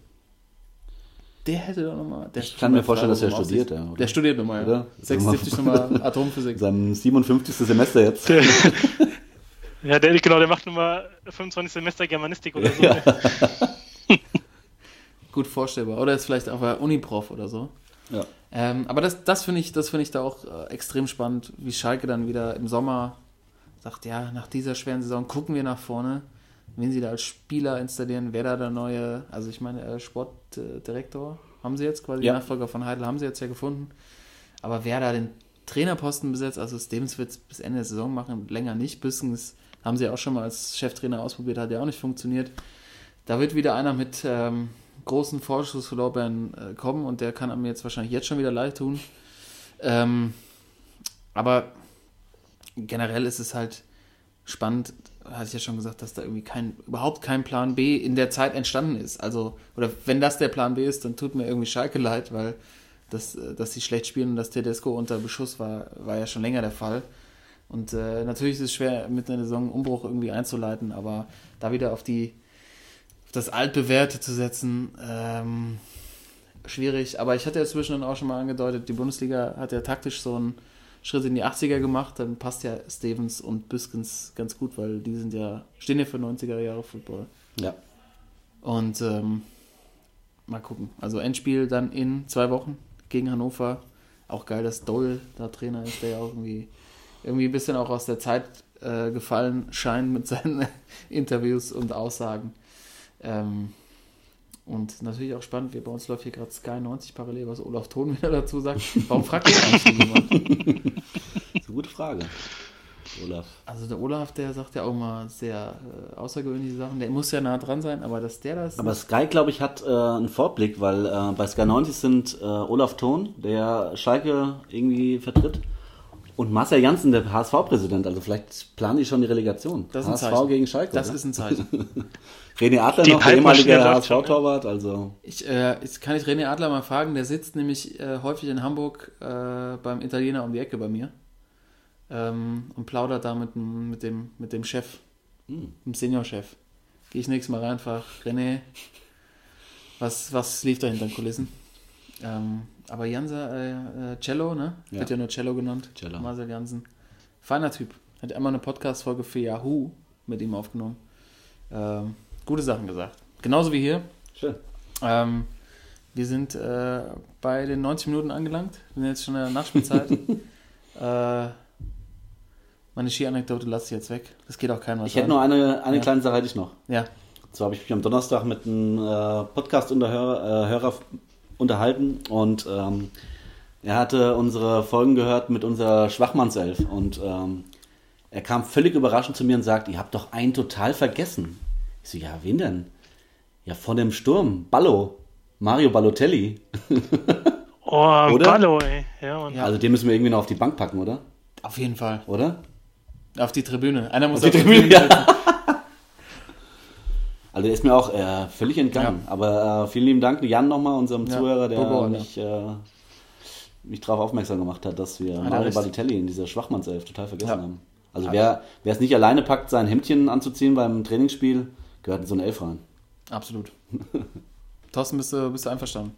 Der hätte doch nochmal. Ich kann mir vorstellen, dass er studiert, ja? Der studiert nochmal, ja. Oder? 76 nochmal Atomphysik. In seinem 57. Semester jetzt. Ja, der, genau, der macht nochmal 25 Semester Germanistik oder so. Gut vorstellbar. Oder ist vielleicht auch ein Uniprof oder so. Ja. Ähm, aber das, das finde ich, das finde ich da auch äh, extrem spannend, wie Schalke dann wieder im Sommer sagt, ja, nach dieser schweren Saison gucken wir nach vorne, wen sie da als Spieler installieren, wer da der neue, also ich meine, äh, Sportdirektor haben sie jetzt quasi, Ja. Nachfolger von Heidel haben sie jetzt ja gefunden. Aber wer da den Trainerposten besetzt, also Stevens wird es bis Ende der Saison machen, länger nicht. Büskens haben sie auch schon mal als Cheftrainer ausprobiert, hat ja auch nicht funktioniert. Da wird wieder einer mit ähm, großen Vorschusslorbeeren äh, kommen und der kann mir jetzt wahrscheinlich jetzt schon wieder leid tun. Ähm, aber generell ist es halt spannend, hatte ich ja schon gesagt, dass da irgendwie kein, überhaupt kein Plan B in der Zeit entstanden ist. Also, oder wenn das der Plan B ist, dann tut mir irgendwie Schalke leid, weil das, äh, dass sie schlecht spielen und dass Tedesco unter Beschuss war, war ja schon länger der Fall. Und äh, natürlich ist es schwer, mit einer Saison einen Umbruch irgendwie einzuleiten, aber da wieder auf die auf das Altbewährte zu setzen, ähm, schwierig. Aber ich hatte ja zwischendurch auch schon mal angedeutet, die Bundesliga hat ja taktisch so einen Schritt in die 80er gemacht, dann passt ja Stevens und Büskens ganz gut, weil die sind ja, stehen ja für 90er Jahre Football. Ja. Und ähm, mal gucken. Also Endspiel dann in zwei Wochen gegen Hannover. Auch geil, dass Doll da Trainer ist, der ja auch irgendwie, irgendwie ein bisschen auch aus der Zeit äh, gefallen scheint mit seinen Interviews und Aussagen. Ähm, und natürlich auch spannend, wie bei uns läuft hier gerade Sky 90 parallel, was Olaf Thon wieder dazu sagt. Warum fragt ihr eigentlich jemand? Das ist eine gute Frage. Olaf. Also der Olaf, der sagt ja auch mal sehr äh, außergewöhnliche Sachen. Der muss ja nah dran sein, aber dass der das. Aber Sky, glaube ich, hat äh, einen Vorblick, weil äh, bei Sky 90 sind äh, Olaf Thon, der Schalke irgendwie vertritt, und Marcel Janssen, der HSV-Präsident. Also vielleicht planen die schon die Relegation. Das ist ein HSV Zeichen. gegen Schalke. das oder? ist ein Zeichen. René Adler Die noch, der ehemalige? HSV-Torwart. Also Ich, äh, jetzt kann ich René Adler mal fragen, der sitzt nämlich äh, häufig in Hamburg äh, beim Italiener um die Ecke bei mir ähm, und plaudert da mit, dem- mit, dem, mit dem Chef, dem Seniorchef. Gehe ich nächstes Mal rein, frage René, was, was lief da hinter den Kulissen? Ähm, aber Jansa, äh, äh, Cello, ne? Ja. Wird ja nur Cello genannt. Cello. Marcel Jansen. Feiner Typ. Hat einmal eine Podcast-Folge für Yahoo mit ihm aufgenommen. Ähm, gute Sachen gesagt. Genauso wie hier. schön. Ähm, wir sind äh, bei den 90 Minuten angelangt. Wir sind jetzt schon in der Nachspielzeit. äh, meine Ski-Anekdote lasse ich jetzt weg. Das geht auch keinem was Ich hätte noch eine, eine Ja. kleine Sache hätte ich noch. Ja, zwar habe ich mich am Donnerstag mit einem äh, Podcast-Hörer äh, unterhalten und ähm, er hatte unsere Folgen gehört mit unserer Schwachmannself und ähm, er kam völlig überraschend zu mir und sagt, ihr habt doch einen total vergessen. Ich so, ja, wen denn? Ja, von dem Sturm, Ballo, Mario Balotelli. Oh, Oder? Ballo, ey. Ja. Ja. Also den müssen wir irgendwie noch auf die Bank packen, oder? auf jeden Fall. Oder? Auf die Tribüne. Einer muss Auf die auf Tribüne, ja. Also der ist mir auch äh, völlig entgangen. Aber äh, vielen lieben Dank, Jan nochmal, unserem Ja, Zuhörer, der Bobo, mich, äh, mich darauf aufmerksam gemacht hat, dass wir er Mario. Balotelli in dieser Schwachmannself total vergessen Ja. haben. Also wer, wer es nicht alleine packt, sein Hemdchen anzuziehen beim Trainingsspiel, gehört in so eine Elf rein. Absolut. Thorsten, bist du, bist du einverstanden?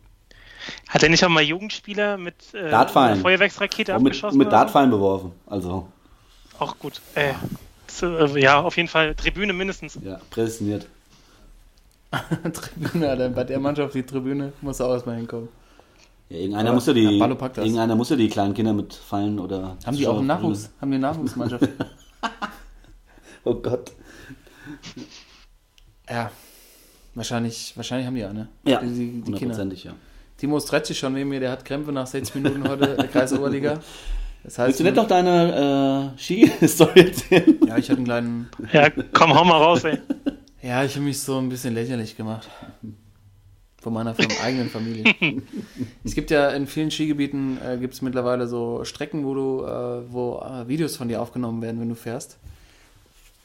Hat er nicht auch mal Jugendspieler mit äh, Feuerwerksrakete mit, abgeschossen? mit so? Dartpfeilen beworfen. Also, Auch gut. Äh, äh, ja, auf jeden Fall Tribüne mindestens. ja, prädestiniert. Tribüne, Alter. bei der Mannschaft die Tribüne muss auch erstmal hinkommen. Ja, irgendeiner, muss ja die, irgendeiner muss ja die kleinen Kinder mit Fallen oder... Haben die auch einen Nachwuchs? Haben die eine Nachwuchsmannschaft? Oh Gott. Ja. Wahrscheinlich, wahrscheinlich haben die eine. Ja, Die, die, die Kinder. hundertprozentig, ja. Timo Stretzi schon neben mir, der hat Krämpfe nach 60 Minuten heute, äh, Kreisoberliga. Das heißt, Willst du nicht noch deine äh, Ski-Story erzählen? Ja, ich hatte einen kleinen. Ja, komm, hau mal raus, ey. Ja, ich habe mich so ein bisschen lächerlich gemacht. Von meiner vom eigenen Familie. es gibt ja in vielen Skigebieten äh, gibt es mittlerweile so Strecken, wo du, äh, wo äh, Videos von dir aufgenommen werden, wenn du fährst.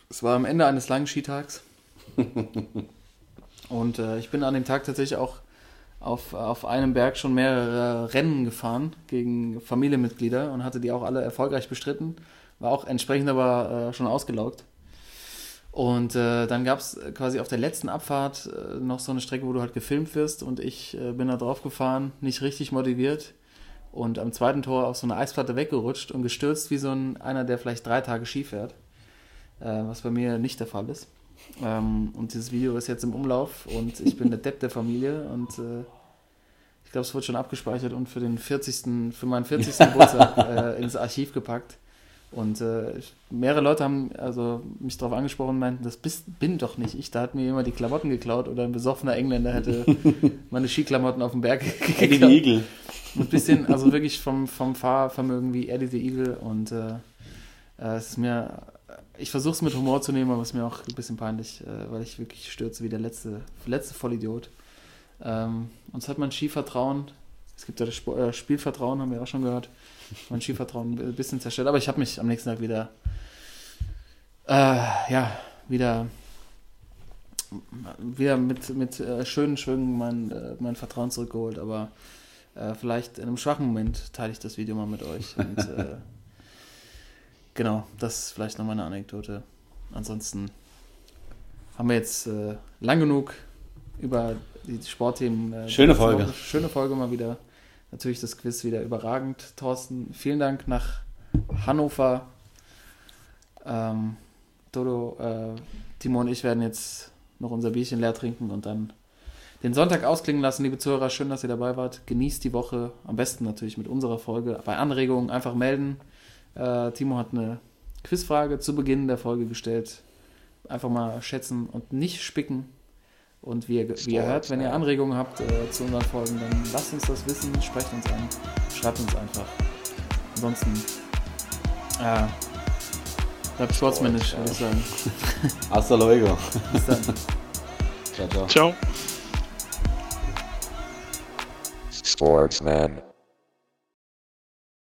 Es war am Ende eines langen Skitags. Und äh, ich bin an dem Tag tatsächlich auch auf, auf einem Berg schon mehrere Rennen gefahren gegen Familienmitglieder und hatte die auch alle erfolgreich bestritten. War auch entsprechend aber äh, schon ausgelaugt. Und äh, dann gab es quasi auf der letzten Abfahrt äh, noch so eine Strecke, wo du halt gefilmt wirst und ich äh, bin da drauf gefahren, nicht richtig motiviert und am zweiten Tor auf so eine Eisplatte weggerutscht und gestürzt wie so ein einer, der vielleicht drei Tage Ski fährt, äh, was bei mir nicht der Fall ist. Ähm, und dieses Video ist jetzt im Umlauf und ich bin der Depp der Familie und äh, ich glaube, es wird schon abgespeichert und für den 40. für meinen 40. Geburtstag äh, ins Archiv gepackt. Und äh, mehrere Leute haben also mich darauf angesprochen und meinten, das bist, bin doch nicht ich. Da hat mir jemand die Klamotten geklaut oder ein besoffener Engländer hätte meine Skiklamotten auf den Berg Eddie geklaut. the Eagle. Ein bisschen, also wirklich vom, vom Fahrvermögen wie Eddie the Eagle und äh, äh, es ist mir, ich versuche es mit Humor zu nehmen, aber es ist mir auch ein bisschen peinlich, äh, weil ich wirklich stürze wie der letzte, letzte Vollidiot. Ähm, uns hat mein Skivertrauen, es gibt ja das Sp äh, Spielvertrauen, haben wir auch schon gehört, mein Skivertrauen ein bisschen zerstört, aber ich habe mich am nächsten Tag wieder, äh, ja, wieder wieder mit, mit äh, schönen Schwüngen mein, äh, mein Vertrauen zurückgeholt, aber äh, vielleicht in einem schwachen Moment teile ich das Video mal mit euch. Und genau, das ist vielleicht noch meine Anekdote. Ansonsten haben wir jetzt äh, lang genug über die Sportthemen. Äh, Schöne Folge. Woche- Schöne Folge mal wieder. Natürlich das Quiz wieder überragend. Thorsten, vielen Dank nach Hannover. Ähm, Dodo, äh, Timo und ich werden jetzt noch unser Bierchen leer trinken und dann den Sonntag ausklingen lassen. Liebe Zuhörer, schön, dass ihr dabei wart. Genießt die Woche. Am besten natürlich mit unserer Folge. Bei Anregungen einfach melden. Äh, Timo hat eine Quizfrage zu Beginn der Folge gestellt. Einfach mal schätzen und nicht spicken. Und wie ihr, wie ihr hört, wenn ihr Anregungen habt äh, zu unseren Folgen, dann lasst uns das wissen, sprecht uns an, schreibt uns einfach. Ansonsten, äh, bleibt sportsmännisch, würde ich sagen. Hasta luego. Bis dann. Ciao, ciao. Ciao. Sportsman.